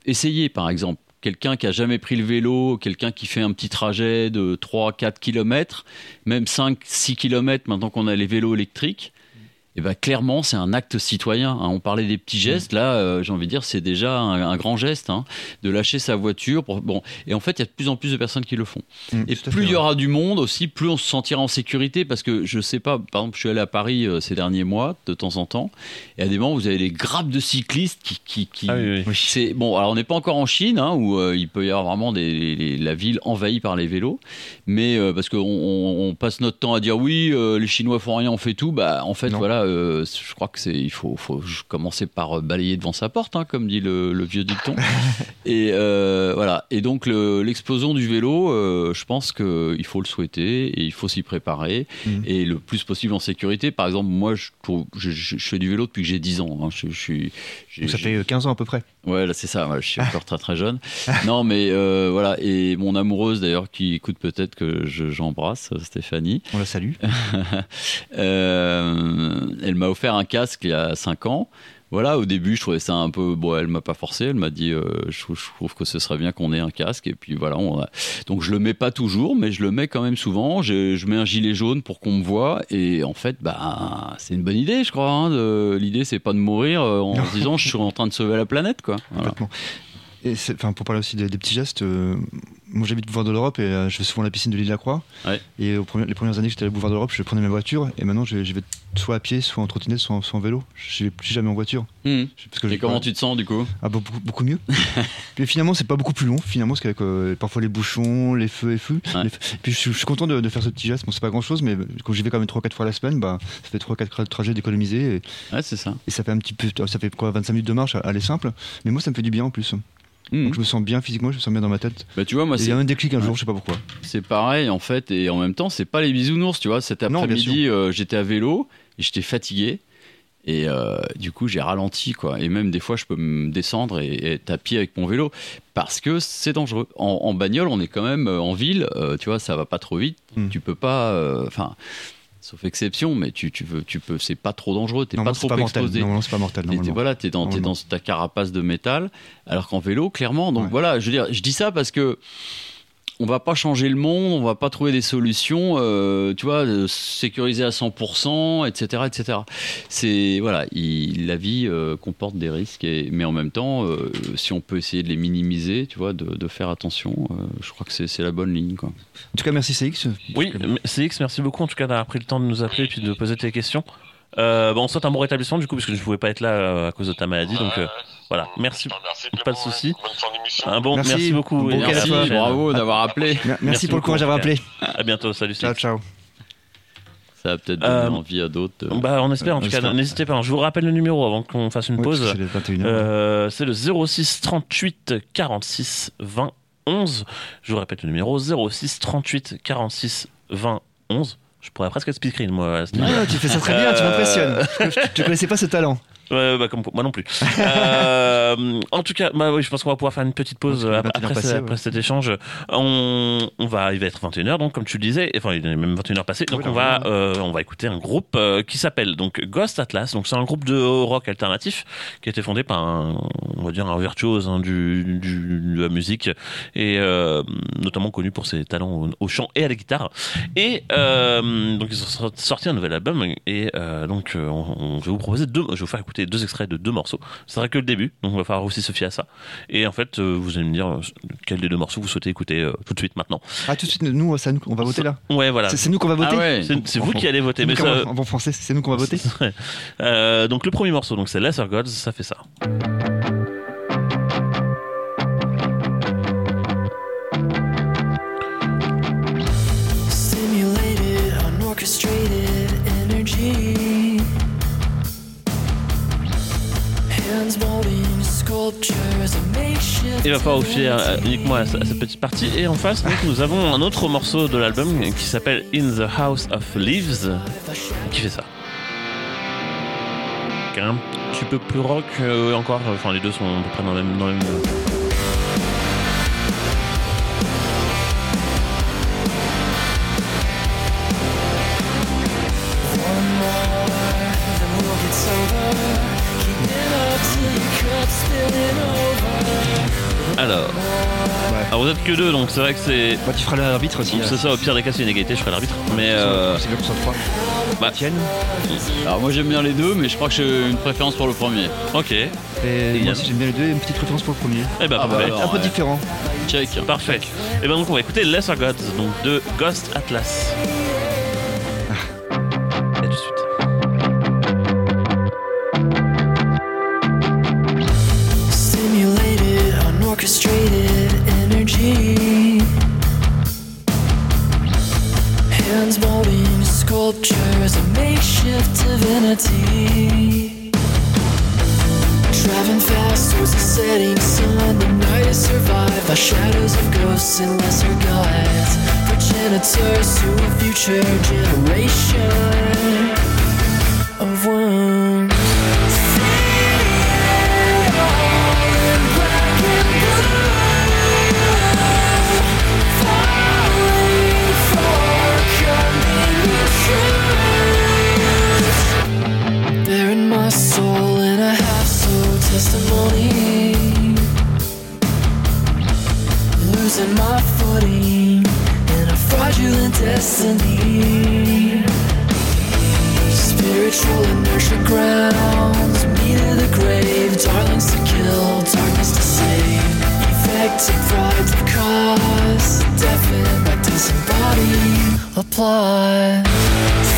essayez par exemple. Quelqu'un qui a jamais pris le vélo, quelqu'un qui fait un petit trajet de 3-4 km, même 5-6 km maintenant qu'on a les vélos électriques, et ben clairement, c'est un acte citoyen. hein. On parlait des petits gestes, là, euh, j'ai envie de dire, c'est déjà un, un grand geste hein, de lâcher sa voiture. Pour, bon, et en fait, il y a de plus en plus de personnes qui le font. Mm, Et plus il y aura du monde aussi, plus on se sentira en sécurité. Parce que je sais pas, par exemple, je suis allé à Paris euh, ces derniers mois, de temps en temps, et à des moments, vous avez des grappes de cyclistes qui. qui, qui- Ah oui, oui. Oui. c'est bon. Alors, on n'est pas encore en Chine, hein, où euh, il peut y avoir vraiment des, les- la ville envahie par les vélos, mais parce qu'on on, on passe notre temps à dire oui, les Chinois font rien, on fait tout. Bah, en fait, Non. voilà, euh, je crois que c'est, il faut, faut commencer par euh, balayer devant sa porte, hein, comme dit le, le vieux dicton. et euh, voilà. Et donc, le- l'explosion du vélo, euh, je pense qu'il faut le souhaiter et il faut s'y préparer Mhm. et le plus possible en sécurité. Par exemple, moi, je, trouve- je, je- je fais du vélo depuis que j'ai 10 ans. hein. Je, suis, Donc ça fait euh, 15 ans à peu près. Ouais, là c'est ça, ouais, je suis encore très très jeune. Non, mais euh, voilà, et mon amoureuse d'ailleurs qui écoute peut-être que je- j'embrasse, Stéphanie, On la salue. euh, elle m'a offert un casque il y a 5 ans. Voilà, au début, je trouvais ça un peu. Bon, elle m'a pas forcé. Elle m'a dit, euh, je, trouve- je trouve que ce serait bien qu'on ait un casque. Et puis voilà, on a- donc je le mets pas toujours, mais je le mets quand même souvent. Je, je mets un gilet jaune pour qu'on me voie. Et en fait, bah, c'est une bonne idée, je crois. hein, de- L'idée, c'est pas de mourir euh, en se disant, je suis en train de sauver la planète, quoi. Voilà. Et enfin, pour parler aussi des, des petits gestes, euh, moi j'habite boulevard de l'Europe et euh, je vais souvent à la piscine de l'île de la Croix. Ouais. Et aux premières- les premières années que j'étais à boulevard de l'Europe, je prenais ma voiture et maintenant je, je vais soit à pied, soit en trottinette, soit en, soit en vélo. Je vais plus jamais en voiture. Parce que Et comment tu te sens du coup? Ah, bah, beaucoup, beaucoup mieux. Puis finalement, c'est pas beaucoup plus long, finalement, parce qu'avec euh, parfois les bouchons, les feux et feux. Ouais. les Puis je, suis- je suis content de, de faire ce petit geste. Bon, c'est pas grand chose, mais quand j'y vais quand même 3-4 fois la semaine, bah, ça fait 3-4 trajets d'économiser. Et, Ouais, c'est ça. et ça fait un petit peu, ça fait quoi, 25 minutes de marche, aller simple. Mais moi, ça me fait du bien en plus. Donc je me sens bien physiquement, je me sens bien dans ma tête. Bah, tu vois, moi, Il y a un déclic un jour, Ouais. je sais pas pourquoi. C'est pareil en fait, et en même temps, c'est pas les bisounours, tu vois. Cet après-midi, euh, j'étais à vélo et j'étais fatigué. Et euh, du coup, j'ai ralenti, quoi. Et même des fois, je peux me descendre et, et être à pied avec mon vélo parce que c'est dangereux. En, en bagnole, on est quand même euh, en ville, euh, tu vois, ça va pas trop vite. Hmm. Tu peux pas, euh, enfin, sauf exception, mais tu, tu veux, tu peux, c'est pas trop dangereux. T'es pas trop pas mortel. exposé. Normalement, c'est pas mortel. Normalement. voilà, t'es dans, ta carapace de métal, alors qu'en vélo, clairement. Donc Ouais. voilà, je veux dire, je dis ça parce que on va pas changer le monde, on va pas trouver des solutions, euh, tu vois, de sécuriser à 100%, etc., etc. C'est voilà, il- la vie euh, comporte des risques, et, mais en même temps, euh, si on peut essayer de les minimiser, tu vois, de, de faire attention, euh, je crois que c'est la bonne ligne, quoi. En tout cas, merci CX. Oui, CX, merci beaucoup en tout cas d'avoir pris le temps de nous appeler et puis de poser tes questions. Euh, bon, on souhaite un bon rétablissement du coup, parce que je ne pouvais pas être là euh, à cause de ta maladie. Donc euh, voilà, merci. Merci, Pas de souci. Un bon, merci, Merci. beaucoup. Bon Merci, bravo d'avoir appelé. Mer- Merci, Merci pour le courage d'avoir appelé. À bientôt, salut. Ciao, ciao. Ça va peut-être donner Euh, envie à d'autres. Bah, on espère en On tout cas. N'hésitez pas. hein. Je vous rappelle le numéro avant qu'on fasse une Oui, pause. c'est les 21 heures. Euh, c'est le 06 38 46 20 11. Je vous répète le numéro 06 38 46 20 11. Je pourrais presque être speakerine, moi. à ce niveau. Ah, tu fais ça très bien, tu Euh, m'impressionnes. Je, je connaissais pas ce talent. Ouais, bah, comme moi non plus. Euh, en tout cas, bah, oui, je pense qu'on va pouvoir faire une petite pause euh, 21 après, ouais. cet échange. On, on va, il va être 21h, donc comme tu le disais, enfin il est même 21h passé. Donc Oui, on va, euh, on va écouter un groupe euh, qui s'appelle donc Ghost Atlas. Donc c'est un groupe de rock alternatif qui a été fondé par un, on va dire un virtuose hein, du, du- de la musique et euh, notamment connu pour ses talents au, au chant et à la guitare. Et euh, donc ils ont sorti un nouvel album et euh, donc euh, on, on- je vais vous proposer deux, je vais vous faire écouter deux extraits de deux morceaux. Ce sera que le début, donc on va falloir aussi se fier à ça. Et en fait, euh, vous allez me dire euh, quel des deux morceaux vous souhaitez écouter euh, tout de suite maintenant. Ah, tout de suite, nous, ça, nous, on va voter là. Ouais, voilà. C'est- nous qu'on va voter Ah ouais. C'est c'est vous qui allez voter, mais ça, En bon français, c'est nous qu'on va voter. Euh, donc le premier morceau, donc c'est Lesser Gods, ça fait ça. Il va falloir fier euh, uniquement à, à cette petite partie. Et en face, donc, nous avons un autre morceau de l'album qui s'appelle In the House of Leaves, qui fait ça. Un petit peu plus rock euh, encore. Enfin, les deux sont à peu près dans le même. Dans le même One more, Alors, alors vous êtes que deux, donc c'est vrai que c'est. Bah, tu feras l'arbitre aussi. C'est ça, au pire des cas, c'est une égalité, je ferai l'arbitre. Mais euh, C'est bien qu'on soit trois. bah, Tienne. Alors moi j'aime bien les deux, mais je crois que j'ai une préférence pour le premier. ok. Et moi aussi, j'aime bien les deux. et Une petite préférence pour le premier. Eh ben, Ah bah alors. Un peu ouais. différent. Check. Parfait. Et ben donc on va écouter Lesser Gods, donc de Ghost Atlas. Et tout de suite. Stimulated, unorchestrated energy. Hands molding sculptures, a makeshift divinity. Driving fast towards the setting sun, the night is survived by shadows of ghosts and lesser gods. Progenitors to a future generation of wounds. Losing my footing in a fraudulent destiny. Spiritual inertia grounds me to the grave. Darlings to kill, darkness to save. Effective rides of cause, deafened by disembodied applause.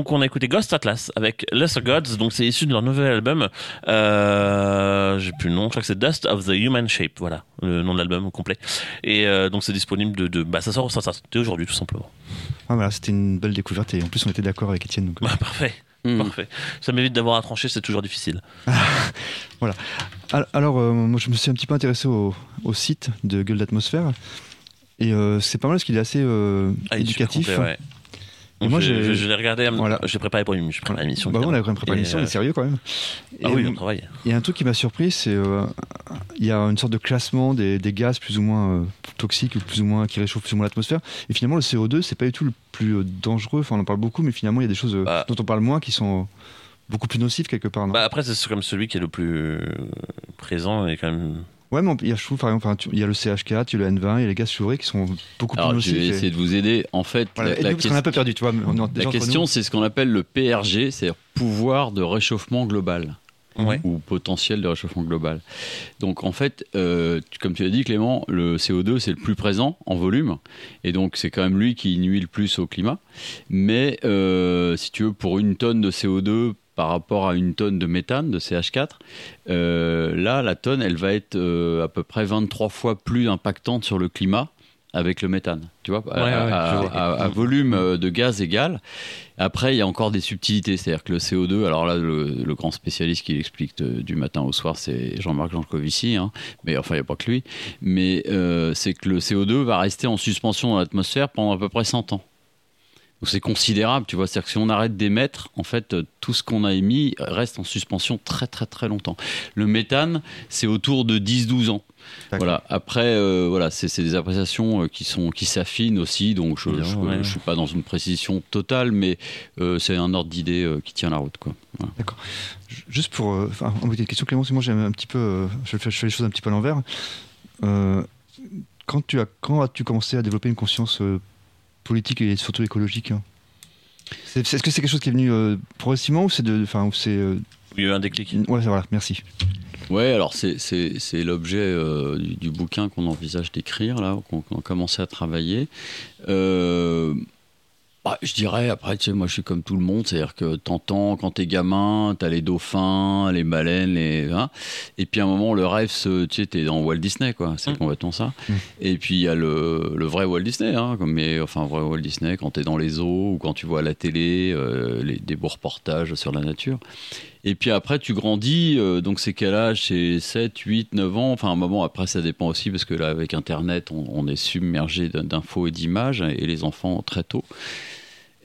Donc on a écouté Ghost Atlas avec Lesser Gods, donc c'est issu de leur nouvel album. Euh, J'ai plus le nom, je crois que c'est Dust of the Human Shape, voilà le nom de l'album complet. Et euh, donc c'est disponible de, de- bah ça sort ça, aujourd'hui tout simplement. Ah, voilà, c'était une belle découverte et en plus on était d'accord avec Étienne. donc, euh, Bah, parfait, Hmm. parfait. Ça m'évite d'avoir à trancher, c'est toujours difficile. Al- Alors, euh, moi, je me suis un petit peu intéressé au, au site de Gueule d'atmosphère. Et euh, c'est pas mal parce qu'il est assez euh, Ah, éducatif. complet, ouais. Moi, je, je- je l'ai regardé, euh, Voilà. j'ai préparé pour une, préparé l'émission. Bah, on a quand même préparé l'émission, on euh, est sérieux quand même. Ah Et, oui, euh, on travaille. Il y a un truc qui m'a surpris, c'est euh, il y a une sorte de classement des, des gaz plus ou moins euh, toxiques ou plus ou moins qui réchauffent plus ou moins l'atmosphère. Et finalement, le CO2, c'est pas du tout le plus euh, dangereux. Enfin, on en parle beaucoup, mais finalement, il y a des choses euh, Bah. dont on parle moins qui sont beaucoup plus nocives quelque part. non? Bah après c'est comme celui qui est le plus euh, présent et quand même. Ouais, mais il y a, je trouve, par exemple, enfin, tu- il y a le CH4, il y a le N20, il y a les gaz fluorés qui sont beaucoup plus Alors, je nocifs. vais et- essayer de vous aider. En fait, Voilà. la, la nous, parce qu'on a un peu perdu, tu vois. on la question, c'est ce qu'on appelle le PRG, c'est-à-dire pouvoir de réchauffement global. Ouais. ou potentiel de réchauffement global. Donc en fait, euh, comme tu l'as dit Clément, le CO2 c'est le plus présent en volume, et donc c'est quand même lui qui nuit le plus au climat. Mais euh, si tu veux, pour une tonne de CO2 par rapport à une tonne de méthane, de CH4, euh, là la tonne elle va être euh, à peu près 23 fois plus impactante sur le climat avec le méthane, tu vois, à, Ouais, ouais, à- je vois. à- à volume euh, de gaz égal. Après, il y a encore des subtilités, c'est-à-dire que le CO2, alors là, le, le grand spécialiste qui l'explique de- du matin au soir, c'est Jean-Marc Jancovici, hein, mais enfin, il n'y a pas que lui, mais euh, c'est que le CO2 va rester en suspension dans l'atmosphère pendant à peu près 100 ans. C'est considérable, tu vois, c'est-à-dire que si on arrête d'émettre, en fait, euh, tout ce qu'on a émis reste en suspension très très très longtemps. Le méthane, c'est autour de 10-12 ans. D'accord. Voilà. Après, euh, voilà, c'est des appréciations euh, qui sont qui s'affinent aussi, donc je, ouais. je suis pas dans une précision totale, mais euh, c'est un ordre d'idée euh, qui tient la route, quoi. Voilà. Juste pour. Enfin, en une question, Clément, moi j'aime un petit peu. je, fais, je fais les choses un petit peu à l'envers. Quand, tu as, quand as-tu commencé à développer une conscience politique et surtout écologique hein Est-ce que c'est quelque chose qui est venu euh, progressivement ou c'est de. Enfin, ou c'est. euh, Il y a eu un déclic. ouais, voilà, merci. Ouais, alors c'est- c'est c'est l'objet euh, du, du bouquin qu'on envisage d'écrire, là, qu'on qu'on a commencé à travailler. Bah, je dirais, après, tu sais, moi je suis comme tout le monde, c'est-à-dire que t'entends, quand t'es gamin, t'as les dauphins, les baleines, les. hein, et puis à un moment, le rêve, se- tu sais, t'es dans Walt Disney, quoi, c'est Mm. complètement ça. Mm. Et puis il y a le, le vrai Walt Disney, hein, comme, mais, enfin, vrai Walt Disney, quand t'es dans les zoos ou quand tu vois à la télé euh, les, des beaux reportages sur la nature. Et puis après, tu grandis, euh, donc c'est quel âge? C'est 7, 8, 9 ans? Enfin, à un moment, après, ça dépend aussi, parce que là, avec Internet, on, on est submergé d'in- d'infos et d'images, et les enfants très tôt.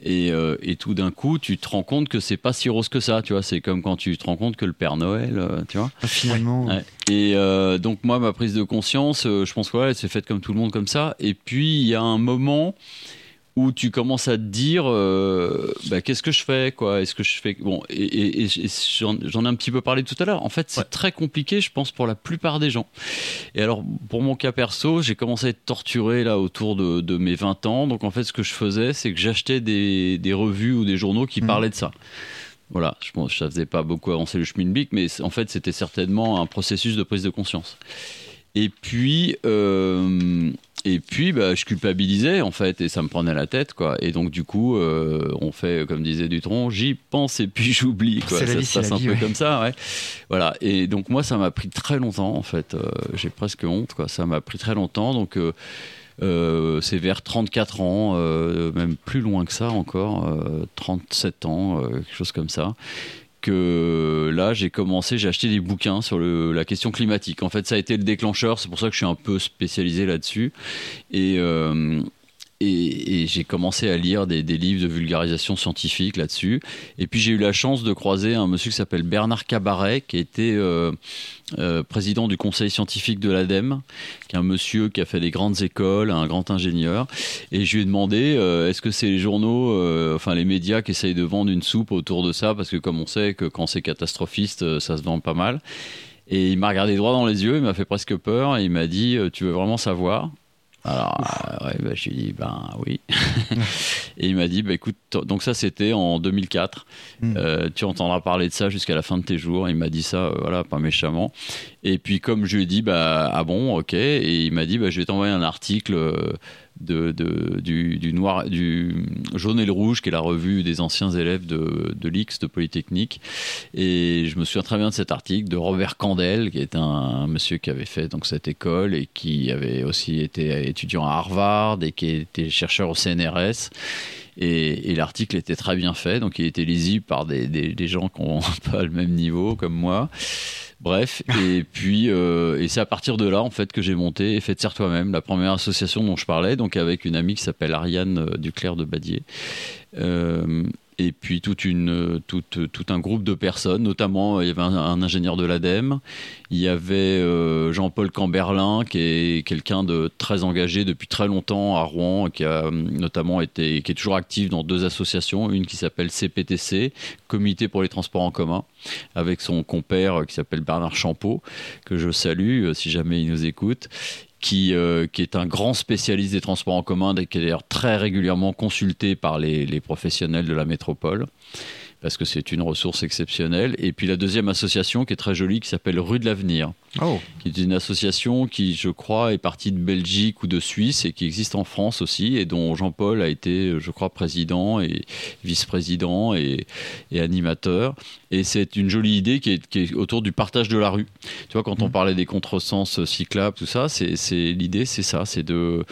Et, euh, et tout d'un coup, tu te rends compte que c'est pas si rose que ça, tu vois? C'est comme quand tu te rends compte que le Père Noël, euh, tu vois? Ah, finalement. Ouais. Et donc moi, ma prise de conscience, je pense que ouais, elle s'est faite comme tout le monde comme ça. Et puis il y a un moment où tu commences à te dire, euh, bah, qu'est-ce que je fais, quoi? Est-ce que je fais bon Et, et- et- et j'en ai un petit peu parlé tout à l'heure. En fait, c'est Ouais. très compliqué, je pense, pour la plupart des gens. Et alors, pour mon cas perso, j'ai commencé à être torturé là autour de, de mes 20 ans. Donc en fait, ce que je faisais, c'est que j'achetais des, des revues ou des journaux qui Mhm. parlaient de ça. Voilà, je pense que ça faisait pas beaucoup avancer le schmilblick, mais en fait, c'était certainement un processus de prise de conscience. Et puis, euh, et puis, bah, je culpabilisais en fait, et ça me prenait la tête, quoi. Et donc, du coup, euh, on fait, comme disait Dutron, j'y pense et puis j'oublie, quoi. Ça vie, se passe un vie, peu ouais. comme ça, ouais. Voilà. Et donc, moi, ça m'a pris très longtemps, en fait. Euh, J'ai presque honte, quoi. Ça m'a pris très longtemps, donc. euh, c'est vers 34 ans, même plus loin que ça encore, euh, 37 ans, quelque chose comme ça, là j'ai commencé, j'ai acheté des bouquins sur la question climatique. En fait, ça a été le déclencheur, c'est pour ça que je suis un peu spécialisé là-dessus. Et, euh, et, j'ai commencé à lire des, livres de vulgarisation scientifique là-dessus. Et puis j'ai eu la chance de croiser un monsieur qui s'appelle Bernard Cabaret, qui était euh, euh, président du conseil scientifique de l'ADEME, qui est un monsieur qui a fait des grandes écoles, un grand ingénieur. Et je lui ai demandé euh, est-ce que c'est les journaux, enfin les médias qui essayent de vendre une soupe autour de ça, parce que comme on sait que quand c'est catastrophiste, ça se vend pas mal. Et il m'a regardé droit dans les yeux, il m'a fait presque peur, et il m'a dit Tu veux vraiment savoir? Alors, euh, ouais, bah, je lui ai dit, ben oui. et il m'a dit, bah, écoute, donc ça c'était en 2004. Mm. Euh, tu entendras parler de ça jusqu'à la fin de tes jours. Il m'a dit ça, euh, voilà, pas méchamment. Et puis comme je lui ai dit, bah, ah bon, ok. Et il m'a dit, bah, je vais t'envoyer un article de, du, noir, du jaune et le rouge, qui est la revue des anciens élèves de, de l'X, de Polytechnique. Et je me souviens très bien de cet article de Robert Candel, qui est un, monsieur qui avait fait donc cette école et qui avait aussi été étudiant à Harvard et qui était chercheur au CNRS. Et, l'article était très bien fait, donc il était lisible par des, des- des gens qui n'ont pas le même niveau comme moi. Bref, et puis euh, et c'est à partir de là en fait que j'ai monté Fait de serre toi-même, la première association dont je parlais, donc avec une amie qui s'appelle Ariane euh, Duclerc de Badier. Euh, et puis toute une, tout un groupe de personnes, notamment il y avait un, ingénieur de l'ADEME, il y avait euh, Jean-Paul Camberlin qui est quelqu'un de très engagé depuis très longtemps à Rouen, qui a notamment été, qui est toujours actif dans deux associations, une qui s'appelle CPTC, Comité pour les transports en commun, avec son compère euh, qui s'appelle Bernard Champeau, que je salue euh, si jamais il nous écoute, qui, euh, qui est un grand spécialiste des transports en commun et qui est d'ailleurs très régulièrement consulté par les, les professionnels de la métropole parce que c'est une ressource exceptionnelle. Et puis la deuxième association qui est très jolie qui s'appelle Rue de l'Avenir, Oh, qui est une association qui, je crois, est partie de Belgique ou de Suisse et qui existe en France aussi et dont Jean-Paul a été, je crois, président et vice-président et, et animateur. Et c'est une jolie idée qui est, qui est autour du partage de la rue. Tu vois, quand on parlait des contresens cyclables, tout ça, c'est- l'idée, c'est ça, c'est de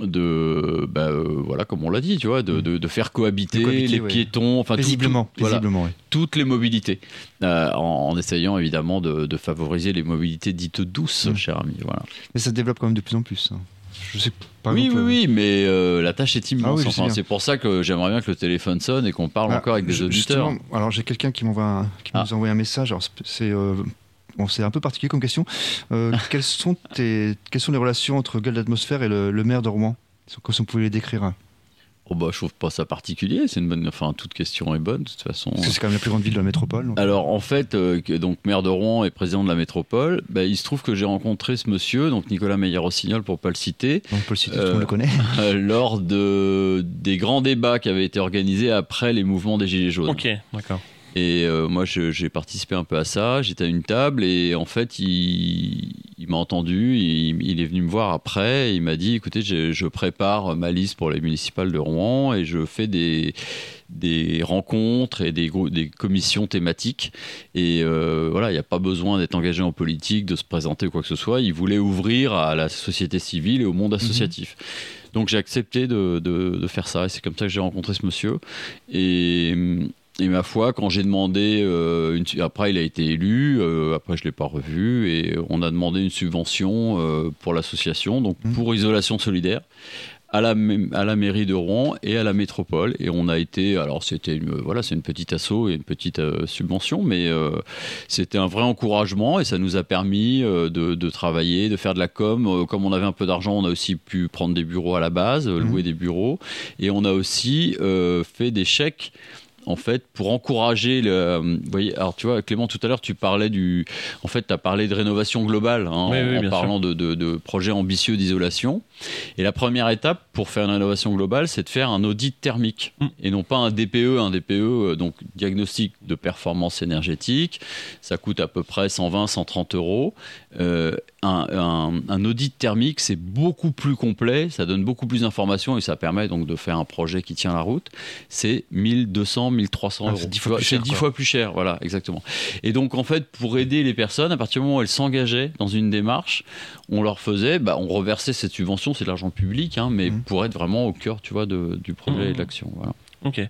de bah, euh, voilà comme on l'a dit tu vois de, de, de faire cohabiter, De cohabiter, les ouais. piétons enfin paisiblement, tout- voilà, paisiblement, oui. toutes les mobilités, euh, en, en essayant évidemment de, favoriser les mobilités dites douces, Mm. cher ami. Voilà. Mais ça se développe quand même de plus en plus. hein. Je sais par oui, exemple, oui, oui, mais euh, la tâche est immense. Ah oui, Enfin, c'est pour ça que j'aimerais bien que le téléphone sonne et qu'on parle Ah, encore avec des auditeurs. alors j'ai quelqu'un qui m'envoie un- qui Ah. nous a envoyé un message. Alors c'est- bon, c'est un peu particulier comme question. Euh, quelles sont tes quelles sont les relations entre Gueule d'atmosphère et le, le maire de Rouen? Comme si on pouvait les décrire. Oh, bah, je trouve pas ça particulier. C'est une bonne. Enfin, toute question est bonne de toute façon. Parce que c'est quand même la plus grande ville de la métropole. donc. Alors en fait, euh, donc maire de Rouen et président de la métropole, bah, il se trouve que j'ai rencontré ce monsieur, donc Nicolas Meyer-Rossignol pour pas le citer, on peut le citer, tout le euh, monde le connaît. euh, lors de des grands débats qui avaient été organisés après les mouvements des Gilets jaunes. Ok, d'accord. Et euh, moi, j'ai participé un peu à ça. J'étais à une table et en fait, il, il m'a entendu. Il, il est venu me voir après. Et il m'a dit "Écoutez, je, je prépare ma liste pour les municipales de Rouen et je fais des des rencontres et des, commissions thématiques. Et euh, voilà, il n'y a pas besoin d'être engagé en politique, de se présenter ou quoi que ce soit. Il voulait ouvrir à la société civile et au monde associatif. Donc j'ai accepté de, de- de faire ça. Et c'est comme ça que j'ai rencontré ce monsieur. Et, et ma foi, quand j'ai demandé, euh, une, après il a été élu, euh, après je l'ai pas revu, et on a demandé une subvention euh, pour l'association, donc Mhm. pour Isolation Solidaire. À la, m- à la mairie de Rouen et à la métropole et on a été alors c'était une voilà c'est une petite asso et une petite subvention mais c'était un vrai encouragement et ça nous a permis de, de travailler de faire de la com comme on avait un peu d'argent on a aussi pu prendre des bureaux à la base euh, louer des bureaux et on a aussi fait des chèques en fait, pour encourager le. Vous voyez, alors tu vois, Clément, tout à l'heure, tu parlais du. En fait, tu as parlé de rénovation globale hein, Oui, en, oui, en bien parlant de, de- de projets ambitieux d'isolation. Et la première étape pour faire une rénovation globale, c'est de faire un audit thermique Mm. et non pas un DPE. Un DPE, euh, donc diagnostic de performance énergétique, ça coûte à peu près 120, 130 euros. Euh, un, un- un audit thermique, c'est beaucoup plus complet, ça donne beaucoup plus d'informations et ça permet donc de faire un projet qui tient la route. C'est 1200, 1300 Ah, euros. c'est dix Tu fois vois, plus cher, 10 fois plus cher, voilà, exactement. Et donc en fait, pour aider les personnes, à partir du moment où elles s'engageaient dans une démarche, on leur faisait, bah, on reversait cette subvention, c'est de l'argent public, hein, mais Mhm. pour être vraiment au cœur, tu vois, de- du projet et de l'action. Voilà. Ok.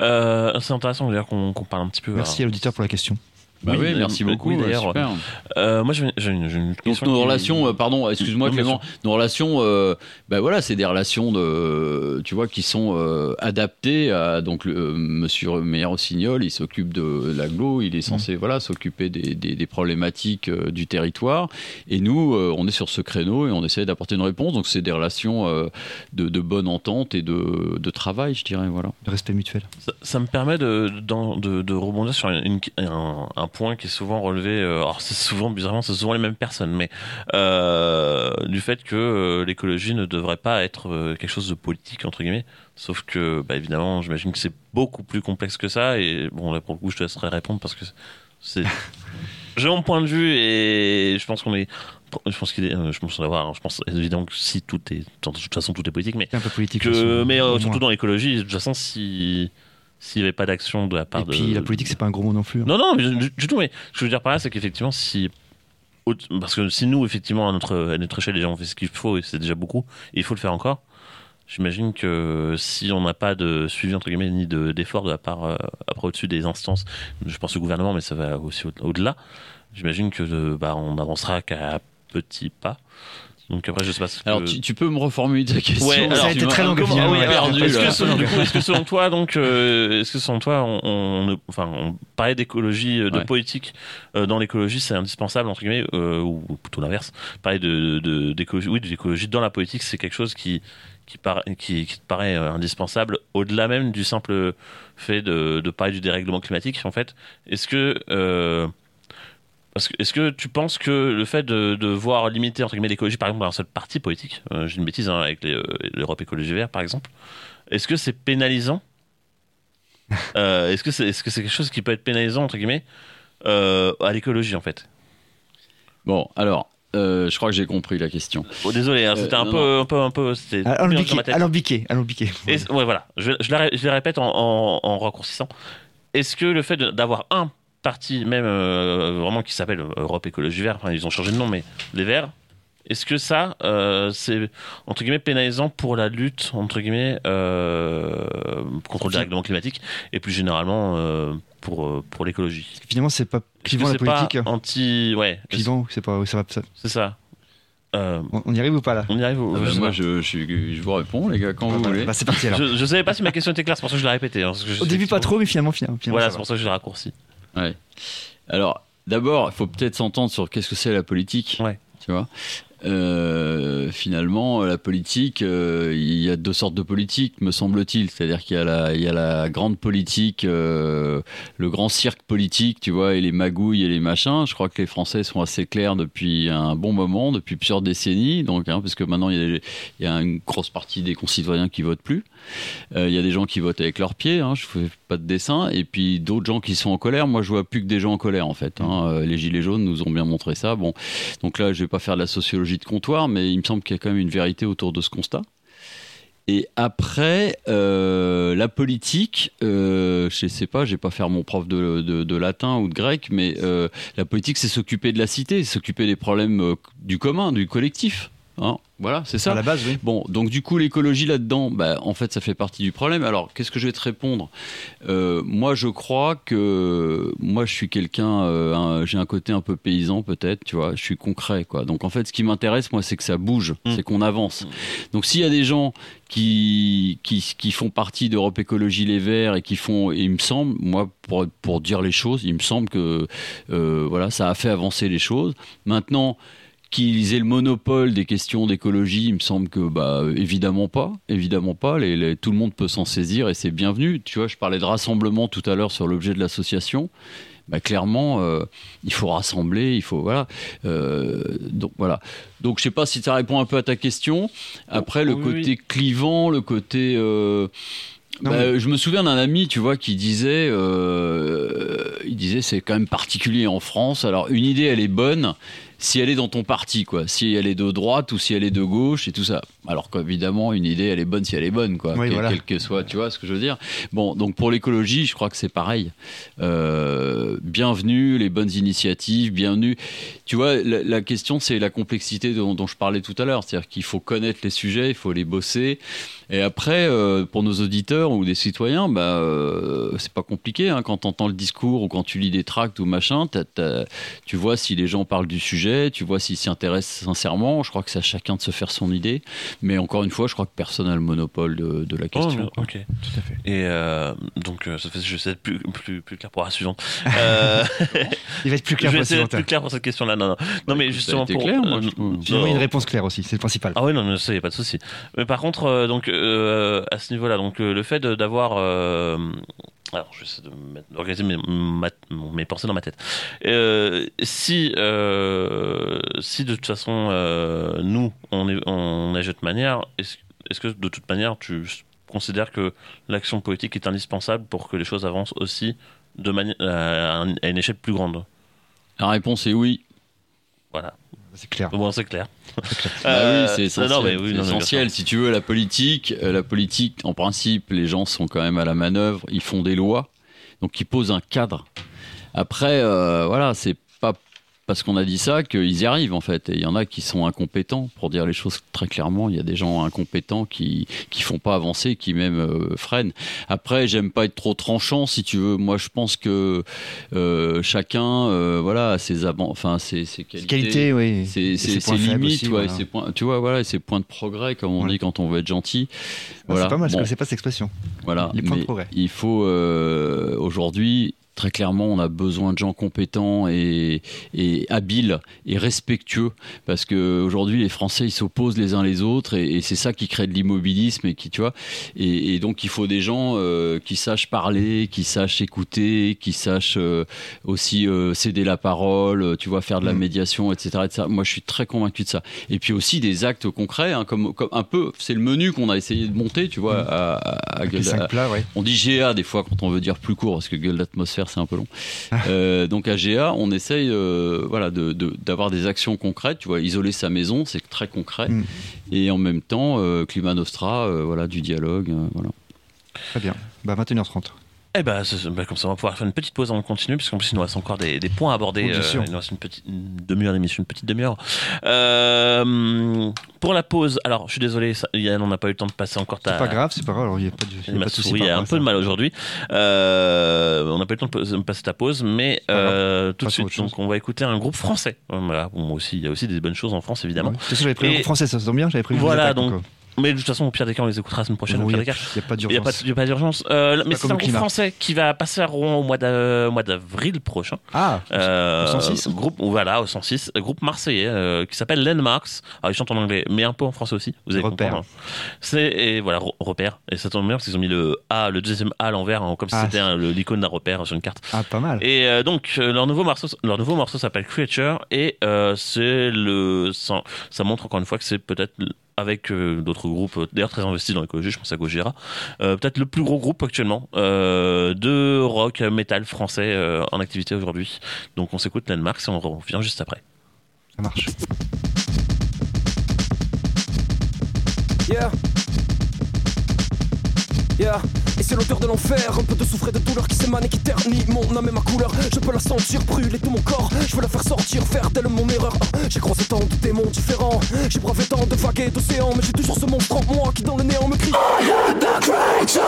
Euh, c'est intéressant d'ailleurs qu'on qu'on parle un petit peu. Merci à l'auditeur pour la question. Bah oui, euh, merci beaucoup. oui, d'ailleurs, super. euh, moi, j'ai une, Donc question nos relations, euh, pardon, excuse-moi Clément, nos relations, euh, ben voilà, c'est des relations de, tu vois, qui sont euh, adaptées à donc le euh, Monsieur Meyer Rossignol, il s'occupe de l'aglo, il est censé voilà s'occuper des, des, des problématiques euh, du territoire, et nous, euh, on est sur ce créneau et on essaie d'apporter une réponse. Donc c'est des relations euh, de, de bonne entente et de, de travail, je dirais, voilà. Le respect mutuel. Ça, ça me permet de, de, de rebondir sur une- un, un point qui est souvent relevé. euh, alors, c'est souvent, bizarrement, c'est souvent les mêmes personnes, mais euh, du fait que euh, l'écologie ne devrait pas être quelque chose de politique, entre guillemets. Sauf que, bah, évidemment, j'imagine que c'est beaucoup plus complexe que ça. Et bon, là, pour le coup, je te laisserai répondre parce que c'est. J'ai mon point de vue et je pense qu'on est je pense qu'il est, je pense d'avoir, je pense évidemment que si tout est, de toute façon tout est politique, mais un peu politique. que, mais euh, surtout dans l'écologie, de toute façon, si s'il n'y avait pas d'action de la part Et de. puis la politique, c'est pas un gros mot non plus. hein. Non, non, mais du, du tout. Mais ce que je veux dire par là, c'est qu'effectivement, si parce que si nous, effectivement, à notre à notre échelle, déjà, on fait ce qu'il faut et c'est déjà beaucoup, et il faut le faire encore. J'imagine que si on n'a pas de suivi entre guillemets ni de d'effort de la part euh, après au-dessus des instances, je pense au gouvernement, mais ça va aussi au- au-delà. J'imagine que euh, bah, on avancera qu'à petits pas. Donc après, je sais pas. Ce que... Alors, tu, tu peux me reformuler ta question Ouais, alors, Ça a été très long, Ah oui, ouais, alors, perdu, est-ce que, selon, du coup, est-ce que selon toi, donc, euh, est-ce que selon toi, on, on, enfin, on parlait d'écologie, euh, de Ouais. politique euh, dans l'écologie, c'est indispensable entre guillemets, euh, ou plutôt l'inverse. Parler de, de- d'écologie, oui, d'écologie dans la politique, c'est quelque chose qui qui, paraît qui, qui te paraît euh, indispensable au-delà même du simple fait de, de parler du dérèglement climatique. En fait, est-ce euh, que- Est-ce que tu penses que le fait de, de voir limiter entre guillemets l'écologie, par exemple, dans un seul parti politique, euh, j'ai une bêtise hein, avec euh, l'Europe Écologie Vert, par exemple, est-ce que c'est pénalisant Euh, Est-ce que c'est est -ce c'est quelque chose qui peut être pénalisant entre guillemets euh, à l'écologie en fait? Bon, alors, euh, je crois que j'ai compris la question. Oh, Désolé, hein, Euh, c'était un, non, peu, un peu, un peu, Alambiqué, alambiqué, ouais, voilà. Je, je, la, je les répète en, en, en raccourcissant. Est-ce que le fait d'avoir un parti, même euh, vraiment qui s'appelle Europe Écologie Vert, enfin, ils ont changé de nom, mais les Verts, est-ce que ça, euh, c'est entre guillemets pénalisant pour la lutte entre guillemets euh, contre le dérèglement climatique et plus généralement euh, pour euh, pour l'écologie? Finalement, c'est pas clivant la c'est pas anti, ouais, Clivant, c'est pas. Ça va, ça- c'est ça. Euh, on y arrive ou pas là? on y arrive. ou- Ah bah, je moi, je, je, vous réponds, les gars, quand vous Bah, voulez. bah, c'est parti alors. Je, je savais pas si ma question était claire, c'est pour ça que je l'ai répétée. hein, parce que je Au début, pas trop, mais finalement, finalement. finalement, Voilà, c'est pour ça que je l'ai raccourci. Ouais. Alors, d'abord, il faut peut-être s'entendre sur qu'est-ce que c'est la politique. Ouais. Tu vois Euh, finalement, la politique, euh, il y a deux sortes de politique, me semble-t-il. C'est-à-dire qu'il y a la, il y a la grande politique, euh, le grand cirque politique, tu vois, et les magouilles et les machins. Je crois que les Français sont assez clairs depuis un bon moment, depuis plusieurs décennies. Donc, hein, parce que maintenant, il y, a, il y a une grosse partie des concitoyens qui votent plus. Euh, Il y a des gens qui votent avec leurs pieds, hein, je fais pas de dessin, et puis d'autres gens qui sont en colère. Moi, je vois plus que des gens en colère, en fait. hein. Euh, Les gilets jaunes nous ont bien montré ça. Bon, donc là, je vais pas faire de la sociologie de comptoir, mais il me semble qu'il y a quand même une vérité autour de ce constat. Et après, euh, la politique, je sais pas, j'ai pas faire mon prof de, de- latin ou de grec, mais la politique, c'est s'occuper de la cité, s'occuper des problèmes du commun, du collectif. Hein. voilà, c'est ça. À la base, oui. Bon, donc du coup, l'écologie là-dedans, bah, en fait, ça fait partie du problème. Alors, qu'est-ce que je vais te répondre? Euh, Moi, je crois que moi, je suis quelqu'un, euh, j'ai un côté un peu paysan peut-être, tu vois. Je suis concret, quoi. Donc, en fait, ce qui m'intéresse, moi, c'est que ça bouge, Mm. c'est qu'on avance. Donc, s'il y a des gens qui, qui, qui font partie d'Europe Écologie Les Verts et qui font, et il me semble, moi, pour, pour dire les choses, il me semble que euh, voilà, ça a fait avancer les choses. Maintenant qu'ils aient le monopole des questions d'écologie, il me semble que bah évidemment pas, évidemment pas. Les- les- tout le monde peut s'en saisir et c'est bienvenu. Tu vois, je parlais de rassemblement tout à l'heure sur l'objet de l'association. Bah, clairement, euh, il faut rassembler, il faut voilà. Euh, donc voilà. Donc je sais pas si ça répond un peu à ta question. Après le Oui, côté oui. clivant, le côté euh, Non, bah, Je me souviens d'un ami, tu vois, qui disait, il disait, c'est quand même particulier en France. Alors une idée, elle est bonne si elle est dans ton parti, quoi. Si elle est de droite ou si elle est de gauche et tout ça. Alors qu'évidemment, une idée, elle est bonne si elle est bonne, quoi. Oui, quel, voilà. quel que soit, tu vois ce que je veux dire. Bon, donc pour l'écologie, je crois que c'est pareil. Euh, bienvenue, les bonnes initiatives, bienvenue. Tu vois, la, la question, c'est la complexité dont, dont je parlais tout à l'heure. C'est-à-dire qu'il faut connaître les sujets, il faut les bosser. Et après, euh, pour nos auditeurs ou des citoyens, bah, euh, c'est pas compliqué. hein. Quand tu entends le discours ou quand tu lis des tracts ou machin, t'as- t'as- tu vois si les gens parlent du sujet, tu vois s'ils s'y intéressent sincèrement. Je crois que c'est à chacun de se faire son idée. Mais encore une fois, je crois que personne n'a le monopole de, de la Oh, question. mais- ok. Tout à fait. Et euh, donc, euh, ça fait, je vais essayer d'être plus, plus, plus clair pour la suivante. Euh, Il va être plus je clair vais pour la essayer d'être suivante. plus clair pour cette question-là. Non, non, non mais justement pour. clair, moi, je non. une réponse claire aussi, c'est le principal. Ah oui, non, mais ça, y a pas de souci. Mais par contre, euh, donc, euh, à ce niveau-là, donc, euh, le fait d'avoir. Alors, je vais essayer de d'organiser mes, ma- mes pensées dans ma tête. Euh, si, euh, si de toute façon, euh, nous, on, est, on agit de toute manière, est-ce que de toute manière, tu considères que l'action politique est indispensable pour que les choses avancent aussi de à, à une échelle plus grande? La réponse est oui. Voilà. C'est clair. Bon, c'est clair. Bah Euh, oui, c'est non, essentiel. non, mais oui, C'est non, non, bien essentiel. Si tu veux, la politique, euh, la politique, en principe, les gens sont quand même à la manœuvre. Ils font des lois, donc ils posent un cadre. Après, euh, voilà, c'est pas parce qu'on a dit ça qu'ils y arrivent en fait. Et il y en a qui sont incompétents, pour dire les choses très clairement. Il y a des gens incompétents qui qui font pas avancer, qui même euh, freinent. Après, j'aime pas être trop tranchant, si tu veux. Moi, je pense que euh, chacun, euh, voilà, a ses avant, enfin ses, ses qualités. Qualité, oui. Ses c'est points faibles limite, aussi, ouais, voilà. ses points, tu vois, voilà, ses points de progrès, comme on Ouais. dit quand on veut être gentil. Ah, Voilà. C'est pas mal, je Bon, connaissais pas cette expression. voilà. les points de progrès. Il faut aujourd'hui. Très clairement, on a besoin de gens compétents et, et habiles et respectueux parce que aujourd'hui les Français ils s'opposent les uns les autres et, et c'est ça qui crée de l'immobilisme et qui tu vois et, et donc il faut des gens euh, qui sachent parler, qui sachent écouter, qui sachent euh, aussi euh, céder la parole, tu vois faire de la Mm. médiation, etc., etc. Moi je suis très convaincu de ça. Et puis aussi des actes concrets, hein, comme, comme un peu c'est le menu qu'on a essayé de monter, tu vois, Mm. à, à- à plats, ouais. on dit GA des fois quand on veut dire plus court parce que gueule d'atmosphère c'est un peu long. Euh, donc à GA on essaye euh, voilà de- de- d'avoir des actions concrètes. Tu vois isoler sa maison c'est très concret Mm. et en même temps euh, Climat Nostra voilà du dialogue voilà. Très bien. Bah, 21h30. Eh ben, bah, comme ça, on va pouvoir faire une petite pause avant de continuer, puisqu'en plus, il nous reste encore des, des points à aborder. Euh, sûr. il nous reste une petite demi-heure d'émission, une petite demi-heure. Euh, pour la pause, alors, je suis désolé, ça- Yann, on n'a pas eu le temps de passer encore ta. C'est pas grave, c'est pas grave. Alors, il y a pas de, il y a Ma pas de souris a un peu de mal aujourd'hui. Euh, on n'a pas eu le temps de pa- de passer ta pause, mais pas euh, tout de suite, donc, on va écouter un groupe français. Voilà, bon, moi aussi, il y a aussi des bonnes choses en France, évidemment. Ouais. Façon, j'avais Et- en français, ça se tombe bien, j'avais prévu. Voilà, donc, euh, Mais de toute façon, au pire des cas, on les écoutera la semaine prochaine. Il n'y a, pas d'urgence. Euh, mais c'est un groupe français qui va passer à Rouen au mois d'avril prochain. Ah, Euh, Au 106. Groupe, voilà, au 106. Groupe marseillais euh, qui s'appelle Landmarks. Alors, ils chantent en anglais, mais un peu en français aussi. Vous allez Repère. comprendre. C'est, et voilà, re- repère. Et ça tombe bien parce qu'ils ont mis le A, le deuxième A à l'envers, hein, comme si Ah. c'était l'icône d'un repère sur une carte. ah, pas mal. Et euh, donc, leur nouveau morceau, leur nouveau morceau s'appelle Creature et c'est le, ça, ça montre encore une fois que c'est peut-être avec euh, d'autres groupes, euh, d'ailleurs très investis dans l'écologie, je pense à Gojira, euh, peut-être le plus gros groupe actuellement euh, de rock metal français euh, en activité aujourd'hui. Donc on s'écoute Landmarks et on revient juste après. Ça marche. Yeah. Yeah. Et c'est l'odeur de l'enfer, un peu de souffre et de douleur qui s'émane et qui ternit mon âme et ma couleur. Je peux la sentir brûler tout mon corps, je veux la faire sortir, faire d'elle mon erreur. J'ai croisé tant de démons différents, j'ai bravé tant de vagues et d'océans, mais j'ai toujours ce monstre en moi qui dans le néant me crie. I am the creature.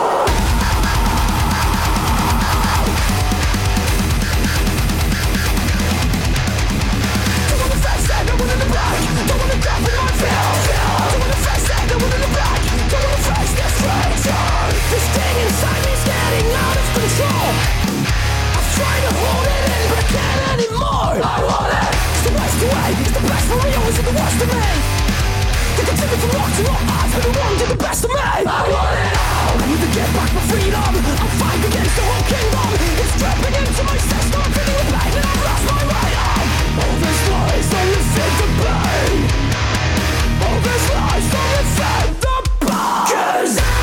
Don't wanna one This thing inside me's getting out of control. I've to hold it in, but I can't anymore. I want it. It's. It's the best me. The worst of me. To walk did the best of me. I want it. I need to get back freedom. I'm against the whole kingdom. It's dripping into my pain I've lost my. All this lies the pain. All this lies the pain. Cause I'm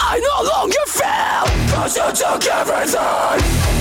I no longer feel, cause you took everything.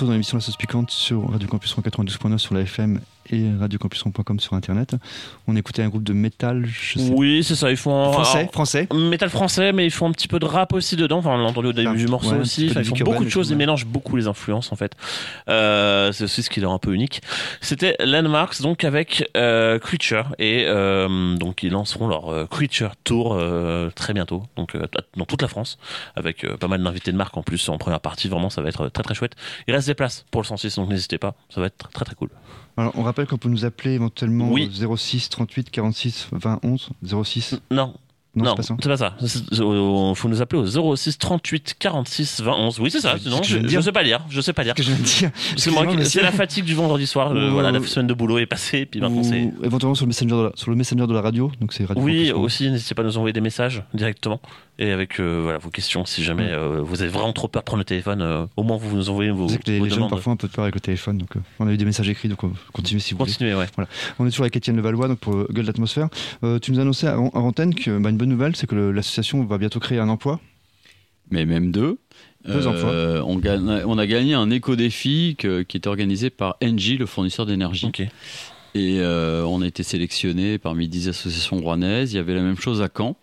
Retour dans l'émission La Sauce Piquante sur Radio Campus 92.9 sur la FM et radiocampus.com sur internet. On écoutait un groupe de métal, je sais Oui, c'est ça, ils font. Français, alors, français. Métal français, mais ils font un petit peu de rap aussi dedans. Enfin, on l'a entendu au début du morceau ouais, aussi. Enfin, ils font beaucoup de choses, ils mélangent beaucoup les influences en fait. Euh, c'est aussi ce qui rend un peu unique. C'était Landmarks donc avec euh, Creature et euh, donc ils lanceront leur Creature Tour très bientôt, donc dans toute la France, avec pas mal d'invités de marque en plus en première partie. Vraiment, ça va être très très chouette. Il reste des places pour le 106, donc n'hésitez pas, ça va être très très cool. Alors, on rappelle qu'on peut nous appeler éventuellement Oui. au 06 38 46 20 11 06. Non, Non, non, c'est pas ça. c'est pas ça. C'est- c'est- euh, faut nous appeler au 06 38 46 20 11. Oui, c'est ça. C'est Sinon, je je, sais pas lire. Je sais pas lire. Que je dire. C'est c'est la fatigue du vendredi soir. euh, voilà, la semaine de boulot est passée, et puis maintenant c'est. Éventuellement sur le messenger de la, sur le messenger de la radio, donc c'est radio. Oui, aussi, n'hésitez pas à nous envoyer des messages directement et avec euh, voilà, vos questions. Si jamais euh, vous avez vraiment trop peur de prendre le téléphone, euh, au moins vous nous envoyez vos, sais que les, les jeunes parfois un peu de peur avec le téléphone, donc on a eu des messages écrits, donc on continue si vous voulez. Continuez, ouais. On est toujours avec Étienne Levallois donc pour Gueule d'atmosphère. Tu nous annonçais avant antenne que bah, une bonne nouvelle, c'est que l'association va bientôt créer un emploi. mais même deux. Deux Euh, on, gagne- on a gagné un éco-défi qui est organisé par Engie, le fournisseur d'énergie. Et euh, on a été sélectionné parmi 10 associations rouennaises. Il y avait la même chose à Caen.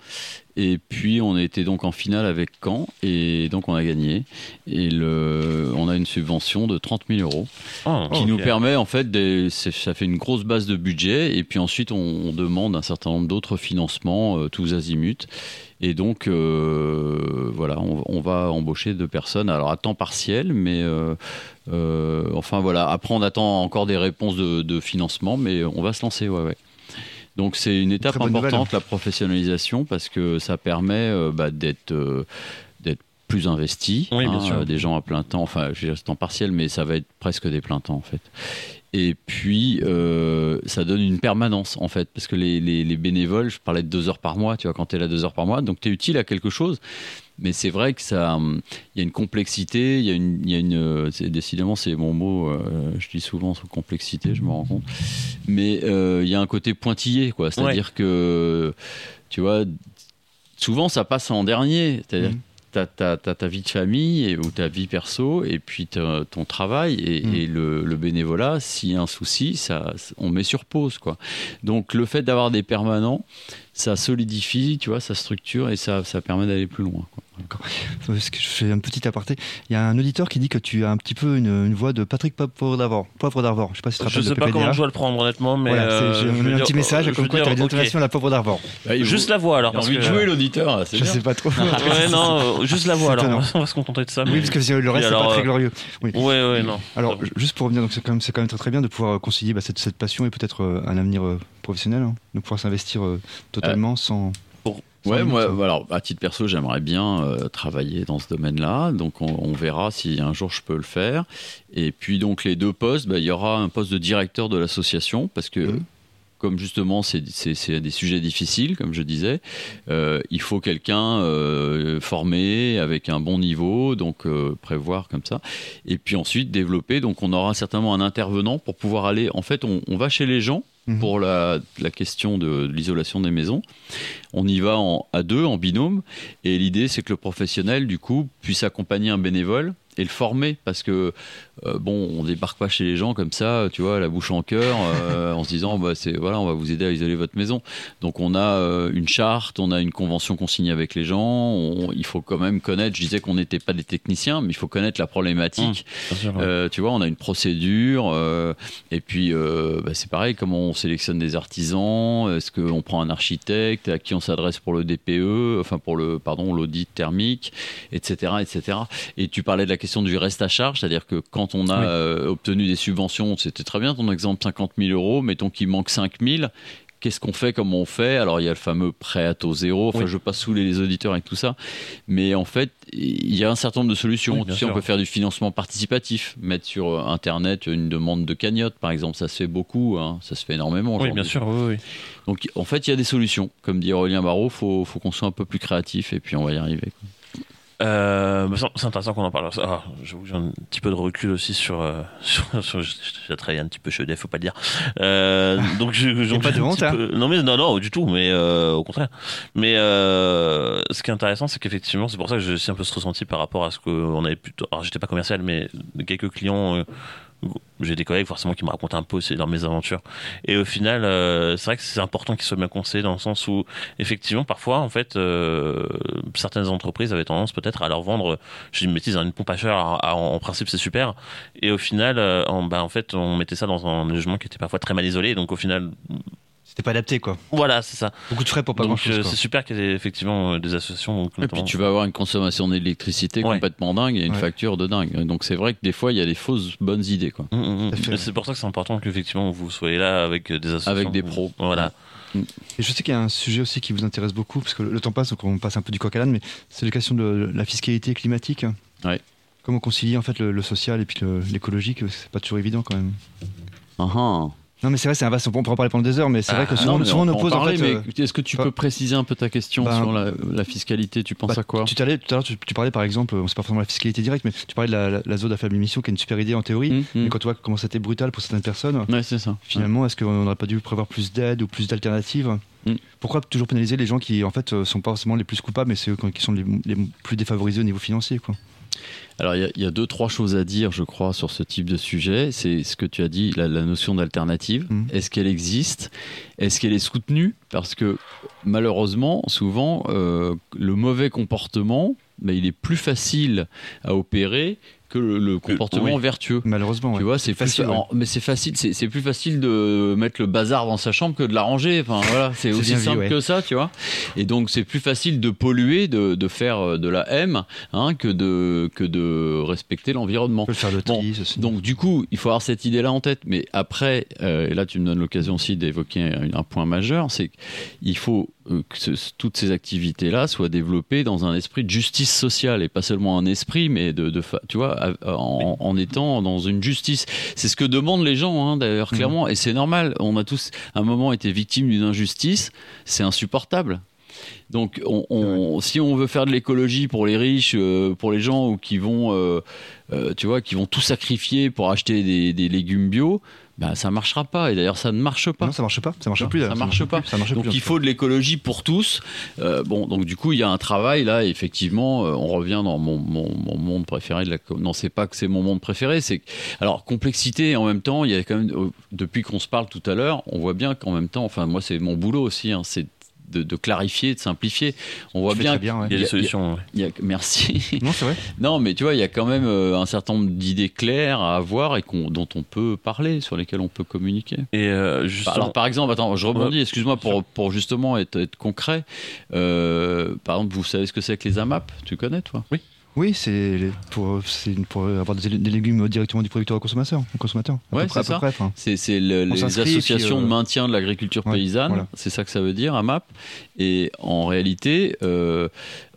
Et puis on a été donc en finale avec Caen. Et donc on a gagné. Et le, on a une subvention de 30 000 euros Oh, qui nous permet en fait, des- ça fait une grosse base de budget. Et puis ensuite on, on demande un certain nombre d'autres financements, euh, tous azimuts. Et donc euh, voilà, on, on va embaucher deux personnes. Alors à temps partiel, mais euh, euh, enfin voilà. Après on attend encore des réponses de, de financement, mais on va se lancer. Ouais, ouais. Donc c'est une étape nouvelle, importante la professionnalisation parce que ça permet euh, bah, d'être euh, d'être plus investi. Oui, bien sûr. euh, des gens à plein temps, enfin je temps partiel, mais ça va être presque des plein temps en fait. Et puis, euh, ça donne une permanence, en fait, parce que les, les- les bénévoles, je parlais de deux heures par mois, tu vois, quand tu es là deux heures par mois, donc tu es utile à quelque chose. Mais c'est vrai que ça, hum, il y a une complexité, il y a une, il y a une, euh, c'est- décidément, c'est mon mot, euh, je dis souvent sur complexité, je me rends compte. Mais euh, il y a un côté pointillé, quoi. C'est-à-dire que, tu vois, souvent ça passe en dernier. C'est-à-dire Mhm. t'as ta, ta vie de famille et- ou ta vie perso et puis ton travail et, et le, le bénévolat s'il y a un souci ça on met sur pause quoi donc le fait d'avoir des permanents ça solidifie tu vois ça structure et ça, ça permet d'aller plus loin quoi. Parce que je fais un petit aparté. Il y a un auditeur qui dit que tu as un petit peu une, une voix de Patrick Poivre d'Arvor. Poivre d'Arvor. Je sais pas si tu te Je rappelles sais de pas comment je dois le prendre honnêtement, mais Voilà, euh, c'est- j'ai un dire, petit message je comme quoi tu as intonations à la Poivre d'Arvor. Juste la voix alors. J'ai Parce envie de jouer l'auditeur c'est Je bien. sais pas trop. Ouais, non, euh, juste la voix alors. étonnant. On va se contenter de ça. Oui, mais- parce que le reste, c'est pas très euh, glorieux. Oui. Ouais, ouais, non. Alors, ju- juste pour revenir, donc c'est quand même, très très bien de pouvoir euh, concilier bah, cette, passion et peut-être euh, un avenir euh, professionnel, hein, de pouvoir s'investir euh, totalement sans. Ouais, moi, alors à titre perso, j'aimerais bien euh, travailler dans ce domaine-là. Donc, on, on verra si un jour je peux le faire. Et puis, donc, les deux postes, bah, il y aura un poste de directeur de l'association parce que. Mhm. Comme justement, c'est- des sujets difficiles, comme je disais, euh, il faut quelqu'un euh, formé avec un bon niveau, donc euh, prévoir comme ça. Et puis ensuite développer. Donc, on aura certainement un intervenant pour pouvoir aller. En fait, on, on va chez les gens Mhm. pour la, la question de, de l'isolation des maisons. On y va en, à deux, en binôme, et l'idée c'est que le professionnel, du coup, puisse accompagner un bénévole et le former, parce que euh, bon, on débarque pas chez les gens comme ça, tu vois, la bouche en cœur, euh, en se disant, bah, c'est voilà, on va vous aider à isoler votre maison. Donc on a euh, une charte, on a une convention qu'on signe avec les gens. on- il faut quand même connaître. Je disais qu'on n'était pas des techniciens, mais il faut connaître la problématique. Bien sûr, ouais. Euh, tu vois, on a une procédure, et puis bah, c'est pareil, comment on sélectionne des artisans, est-ce qu'on prend un architecte, à qui on s'adresse pour le DPE, enfin pour le, pardon, l'audit thermique, etc., etc. Et tu parlais de la question du reste à charge, c'est-à-dire que quand on a Oui. euh, obtenu des subventions, c'était très bien ton exemple, 50 000 euros, mettons qu'il manque 5 000, Qu'est-ce qu'on fait, comment on fait? Alors il y a le fameux prêt à taux zéro. Enfin, Oui. je veux pas saouler les auditeurs avec tout ça, mais en fait, il y a un certain nombre de solutions. Oui, tu sais, on peut faire du financement participatif, mettre sur euh, Internet une demande de cagnotte, par exemple. Ça se fait beaucoup, hein. ça se fait énormément. Oui, bien sûr, oui. Donc en fait, il y a des solutions. Comme dit Aurélien Barraud, faut, faut qu'on soit un peu plus créatif et puis on va y arriver. quoi. Euh, mais c'est intéressant qu'on en parle. Ah, j'avoue que j'ai un petit peu de recul aussi sur. euh, sur, sur- j'ai travaillé un petit peu chez EDF, faut pas le dire. Euh, donc je, donc pas de honte, hein. peu- Non mais non non du tout, mais euh, au contraire. Mais euh, ce qui est intéressant, c'est qu'effectivement, c'est pour ça que j'ai aussi un peu ce ressenti par rapport à ce qu'on avait plutôt. Alors j'étais pas commercial, mais quelques clients. J'ai des collègues forcément qui me racontent un peu aussi dans mes aventures. Et au final euh, c'est vrai que c'est important qu'ils soient bien conseillés dans le sens où effectivement parfois en fait euh, certaines entreprises avaient tendance peut-être à leur vendre je dis une bêtise hein, une pompe à chaleur. En, principe c'est super. Et au final euh, en, bah, en fait on mettait ça dans un logement qui était parfois très mal isolé. Donc au final C'était pas adapté, quoi. voilà c'est ça Beaucoup de frais pour pas donc grand chose. euh, c'est super qu'il y ait effectivement euh, des associations donc, Et puis tu vas avoir une consommation d'électricité Ouais. complètement dingue et une Ouais. facture de dingue. Donc c'est vrai que des fois il y a des fausses bonnes idées quoi. À fait, Mais c'est pour ça que c'est important qu'effectivement vous soyez là avec euh, des associations Avec des pros. voilà Et je sais qu'il y a un sujet aussi qui vous intéresse beaucoup, parce que le temps passe, donc on passe un peu du coq à l'âne, mais c'est la question de la fiscalité climatique. Ouais. Comment concilier en fait le, le social et puis l'écologique, c'est pas toujours évident quand même. Ah, ah. Non mais c'est vrai, c'est un vaste, on en parler pendant des heures, mais c'est vrai que Ah, souvent, non, mais souvent on en oppose en parler, fait, euh, mais est-ce que tu pas- peux préciser un peu ta question Ben, sur la, la fiscalité Tu penses Bah, à quoi Tu, tout à l'heure, tu, tu parlais par exemple, on sait pas forcément la fiscalité directe, mais tu parlais de la, la- la zone à faible émission qui est une super idée en théorie. Hum, hum. Mais quand tu vois comment c'était brutal pour certaines personnes, Ouais, c'est ça. finalement, est-ce qu'on n'aurait pas dû prévoir plus d'aide ou plus d'alternatives Mm. Pourquoi toujours pénaliser les gens qui en fait euh, sont pas forcément les plus coupables, mais c'est eux qui sont les, les plus défavorisés au niveau financier quoi? Alors, il y a- il y, a deux, trois choses à dire, je crois, sur ce type de sujet. C'est ce que tu as dit, la, la notion d'alternative. Mhm. Est-ce qu'elle existe? Est-ce qu'elle est soutenue? Parce que, malheureusement, souvent, euh, le mauvais comportement, il est plus facile à opérer que le, le comportement oui. vertueux. Malheureusement. Tu ouais. vois, c'est plus facile. fa- ouais. en- mais c'est facile, c'est c'est plus facile de mettre le bazar dans sa chambre que de l'arranger. Enfin voilà, c'est aussi vu, simple ouais. que ça, tu vois. Et donc c'est plus facile de polluer, de, de faire euh, de la M, hein, que de que de respecter l'environnement. On peut le faire le Bon. Donc du coup, il faut avoir cette idée-là en tête. Mais après, euh, et là tu me donnes l'occasion aussi d'évoquer un, un point majeur, c'est qu'il faut que ce- toutes ces activités-là soient développées dans un esprit de justice sociale et pas seulement un esprit, mais de, tu vois, en, en étant dans une justice. C'est ce que demandent les gens, hein, d'ailleurs, clairement, et c'est normal. On a tous, à un moment, été victimes d'une injustice. C'est insupportable. Donc, on, on- si on veut faire de l'écologie pour les riches, euh, pour les gens ou qui vont, euh, euh, tu vois, qui vont tout sacrifier pour acheter des, des légumes bio, bah, ça marchera pas. Et d'ailleurs, ça ne marche pas. non, ça marche pas, ça marche Non, plus. ça là, marche pas. plus, ça marche Donc plus, il faut de l'écologie pour tous. Euh, bon, donc du coup il y a un travail là. Effectivement, euh, on revient dans mon, mon, mon monde préféré de la. Non, c'est pas que c'est mon monde préféré. C'est alors complexité en même temps. Il y a quand même euh, depuis qu'on se parle tout à l'heure, on voit bien qu'en même temps. Enfin moi c'est mon boulot aussi. hein, c'est de, de clarifier, de simplifier. On voit bien. bien, ouais. il y a Il y des a- solutions ouais. il y a- merci. Non, c'est vrai. Non, mais tu vois, il y a quand même euh, un certain nombre d'idées claires à avoir et qu'on- dont on peut parler, sur lesquelles on peut communiquer. et euh, justement Alors par exemple, attends, je rebondis, Ouais, excuse-moi pour, pour justement être, être concret. Euh, par exemple, vous savez ce que c'est que les AMAP Tu connais toi? Oui, c'est pour, c'est pour avoir des, légumes directement du producteur au consommateur. Au consommateur. Ouais, c'est ça. enfin. C'est le- les associations puis, euh, de maintien de l'agriculture ouais, paysanne, voilà. c'est ça que ça veut dire, AMAP. Et en réalité, euh,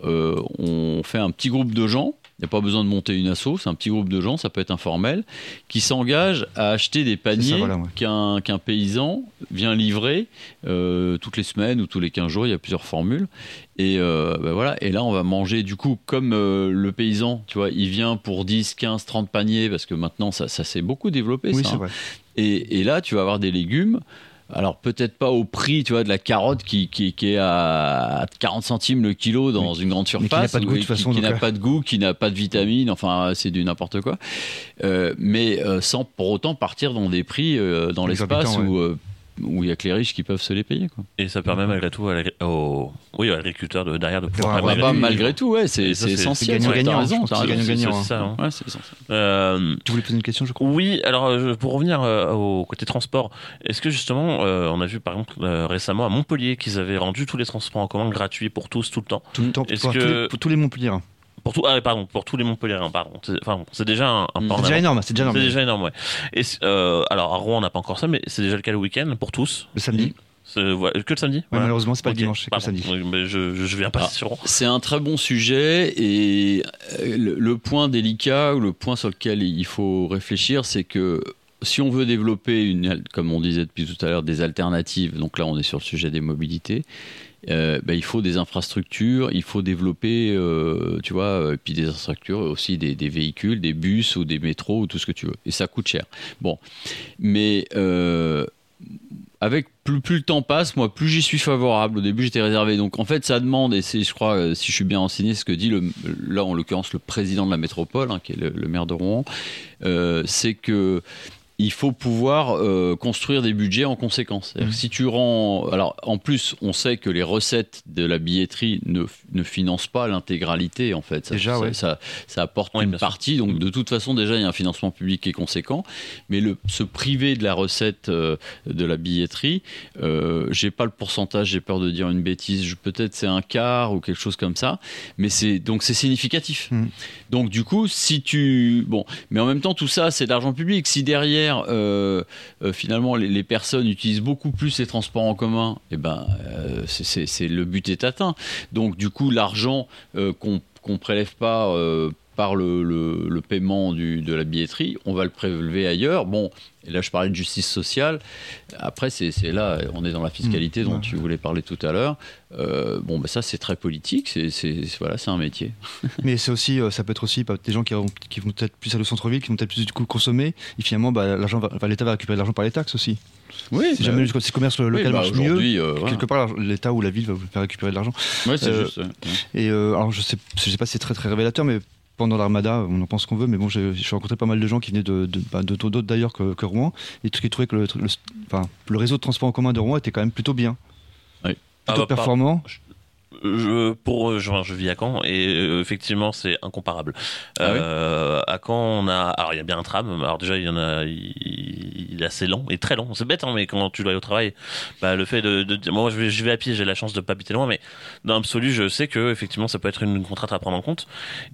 euh, on fait un petit groupe de gens. Il n'y a pas besoin de monter une asso, c'est un petit groupe de gens, ça peut être informel, qui s'engagent à acheter des paniers voilà, ouais. qu'un paysan vient livrer euh, toutes les semaines ou tous les 15 jours, il y a plusieurs formules. Et, euh, ben voilà. et là, on va manger, du coup, comme euh, le paysan, tu vois, il vient pour 10, 15, 30 paniers, parce que maintenant, ça, ça s'est beaucoup développé. Oui, ça, hein. vrai. Et, et là, tu vas avoir des légumes. Alors peut-être pas au prix, tu vois, de la carotte qui, qui, qui est à 40 centimes le kilo dans une grande Mais qui n'a surface, pas de goût, de qui- façon, qui, donc, n'a pas de goût, qui n'a pas de vitamines, enfin c'est du n'importe quoi. Euh, mais euh, sans pour autant partir dans des prix euh, dans l'espace où où il y a que les riches qui peuvent se les payer. Quoi. et ça permet malgré tout à au oui à l'agriculteur de derrière de pouvoir Ouais, Ah bah, malgré- bah, malgré tout, ouais, c'est essentiel. c'est ouais, gagnant-gagnant, c'est ça, hein. Ouais. Euh, Tu voulais poser une question, je crois Oui, alors euh, pour revenir euh, au côté transport, est-ce que justement, euh, on a vu par exemple euh, récemment à Montpellier qu'ils avaient rendu tous les transports en commun gratuits pour tous tout le temps? Tout le temps, pour, que- tous les, pour tous les Montpellier. Pour tout, ah, pardon, pour tous les Montpelliérains, pardon. C'est- Enfin, bon, c'est déjà un, un Mm. C'est déjà énorme, c'est déjà énorme. C'est déjà énorme, ouais. Et euh, alors à Rouen, on n'a pas encore ça, mais c'est déjà le cas le week-end pour tous. Le samedi. Que le samedi. Ouais, Voilà. malheureusement, c'est pas le dimanche, c'est que le samedi. Mais je, je, je viens pas Ah. sur Rouen. C'est un très bon sujet et euh, le, le point délicat ou le point sur lequel il faut réfléchir, c'est que si on veut développer, une, comme on disait depuis tout à l'heure, des alternatives, donc là on est sur le sujet des mobilités, euh, ben, il faut des infrastructures, il faut développer, euh, tu vois, euh, puis des infrastructures aussi des, des véhicules, des bus ou des métros ou tout ce que tu veux. Et ça coûte cher. Bon, mais avec plus, le temps passe, moi, plus j'y suis favorable. Au début, j'étais réservé. Donc, en fait, ça demande, et je crois, si je suis bien renseigné, ce que dit le, là, en l'occurrence, le président de la métropole, hein, qui est le, maire de Rouen, c'est que il faut pouvoir euh, construire des budgets en conséquence. Que Si tu rends, alors en plus, on sait que les recettes de la billetterie ne, ne financent pas l'intégralité en fait. Ça, Déjà, ça, ouais. ça, ça apporte une sûr. partie. Donc de toute façon, déjà, il y a un financement public qui est conséquent. Mais le, se priver de la recette euh, de la billetterie, euh, j'ai pas le pourcentage, j'ai peur de dire une bêtise. Peut-être c'est un quart ou quelque chose comme ça. Mais c'est donc c'est significatif. Mm. Donc du coup, si tu bon, mais en même temps, tout ça, c'est de l'argent public. Si derrière, euh, euh, finalement, les, personnes utilisent beaucoup plus les transports en commun, et ben, euh, c'est- le but est atteint. Donc du coup, l'argent qu'on qu'on prélève pas par le, le- le paiement du, de la billetterie, on va le prélever ailleurs. Bon, et là je parlais de justice sociale. Après, c'est là, on est dans la fiscalité Mmh, dont tu voulais parler tout à l'heure. Euh, bon, ben ça c'est très politique. C'est voilà, c'est un métier. Mais c'est aussi, euh, ça peut être aussi bah, des gens qui, vont- qui vont peut-être plus aller au centre-ville, qui vont peut-être plus du coup consommer, et finalement, bah, va- bah, l'État va récupérer de l'argent par les taxes aussi. Oui, Si jamais le- si le commerce local marche mieux, euh, quelque part, l'État ou la ville va vous faire récupérer de l'argent. Ouais, c'est euh, juste. ouais. Et alors, je sais, je sais pas si c'est très très révélateur, mais pendant l'Armada, on en pense qu'on veut, mais bon, j'ai rencontré pas mal de gens qui venaient de de- bah, d'autres d'ailleurs que, que Rouen, et qui trouvaient que le, le- enfin, le réseau de transport en commun de Rouen était quand même plutôt bien, Ah plutôt bah, par- performant. Je, pour, je, je vis à Caen et euh, effectivement c'est incomparable. Ah oui Euh, à Caen on a, alors il y a bien un tram. Alors déjà il y en a, il, il est assez lent et très long. C'est bête hein, mais quand tu dois aller au travail, bah, le fait de, de moi je vais, je vais à pied, j'ai la chance de pas habiter loin, mais dans l'absolu je sais que effectivement ça peut être une contrainte à prendre en compte.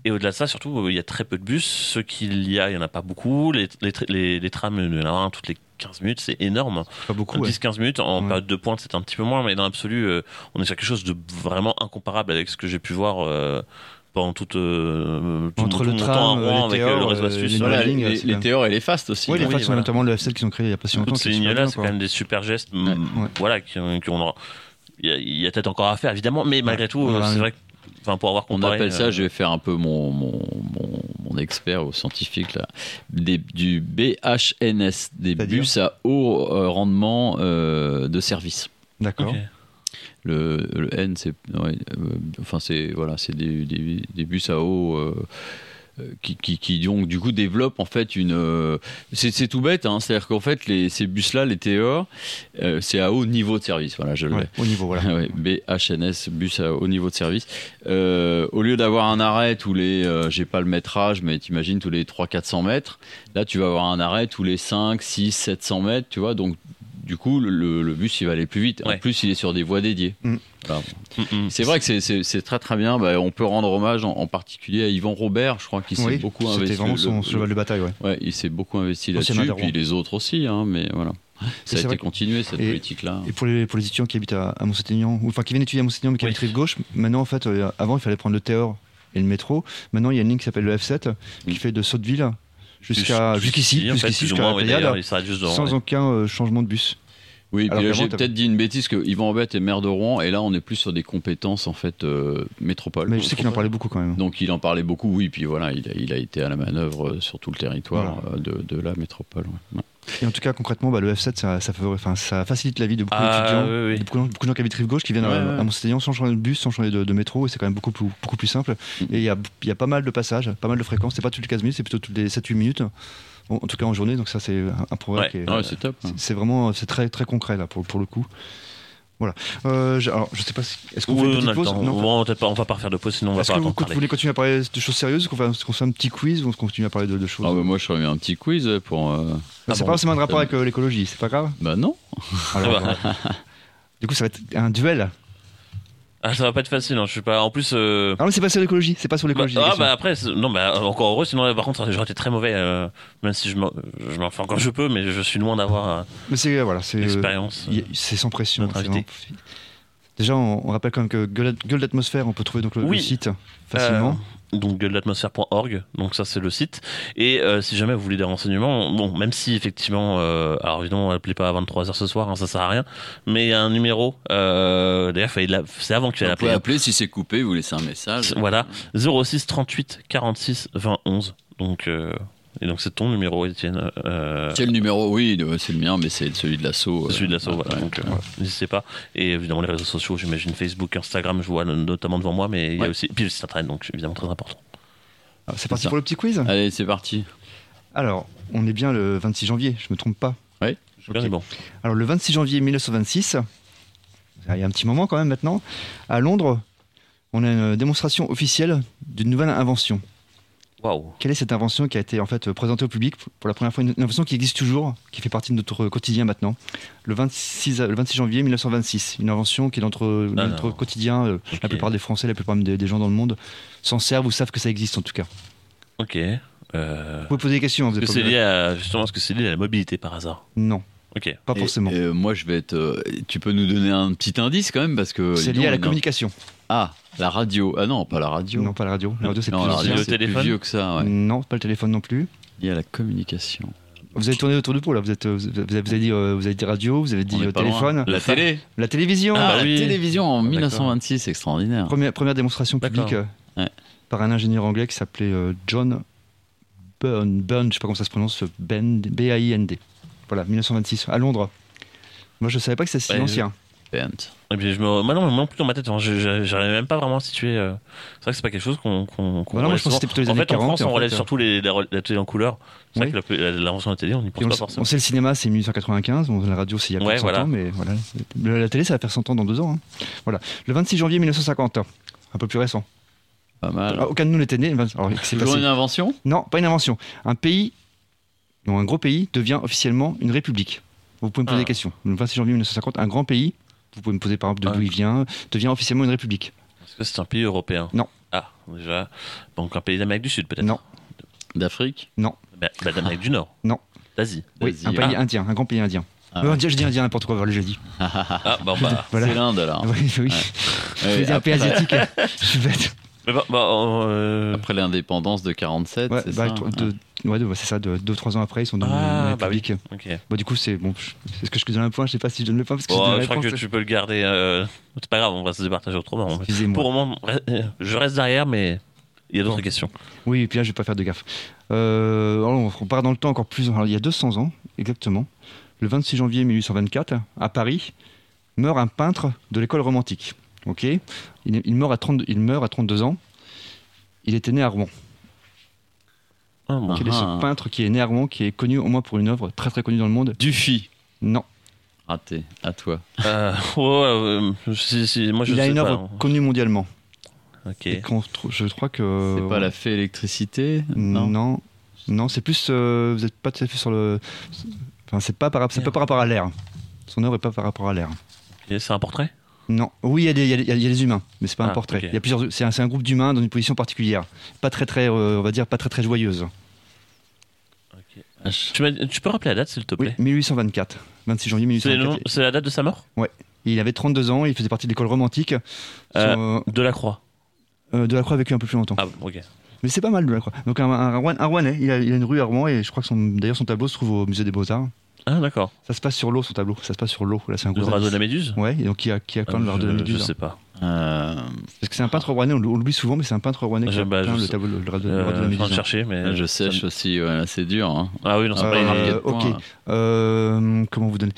Et au-delà de ça surtout il y a très peu de bus. Ceux qu'il y a il y en a pas beaucoup. Les, les, tra- les, les trams il y en a un toutes les 15 minutes, c'est énorme. Pas beaucoup. ouais. 10-15 minutes en Ouais. période de pointe c'est un petit peu moins mais dans l'absolu euh, on est sur quelque chose de vraiment incomparable avec ce que j'ai pu voir euh, pendant toute, euh, tout, Entre tout le mon tram, temps à euh, Rouen les avec euh, le réseau euh, astuce Voilà, les, les, les et les FAST aussi. Oui, les hein. faces, voilà. notamment le F7 qu'ils ont créé il y a pas si longtemps. toutes qui ces lignes-là c'est quand même des super gestes mm, ouais. voilà qui, qui on aura- il y a, a peut-être encore à faire évidemment mais malgré tout Voilà. c'est vrai que enfin pour avoir On comparé appelle ça, euh, je vais faire un peu mon, mon, mon, mon expert au scientifique, là, des, du BHNS, des bus à haut euh, rendement euh, de service. D'accord. Le, le N, c'est ouais, euh, enfin c'est voilà, c'est des, des, des bus à euh, qui, qui, qui donc du coup développent en fait une. euh, c'est c'est tout bête, hein, c'est-à-dire qu'en fait les, ces bus-là, les TER, euh, c'est à haut niveau de service. Voilà, je le Ouais, au niveau, voilà. Ouais, BHNS, bus à haut niveau de service. Euh, au lieu d'avoir un arrêt tous les, euh, j'ai pas le métrage, mais t'imagines tous les 300-400 mètres, là tu vas avoir un arrêt tous les 5, 6, 700 mètres, tu vois, donc du coup le, le bus il va aller plus vite. En plus il est sur des voies dédiées. Mm. Voilà. Mm, mm. C'est vrai que c'est- très très bien. Bah, on peut rendre hommage en, en particulier à Yvan Robert, je crois qu'il s'est Oui, beaucoup c'était investi. vraiment le- son le- cheval de bataille, ouais. Ouais, il s'est beaucoup investi là-dessus, puis les autres aussi, hein, mais voilà. Ça c'est a été continué cette et- politique-là. Et pour les, pour les étudiants qui habitent à, à Mont-Saint-Aignan, ou enfin qui viennent étudier à Mont-Saint-Aignan mais qui Oui. habitent rive gauche, maintenant en fait, euh, avant il fallait prendre le TER et le métro. Maintenant il y a une ligne qui s'appelle le F7 qui fait de Sotteville jusqu'à Jus- jusqu'ici, jusqu'ici sans aucun euh, changement de bus. Oui, Alors puis là qu'avant, j'ai peut-être dit une bêtise que Yvan Robert est maire de Rouen et là on est plus sur des compétences en fait euh, métropole. Mais je sais qu'il en parlait beaucoup quand même. Donc il en parlait beaucoup, oui, puis voilà, il a, il a été à la manœuvre sur tout le territoire euh, de, de la métropole. ouais. Et en tout cas concrètement, bah, le F7 ça, facilite la vie de beaucoup Ah, d'étudiants, oui, oui. de beaucoup, de gens qui habitent rive gauche qui viennent Ouais, à, ouais. à Mont-Saint-Aignan sans changer de bus, sans changer de, de métro et c'est quand même beaucoup plus, beaucoup plus simple. Mm. Et il y a, il y a pas mal de passages, pas mal de fréquences. C'est pas toutes les 15 minutes, c'est plutôt toutes les 7-8 minutes. En, en tout cas en journée, donc ça c'est un, Ouais. qui est, ouais, c'est top. hein. C'est- C'est vraiment, c'est très très concret là pour, pour le coup. Voilà. Euh, alors je sais pas, si, est-ce qu'on Oui, fait une on petite pause temps. Non on va pas refaire de pause sinon on va Est-ce pas que vous, vous voulez continuer à parler de choses sérieuses, qu'on fait, qu'on fait un petit quiz ou qu'on continue à parler de, de choses Ah bah, moi je ferais bien un petit quiz pour. euh, Bah, C'est bon, pas forcément un rapport avec euh, l'écologie, c'est pas grave. Bah non. Alors, bah. du coup, ça va être un duel. Ah, ça va pas être facile, hein, je suis pas. En plus. euh, Ah mais c'est pas sur l'écologie, c'est pas sur Bah, l'écologie. la ah bah après non bah encore heureux sinon par contre j'aurais été très mauvais euh, même si je m'en fais encore je peux mais je suis loin d'avoir euh, Mais c'est voilà, c'est euh, l'expérience c'est sans pression. Déjà, on, on rappelle quand même que Gueule, d'atmosphère, on peut trouver donc le, le site facilement. Donc de l'atmosphère.org, donc ça c'est le site. Et euh, si jamais vous voulez des renseignements, bon, même si effectivement, euh, alors évidemment, appelez pas à 23h ce soir, hein, ça sert à rien, mais il y a un numéro, euh, d'ailleurs, c'est avant qu'il fallait Vous pouvez appeler. si c'est coupé, vous laissez un message. Voilà, 06 38 46 20 11. Donc, euh, et donc c'est ton numéro, Étienne. euh, C'est le numéro, oui, euh, c'est le mien, mais c'est celui de l'assaut. celui de l'assaut, euh, voilà. ouais. Donc, euh, n'hésitez pas. Et évidemment, les réseaux sociaux, j'imagine Facebook, Instagram, je vois no- notamment devant moi, mais il y a Ouais. aussi. Puis le site internet, donc évidemment très important. Alors, C'est parti ça. pour le petit quiz Allez, c'est parti. Alors, on est bien le 26 janvier, je me trompe pas. Je Ok. c'est bon. Alors, le 26 janvier 1926, il y a un petit moment quand même maintenant, à Londres, on a une démonstration officielle d'une nouvelle invention. Waouh. Quelle est cette invention qui a été en fait présentée au public pour la première fois Une invention qui existe toujours, qui fait partie de notre quotidien maintenant. Le 26, le 26 janvier 1926, une invention qui est dans notre, Ah notre quotidien. euh, La plupart des Français, la plupart des, des gens dans le monde s'en servent ou savent que ça existe en tout cas. Ok. Euh, Vous pouvez poser des questions. Vous Est-ce êtes que c'est lié à justement est-ce que c'est lié à la mobilité par hasard? Non, Ok. pas Et- forcément. et, euh, moi, je vais être. euh, tu peux nous donner un petit indice quand même parce que. C'est lié à la communication. Ah, la radio. Ah non, pas la radio. Non, pas la radio. La radio, c'est Non, plus la radio, plus vieux que ça. Ouais. Non, pas le téléphone non plus. Lié à la communication. Vous avez tourné autour du pot là. Vous, êtes, euh, vous, avez, vous avez dit, euh, vous avez dit radio, vous avez dit euh, téléphone. La télé. La télévision. Ah, Ah, bah oui. la télévision en D'accord. 1926, extraordinaire. Première, première démonstration publique euh, Ouais. par un ingénieur anglais qui s'appelait John Burn, Burn, je sais pas comment ça se prononce, Ben, B-A-I-N-D. Voilà, 1926, à Londres. Moi, je savais pas que c'était si Ouais, ancien. Bent. Et puis je me. Moi non, moi non plus dans ma tête, hein, je- j'arrivais même pas vraiment à situer. euh, C'est vrai que c'est pas quelque chose qu'on. qu'on qu'on Bah non, moi, relève je pense que c'était plutôt les. En années fait, en 40, France, on relève fait, euh, surtout les, la, la télé en couleur. C'est Oui. vrai que l'invention de la télé, on n'y pense on, pas forcément. on sait le cinéma, c'est 1895. Bon, la radio, c'est il y a Ouais, de 100 voilà. ans, mais voilà. La télé, ça va faire 100 ans dans deux ans. hein. Voilà. Le 26 janvier 1950, un peu plus récent. Pas mal. Ah, Aucun de nous n'était né. Alors, Toujours passé une invention? Non, pas une invention. Un pays, non, un gros pays, devient officiellement une république. Vous pouvez me poser Ah. des questions. Le 26 janvier 1950, un grand pays, vous pouvez me poser par exemple de Ah. d'où il vient, devient officiellement une république. Est-ce que c'est un pays européen? Non. Ah, déjà. Donc un pays d'Amérique du Sud, peut-être? Non. D'Afrique? Bah, bah, d'Amérique du Nord. Non. D'Asie. Oui, Vas-y. un pays Ah. indien, un grand pays indien. Ah ouais. indien, je dis indien n'importe quoi, voilà, j'ai dit. Ah, bah, bah. Voilà. C'est l'Inde alors. Oui, oui. Je Ouais, un pays asiatique. je suis bête. Mais bah, bah, euh, après l'indépendance de 47, Ouais, c'est bah, ça de- ouais, de- c'est ça, 2-3 ans après, ils sont devenus Ah, une bah oui. république. Ok. Bah, du coup, c'est bon. Est-ce que je te donne un point Je sais pas si je donne le point parce que Bon, je donne je crois que tu peux le garder. euh, C'est pas grave, on va se départager autrement. Pour le moment, je reste derrière, mais il y a d'autres Bon. questions. Oui, et puis là, je vais pas faire de gaffe. Euh, alors, on part dans le temps encore plus. alors, il y a 200 ans, exactement, le 26 janvier 1824, à Paris, meurt un peintre de l'école romantique. Ok il, il meurt à 32, il meurt à 32 ans. Il était né à Rouen. Ah. Quel est Ah. ce peintre qui est né à Rouen, qui est connu au moins pour une œuvre très très connue dans le monde? Dufy. Non. Raté. À toi. Euh, ouais, ouais, euh, si- si, moi je il a une œuvre connue mondialement. Ok. Et je crois que. C'est pas la fée électricité? Non. Non. Non, c'est plus. euh, vous n'êtes pas tout à fait sur le. Enfin, c'est pas, par... c'est pas par rapport à l'air. Son œuvre est pas par rapport à l'air. C'est un portrait? Non. Oui, il y, a des- y y a humains, mais c'est pas un Ah, portrait. ok. Il y a plusieurs. C'est un, groupe d'humains dans une position particulière. Pas très très. euh, on va dire pas très très joyeuse. tu, m'as- tu peux rappeler la date s'il te Oui, plaît 1824. 26 janvier C'est le nom- 1824. c'est la date de sa mort? Il avait 32 ans. Il faisait partie de l'école romantique. Euh, Son, De la Croix. euh, de la Croix a vécu un peu plus longtemps. Ah, ok. Mais c'est pas mal de la Croix. Donc un, un, Rouen- un Rouennais, il a, il a une rue à Rouen et je crois que son, d'ailleurs son tableau se trouve au musée des Beaux-Arts. Ah, d'accord. Ça se passe sur l'eau son tableau. Ça se passe sur l'eau. Là, c'est un Le gros radeau de la. Méduse? Ouais, et donc qui a, qui a peint le radeau de la je, Méduse. je hein. sais pas. Euh, Parce que c'est un peintre rouennais, on l'oublie souvent, mais c'est un peintre rouennais qui a bah, peint je le sais. tableau le radeau, le Euh, radeau de la en de Méduse. chercher, mais. je sèche aussi, ouais, c'est dur. Hein. Ah oui, non, c'est Ah, pas une- marqué de Euh, points, ok. Euh, comment vous donner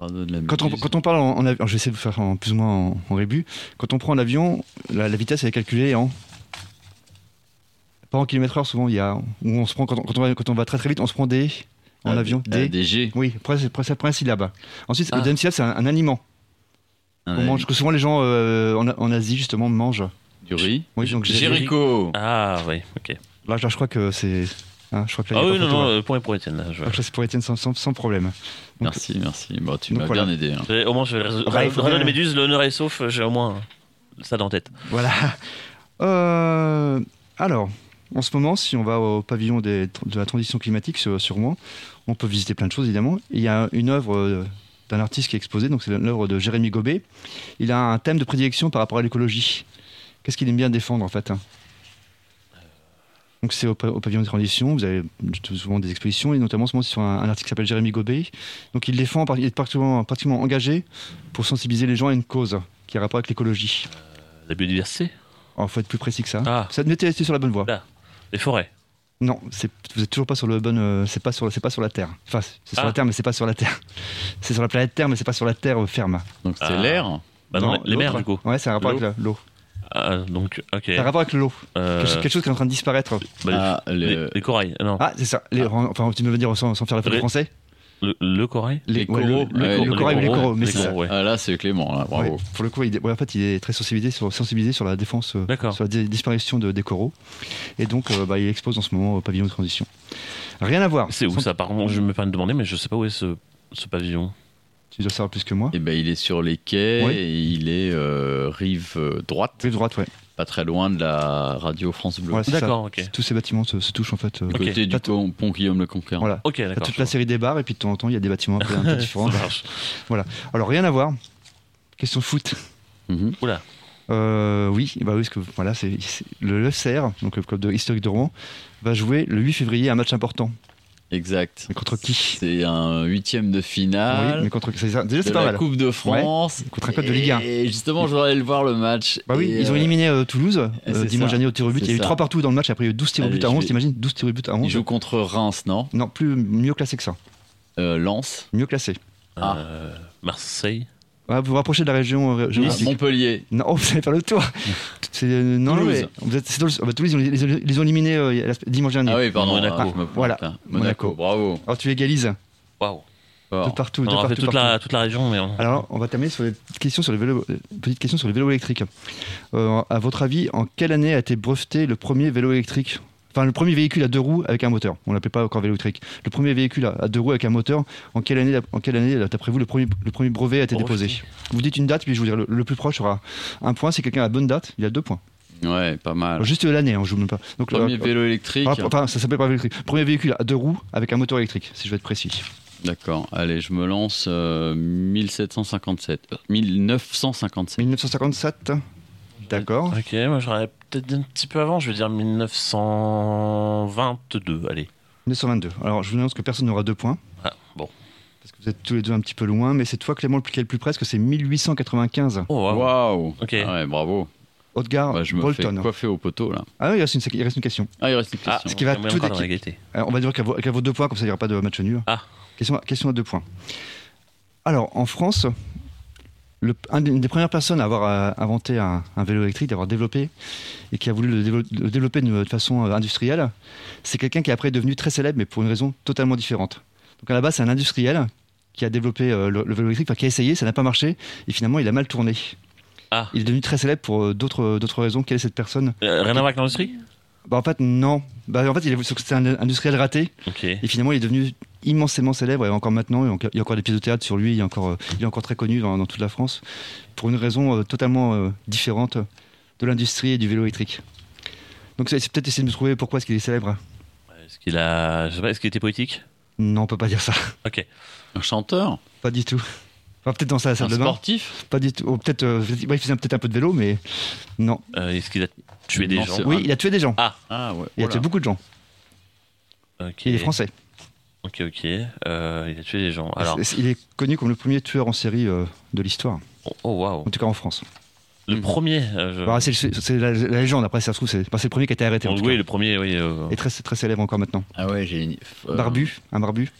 Radeau de la quand on, Méduse. quand on parle en, en avion, je vais essayer de vous faire en, plus ou moins en, en rébut. Quand on prend l'avion, la, la vitesse elle est calculée en pas en kilomètres heure. Souvent, il y a où on se prend quand on, quand on va, quand on va très très vite, on se prend des en Ah, avion des- des. ah. Oui, après c'est après, c'est après un syllabe. Ensuite, Ah. le deuxième syllabe c'est un, un aliment. Un On mange que souvent les gens euh, en, en Asie justement mangent. Du riz. Oui, donc j'ai- Jéricho. Ah, oui, ok. Là, je crois que c'est. hein, je crois que là, Ah oui, non, non, euh, point pour Étienne. là, je Je crois que là, c'est pour Étienne sans, sans, sans problème. Donc- Merci, merci. Bon, tu m'as voilà. bien aidé. hein. Au moins, je vais le Ah radeau de Méduse, l'honneur est sauf, j'ai au moins ça dans la tête. Voilà. Euh, alors, en ce moment, si on va au pavillon des- de la transition climatique sur, sur Rouen, on peut visiter plein de choses évidemment. Il y a une œuvre euh, d'un artiste qui est exposée, donc c'est l'œuvre de Jérémy Gobet. Il a un thème de prédilection par rapport à l'écologie. Qu'est-ce qu'il aime bien défendre en fait hein? Donc c'est au, au pavillon de transition, vous avez souvent des expositions, et notamment en ce sur un, un article qui s'appelle Jérémy Gobet. Donc il défend, il est pratiquement, pratiquement engagé pour sensibiliser les gens à une cause qui a rapport avec l'écologie. La biodiversité? Il faut être plus précis que ça. Ah. Ça mettez sur la bonne voie. Là. Les forêts. Non, c'est- vous êtes toujours pas sur le bon. euh, c'est pas sur, c'est pas sur la Terre. Enfin, c'est sur Ah. la Terre, mais c'est pas sur la Terre. C'est sur la planète Terre, mais c'est pas sur la Terre euh, ferme. Donc c'est Ah. l'air. Bah non, les mers, du coup. Ouais, c'est un rapport L'eau. avec l'eau. Ah, donc, ok. C'est un rapport avec l'eau. Euh, Quelque, chose- quelque chose qui est en train de disparaître. bah, Ah, les, le- les corails. Non. Ah, c'est ça. Les- Enfin, tu me dire sans, sans faire la faute Les- français. Le, le corail Les ouais, coraux. le, le- Ouais, le les corail ou les coraux. mais c'est ça. coraux, ouais. Ah là, c'est Clément, là, bravo. Ouais, pour le coup, il, en fait, il est très sensibilisé sur, sensibilisé sur la défense, euh, sur la di- disparition de- des coraux. Et donc, euh, bah, il expose en ce moment au pavillon de transition. Rien à voir. C'est où Sans- ça? Par contre, je me permets de demander, mais je sais pas où est ce, ce pavillon. Tu dois savoir plus que moi. Et ben, il est sur les quais et il est euh, rive droite, Rive droite, ouais. Pas très loin de la radio France Bleu. Voilà. D'accord, ok. Tous ces bâtiments se, se touchent en fait. euh, Du Ok. côté du pont, pont Guillaume le Conquérant. Voilà. Ok, T'as d'accord. toute la série des bars et puis de temps en temps il y a des bâtiments un peu, un peu différents. Ça marche. Alors rien à voir. Question de foot. Mhm. Oula. Euh, oui, bah oui, parce que voilà, c'est c'est- le FCR, donc le club de historique de Rouen, va jouer le 8 février un match important. Exact. Mais contre qui C'est un huitième de Oui, finale mais contre c'est ça. Déjà c'est pas la mal. Coupe de France. contre un club de Ligue 1. Et justement, je voudrais aller le voir le match. Bah oui, Et, ils ont éliminé euh, Toulouse euh, dimanche dernier au tir au but. Il y a eu C'est 3 ça. partout dans le match, après il y a eu 12 tirs au but à je 11, vais- t'imagines 12 tirs au but à Ils 11. jouent contre Reims, non Non, plus mieux classé que ça. euh, Lens. Mieux classé. Ah. Euh, Marseille. Ah, vous vous rapprochez de la région euh, Nice. Montpellier. Non, oh, vous allez faire le tour. C'est euh, non, non, Toulouse. mais vous êtes, c'est Toulouse. Ah bah, Toulouse, ils, ont- ils ont- ils ont éliminé euh, dimanche dernier. Ah oui, pardon. Monaco. ah, Voilà. là. Monaco. Monaco. Bravo. Alors tu égalises Waouh. De partout, de On a partout, fait toute partout. la, toute la région, mais on- Alors, on va terminer sur les petites questions sur les vélos, euh, petites questions sur les vélos électriques. Euh, à votre avis, en quelle année a été breveté le premier vélo électrique? Enfin, le premier véhicule à deux roues avec un moteur. On l'appelait pas encore vélo électrique. Le premier véhicule à- deux roues avec un moteur. En quelle année, en quelle année, d'après vous, le premier, le premier brevet a été déposé? Vous dites une date, puis je vous dire le, le plus proche sera un point. Si quelqu'un a la bonne date, il a deux points. Ouais, pas mal. Juste l'année, hein, je vous demande pas. Donc, Premier euh, vélo électrique. ah, Enfin, ça s'appelle pas vélo électrique. Premier véhicule à deux roues avec un moteur électrique, si je vais être précis. D'accord. Allez, je me lance. euh, 1757. Euh, 1957. 1957 D'accord. Ok, moi j'aurais peut-être dit un petit peu avant, je veux dire 1922, allez. 1922. Alors, je vous annonce que personne n'aura deux points. Ah, bon. Parce que vous êtes tous les deux un petit peu loin, mais c'est toi, Clément, le plus- qui est le plus presque, c'est 1895. Oh, waouh. Waouh. Ok. Ah ouais, bravo. Haute-Gare, Bah, je me Bolton. fais coiffer au poteau là. Ah oui, il reste, une, il reste une question. Ah, il reste une Ah, question. ce qui va on tout. Alors, on va dire qu'à vos, qu'à vos deux points, comme ça, il n'y aura pas de match nul. Ah. Question, question à deux points. Alors, en France, le, une des premières personnes à avoir euh, inventé un, un vélo électrique, d'avoir développé, et qui a voulu le, dévelop- le développer de, de façon euh, industrielle, c'est quelqu'un qui est après devenu très célèbre, mais pour une raison totalement différente. Donc à la base, c'est un industriel qui a développé euh, le, le vélo électrique, enfin, qui a essayé, ça n'a pas marché, et finalement, il a mal tourné. Ah. Il est devenu très célèbre pour d'autres d'autres raisons. Quelle est cette personne? Euh, rien à voir avec l'industrie? Bah, En fait, non. Bah, en fait, il est- c'était un industriel raté. Et finalement, il est devenu immensément célèbre et encore maintenant, il y a encore- des pièces de théâtre sur lui, il est encore, euh, il est encore très connu dans, dans toute la France, pour une raison euh, totalement euh, différente de l'industrie et du vélo électrique. Donc c'est c'est peut-être essayer de me trouver pourquoi est-ce qu'il est célèbre. Est-ce qu'il a. Je sais pas, est-ce qu'il était politique Non, on peut pas dire ça. Ok. Un chanteur? Pas du tout. Enfin, peut-être dans sa Un salle de bain. sportif Pas du tout. Oh, peut-être, euh, ouais, il faisait peut-être un peu de vélo, mais non. Euh, est-ce qu'il a tué des Non, gens c'est- Oui, il a tué des gens. Ah, Ah ouais. Il a tué beaucoup de gens. ok. Il est français. Ok, ok. Euh, il a tué des gens. Alors, C'est- Il est connu comme le premier tueur en série euh, de l'histoire, oh, oh, waouh. en tout cas en France. Le Mhm. premier. euh, je- Alors, c'est c'est la, la légende, après, ça se trouve, c'est enfin, c'est le premier qui a été arrêté. En oui, le premier, oui. euh, Et très, très célèbre encore maintenant. Ah ouais, j'ai une- euh, Barbu, un barbu.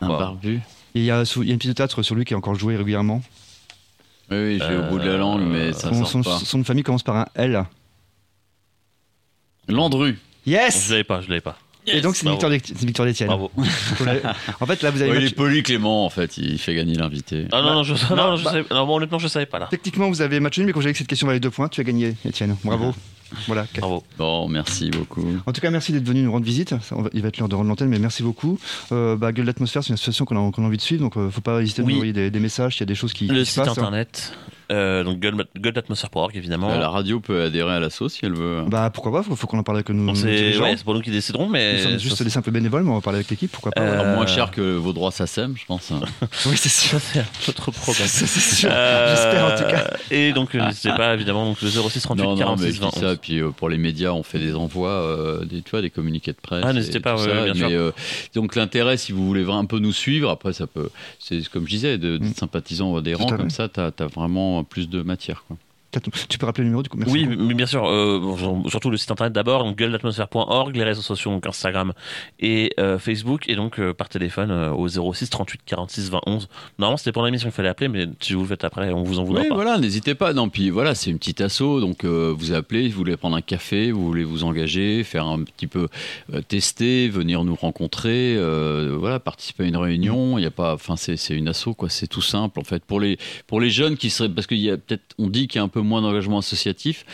Un Wow. barbu. Et il y, a, sous- il y a une pièce de théâtre sur lui qui est encore joué régulièrement. Oui, oui, j'ai au bout de la Euh, langue, mais ça Son, sort son, pas. son nom de famille commence par un L. Landru. Je Yes l'avais pas, je l'avais pas. Et donc c'est une Bravo. victoire d'Étienne. Bravo. En fait, là, vous avez il match- est poli Clément en fait, il fait gagner l'invité. Ah non, non, je, non, non, non, je bah- savais, non, bon, honnêtement, je savais pas là. Techniquement, vous avez match nul, mais quand j'ai dit que cette question valait deux points, tu as gagné, Étienne. Bravo. Voilà. Bravo. Bon, merci beaucoup. En tout cas, merci d'être venu nous rendre visite. Il va être l'heure de rendre l'antenne, mais merci beaucoup. Euh, bah, Gueule d'atmosphère, c'est une association qu'on a, envie de suivre, donc euh, faut pas hésiter à Oui. nous envoyer des, des messages s'il y a des choses qui, Le qui se site passent. internet. Euh, donc gueule, gueule d'atmosphère.org évidemment. Euh, La radio peut adhérer à l'assaut si elle veut. Bah pourquoi pas, faut, faut qu'on en parle avec nos c'est dirigeants. ouais, c'est pour nous qui déciderons, mais Nous sommes juste des simples bénévoles, mais on va parler avec l'équipe, pourquoi pas. Euh, ouais. Alors, moins cher que vos droits SACEM, je pense. Oui, c'est sûr. c'est notre problème. Ça, c'est sûr. Euh, J'espère en tout cas. Et donc euh, n'hésitez pas évidemment donc le 06 38 non, non, mais 46 je dis 20 ça. Puis euh, pour les médias, on fait des envois, euh, des, tu vois, des communiqués de presse. Ah, n'hésitez pas, ouais, ça. bien sûr. Mais, euh, donc l'intérêt, si vous voulez un peu nous suivre, après ça peut, c'est comme je disais, de, d'être Mm. sympathisant ou adhérent, Tout à comme ça, t'as as vraiment plus de matière. Quoi. Tu peux rappeler le numéro du coup Merci Oui, beaucoup. mais bien sûr, euh, surtout le site internet d'abord, donc gueule d'atmosphère.org, les réseaux sociaux, donc Instagram et euh, Facebook, et donc euh, par téléphone euh, au 06 38 46 20 11. Normalement, c'était pour l'émission qu'il fallait appeler, mais si vous le faites après, on vous en voudra Oui, pas. voilà, n'hésitez pas. Non, puis voilà, c'est une petite asso, donc euh, vous appelez, vous voulez prendre un café, vous voulez vous engager, faire un petit peu euh, tester, venir nous rencontrer, euh, voilà, participer à une réunion. Il y a pas, enfin, c'est c'est une asso, quoi. C'est tout simple, en fait, pour les pour les jeunes qui seraient, parce qu'il y a peut-être, on dit qu'il y a un peu moins d'engagement associatif.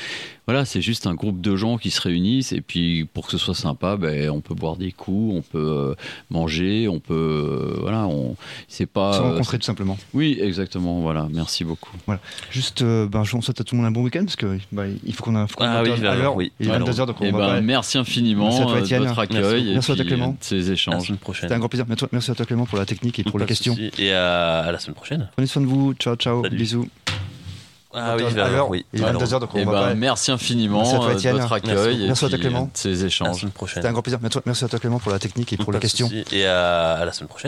Voilà, c'est juste un groupe de gens qui se réunissent et puis pour que ce soit sympa, ben, on peut boire des coups, on peut euh, manger, on peut, euh, voilà, on, c'est pas. Se euh, rencontrer tout simplement. oui, exactement. Voilà, merci beaucoup. Juste, euh, ben, on souhaite à tout le monde un bon week-end parce que bah, il faut qu'on a, faut qu'on Ah oui, à l'heure. oui. Il est Alors, 22h, donc on eh va ben, merci infiniment Merci à toi, de votre accueil Merci. et Merci à toi, Clément. ces À la échanges. semaine prochaine. C'était un grand plaisir. Merci- Merci à toi Clément pour la technique et pour Pas les questions. soucis. Et à, à la semaine prochaine. Prenez soin de vous. Ciao, ciao. Salut. Bisous. Ah oui, l'heure. oui. Il est Alors, 22h, donc on Eh va ben, pas- merci infiniment Merci à toi, euh, de votre Merci. accueil et Merci à toi, Clément. euh, de ces échanges. C'était un grand plaisir. Merci à toi Clément pour la technique et pour Pas les questions. soucis. Et à, à la semaine prochaine.